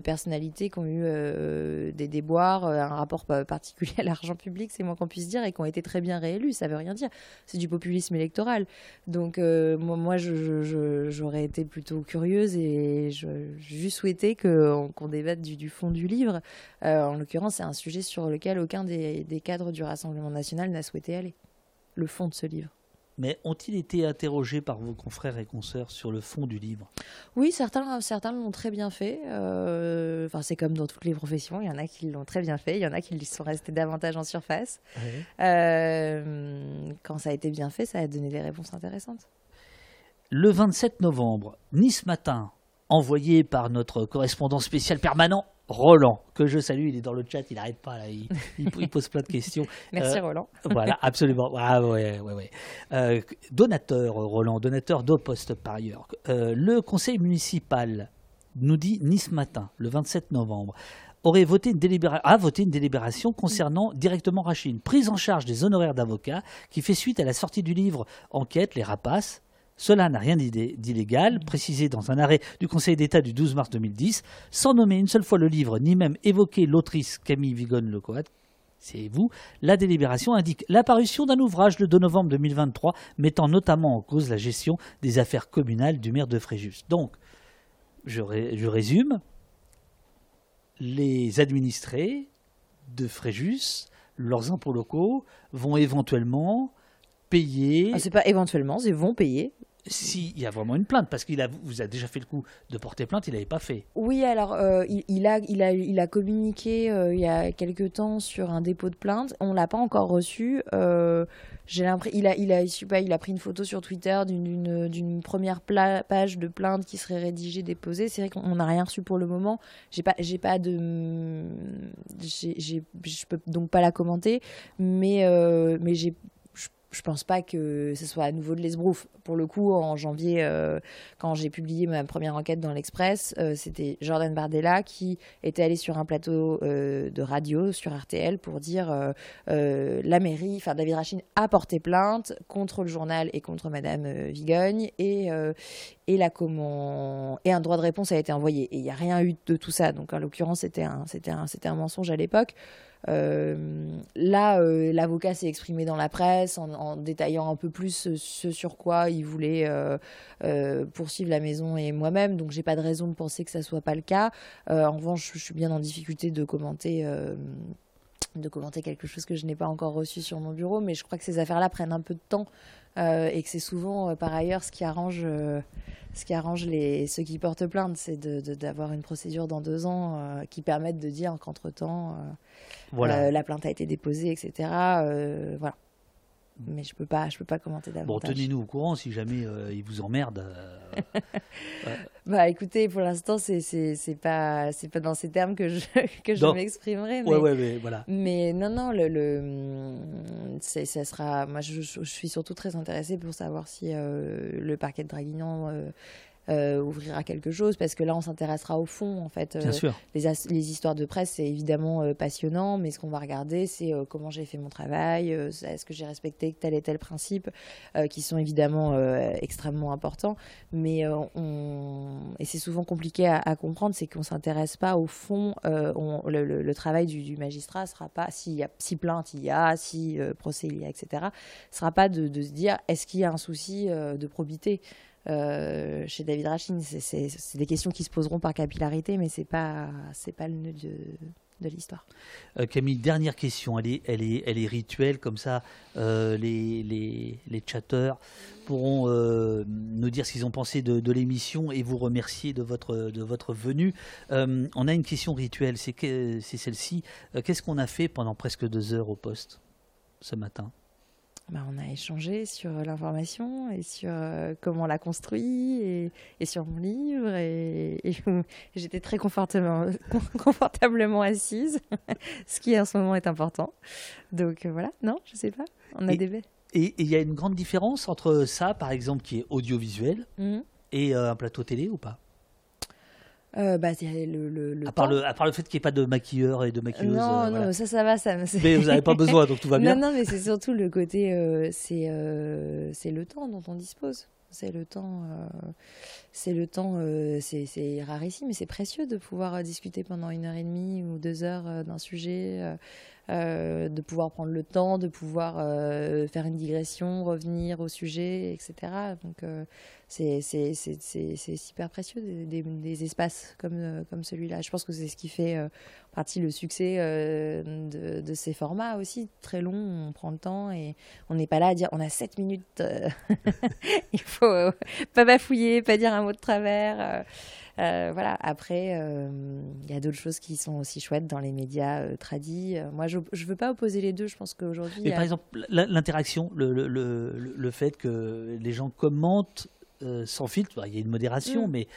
personnalités qui ont eu euh, des déboires, un rapport particulier à l'argent public, c'est moins qu'on puisse dire, et qui ont été très bien réélus. Ça veut rien dire. C'est du populisme électoral. Donc moi, j'aurais été plutôt curieuse et j'ai souhaité qu'on débatte du, fond du livre. en l'occurrence, c'est un sujet sur lequel aucun des cadres du Rassemblement national n'a souhaité aller le fond de ce livre. Mais ont-ils été interrogés par vos confrères et consoeurs sur le fond du livre? Oui, certains, certains l'ont très bien fait. Euh, enfin, c'est comme dans toutes les professions. Il y en a qui l'ont très bien fait. Il y en a qui sont restés davantage en surface. Euh, quand ça a été bien fait, ça a donné des réponses intéressantes. Le 27 novembre, Nice Matin, envoyé par notre correspondant spécial permanent Roland, que je salue, il est dans le chat, il n'arrête pas, là, il, pose plein de questions. Merci euh, Roland. voilà, absolument. Ah, ouais, ouais, ouais. Euh, donateur, Roland, donateur d'Opost par ailleurs. Euh, le conseil municipal nous dit Nice Matin, le 27 novembre, aurait voté une délibération, a voté une délibération concernant directement Rachine, prise en charge des honoraires d'avocat, qui fait suite à la sortie du livre Enquête, les rapaces, cela n'a rien d'illégal, précisé dans un arrêt du Conseil d'État du 12 mars 2010, sans nommer une seule fois le livre, ni même évoquer l'autrice Camille Vigonne-Lecoat, c'est vous, la délibération indique l'apparition d'un ouvrage le 2 novembre 2023 mettant notamment en cause la gestion des affaires communales du maire de Fréjus. Donc, je, résume, les administrés de Fréjus, leurs impôts locaux, vont éventuellement payer. Ah, c'est pas éventuellement, ils vont payer s'il y a vraiment une plainte, parce qu'il vous a déjà fait le coup de porter plainte, il n'avait pas fait. Oui, alors euh, il, a, il, a, il a communiqué euh, il y a quelque temps sur un dépôt de plainte. On l'a pas encore reçu. Euh, il a, il a, pas, il a pris une photo sur Twitter d'une, première page de plainte qui serait rédigée, déposée. C'est vrai qu'on n'a rien reçu pour le moment. J'ai pas, peux donc pas la commenter, mais, mais j'ai je pense pas que ce soit à nouveau de l'esbrouf. Pour le coup, en janvier, euh, quand j'ai publié ma première enquête dans l'Express, euh, c'était Jordan Bardella qui était allé sur un plateau euh, de radio sur RTL pour dire la mairie, enfin David Rachin a porté plainte contre le journal et contre Madame Vigogne et un droit de réponse a été envoyé. Et il n'y a rien eu de tout ça. Donc en l'occurrence, c'était un mensonge à l'époque. Euh, là, euh, l'avocat s'est exprimé dans la presse en, détaillant un peu plus ce, sur quoi il voulait euh, poursuivre la maison et moi-même, donc j'ai pas de raison de penser que ça soit pas le cas. en revanche, je suis bien en difficulté de commenter de commenter quelque chose que je n'ai pas encore reçu sur mon bureau, mais je crois que ces affaires-là prennent un peu de temps et que c'est souvent par ailleurs ce qui arrange ce qui arrange les, ceux qui portent plainte, c'est d'avoir une procédure dans deux ans euh, qui permette de dire qu'entre-temps, euh, voilà. Euh, la plainte a été déposée, etc. voilà mais je peux pas, je peux pas commenter davantage. Bon, tenez-nous au courant si jamais euh, il vous emmerde. Euh, bah, écoutez, pour l'instant, c'est c'est pas c'est pas dans ces termes que je que je m'exprimerai. Mais, ouais, ouais, voilà. Mais non, non, le, le ça sera. Moi, je, je, suis surtout très intéressée pour savoir si euh, le parquet de Draguignan ouvrira quelque chose parce que là, on s'intéressera au fond, en fait. Bien sûr. Les, les, histoires de presse, c'est évidemment passionnant, mais ce qu'on va regarder, c'est comment j'ai fait mon travail, est-ce que j'ai respecté tel et tel principe, qui sont évidemment extrêmement importants. Mais on... et c'est souvent compliqué à, comprendre, c'est qu'on s'intéresse pas au fond. On, le, travail du, du magistrat sera pas s'il y a si plainte il y a, si procès il y a, etc. Sera pas de, de se dire est-ce qu'il y a un souci de probité? Euh, chez David Rachin. C'est des questions qui se poseront par capillarité, mais c'est pas pas le nœud de, de l'histoire. Euh, Camille, dernière question. Elle est, elle est, elle est rituelle comme ça. Euh, les, les, les chatteurs pourront nous dire ce qu'ils ont pensé de, l'émission et vous remercier de votre de votre venue. on a une question rituelle. C'est celle-ci. Qu'est-ce qu'on a fait pendant presque deux heures au poste ce matin? Bah, on a échangé sur l'information et sur euh, comment on l'a construit et, sur mon livre. Et, j'étais très confortablement, confortablement assise, ce qui en ce moment est important. Donc euh, voilà, non, je sais pas. On a et, des Et il y a une grande différence entre ça, par exemple, qui est audiovisuel, mmh. et euh, un plateau télé ou pas? Euh, bah, le, le, le à, part le, à, part le, fait qu'il n'y ait pas de maquilleur et de maquilleuse. Non, euh, non, ça, ça va. Ça, mais vous n'avez pas besoin, donc tout va bien. Non, non, mais c'est surtout le côté, euh, c'est c'est le temps dont on dispose. C'est le temps, c'est le temps, c'est rarissime, mais c'est précieux de pouvoir discuter pendant une heure et demie ou deux heures d'un sujet. Euh, de pouvoir prendre le temps, de pouvoir euh, faire une digression, revenir au sujet, etc. Donc euh, c'est super précieux des, des, espaces comme, comme celui-là. Je pense que c'est ce qui fait en partie le succès de, de, ces formats aussi, très longs, on prend le temps et on n'est pas là à dire on a 7 minutes, il faut pas bafouiller, pas dire un mot de travers. Euh, voilà. Après, il euh, y a d'autres choses qui sont aussi chouettes dans les médias euh, tradis. Moi, je ne veux pas opposer les deux. Je pense qu'aujourd'hui. Par exemple, l'interaction, le, le, le, le, fait que les gens commentent sans filtre, il y a une modération, mm. mais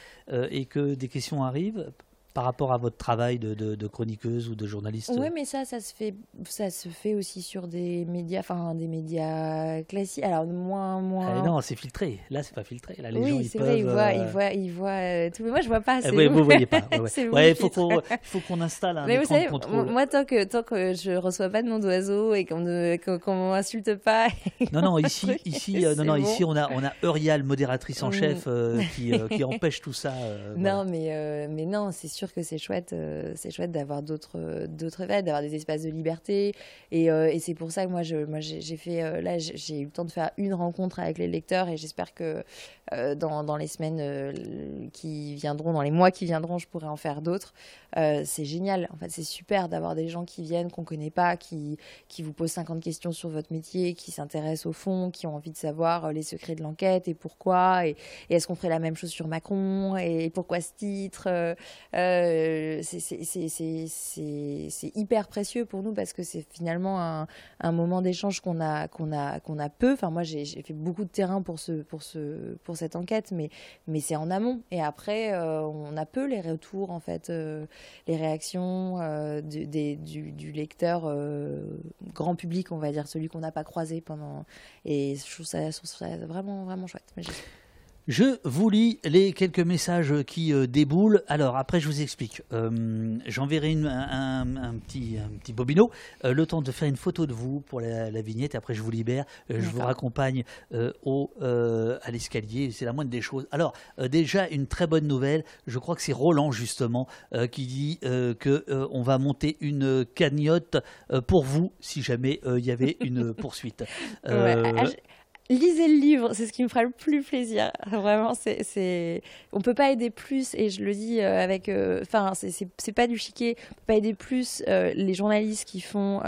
et que des questions arrivent par rapport à votre travail de, de, chroniqueuse ou de journaliste Oui, mais ça, ça se fait, ça se fait aussi sur des médias, enfin des médias classiques. Alors moins, moins. Ah, non, c'est filtré. Là, c'est pas filtré. Là, les oui, gens, ils c'est peuvent. Vrai, ils voient, ils voient, ils voient euh, tout. Mais moi, je vois pas. Ah, oui, vous voyez pas. Ouais, ouais. il faut qu'on, faut qu'on installe un mais écran vous savez, de contrôle. Moi, tant que tant que je reçois pas de nom d'oiseau et qu'on ne qu'on m'insulte pas. Non, non, ici, ici, euh, non, non, bon. ici, on a on a Eurial, modératrice en mm. chef, euh, qui qui empêche tout ça. non, mais mais non, c'est sûr que c'est chouette euh, c'est chouette d'avoir d'autres d'autres d'avoir des espaces de liberté. Et, euh, c'est pour ça que moi, j'ai fait euh, là, j'ai eu le temps de faire une rencontre avec les lecteurs et j'espère que dans, les semaines qui viendront, dans les mois qui viendront, je pourrai en faire d'autres. c'est génial. En c'est super d'avoir des gens qui viennent qu'on connaît pas, qui qui vous posent 50 questions sur votre métier, qui s'intéressent au fond, qui ont envie de savoir les secrets de l'enquête et pourquoi. Et, est-ce qu'on ferait la même chose sur Macron et pourquoi ce titre c'est hyper précieux pour nous parce que c'est finalement un, moment d'échange qu'on a, qu'on a, qu'on a peu. Enfin, moi, j'ai fait beaucoup de terrain pour, ce, pour, ce, pour cette enquête, mais, mais c'est en amont. Et après, euh, on a peu les retours, en fait, euh, les réactions euh, du, des, du, lecteur grand public, on va dire, celui qu'on n'a pas croisé pendant. Et je trouve ça, je trouve ça vraiment, vraiment chouette. Je vous lis les quelques messages qui euh, déboulent. Alors après, je vous explique. Euh, J'enverrai un, un, petit, un petit bobino, euh, le temps de faire une photo de vous pour la, la vignette. Après, je vous libère. Je vous raccompagne au, à l'escalier. C'est la moindre des choses. Alors déjà, une très bonne nouvelle. Je crois que c'est Roland justement qui dit que on va monter une cagnotte pour vous si jamais il y avait une poursuite. Ouais, lisez le livre, c'est ce qui me fera le plus plaisir. Vraiment, c'est, c'est, on peut pas aider plus, et je le dis euh, avec, euh, enfin, c'est, c'est, pas du chiquet, on peut pas aider plus euh, les journalistes qui font,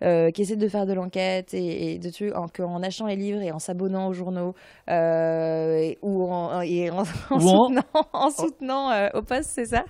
qui essaient de faire de l'enquête et, de trucs, en, qu'en achetant les livres et en s'abonnant aux journaux, ou en, et en, soutenant, en soutenant au poste, c'est ça?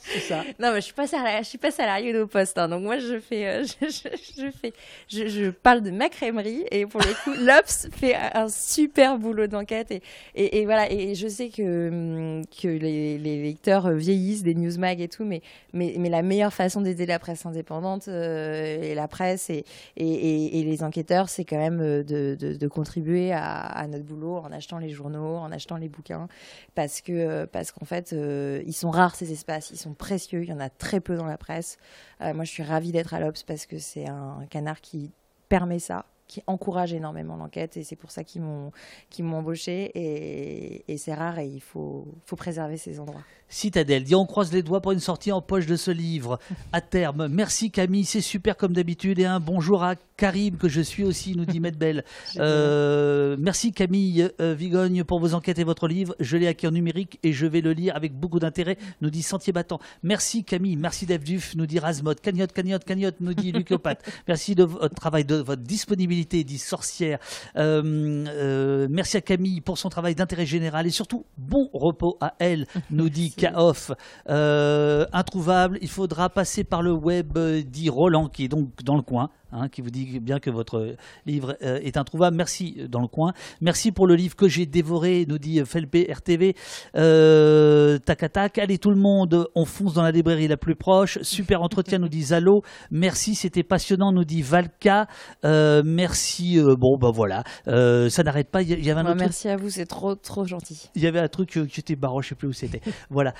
C'est ça. non, mais je suis pas salarié, je suis pas salarié au poste, hein, donc moi je fais, je, je, je, fais, je, je parle de ma crèmerie et pour le coup, l'Obs fait un super boulot d'enquête et, et, voilà. Et je sais que, que les, lecteurs vieillissent des newsmag et tout, mais, mais, mais la meilleure façon d'aider la presse indépendante euh, et la presse et, et, les enquêteurs, c'est quand même euh, de, de, contribuer à, notre boulot en achetant les journaux, en achetant les bouquins, parce que parce qu'en fait, euh, ils sont rares ces espaces, ils sont précieux, il y en a très peu dans la presse. moi, je suis ravie d'être à l'Obs parce que c'est un canard qui permet ça qui encourage énormément l'enquête et c'est pour ça qu'ils m'ont m'ont embauché et, et c'est rare et il faut, faut préserver ces endroits. Citadelle. Dit on croise les doigts pour une sortie en poche de ce livre à terme. Merci Camille, c'est super comme d'habitude et un bonjour à Karim que je suis aussi, nous dit Medbel. euh, merci Camille euh, Vigogne pour vos enquêtes et votre livre. Je l'ai acquis en numérique et je vais le lire avec beaucoup d'intérêt, nous dit Sentier Battant. Merci Camille, merci Dave Duf, nous dit Razmod. Cagnotte, cagnotte, cagnotte, nous dit Lucopat. merci de votre travail, de votre disponibilité, dit Sorcière. Euh, euh, merci à Camille pour son travail d'intérêt général et surtout bon repos à elle, nous dit off euh, introuvable. Il faudra passer par le web, dit Roland, qui est donc dans le coin. Hein, qui vous dit bien que votre livre euh, est introuvable. Merci euh, dans le coin. Merci pour le livre que j'ai dévoré, nous dit Felpe RTV. Euh, tac, tac. Allez tout le monde, on fonce dans la librairie la plus proche. Super entretien, nous dit Zalo. Merci, c'était passionnant, nous dit Valka. Euh, merci. bon, ben voilà. ça n'arrête pas. Il y, avait un autre Merci à vous, c'est trop, trop gentil. Il y avait un truc qui était barré, je sais plus où c'était. voilà.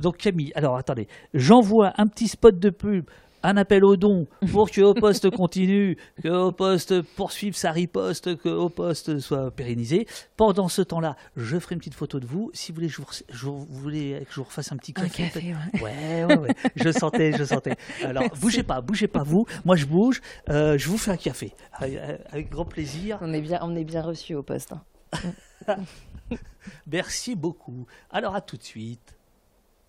donc Camille, alors attendez, j'envoie un petit spot de pub un appel au don pour que Au Poste continue, que Au Poste poursuive sa riposte, que Au Poste soit pérennisé. Pendant ce temps-là, je ferai une petite photo de vous. Si vous voulez, je vous, voulez que je vous refasse un petit café. ouais. ouais, ouais, Je sentais, je sentais. Alors, bougez pas, bougez pas vous. Moi, je bouge. Euh, je vous fais un café avec, grand plaisir. On est bien, on est bien reçu au poste. Merci beaucoup. Alors, à tout de suite.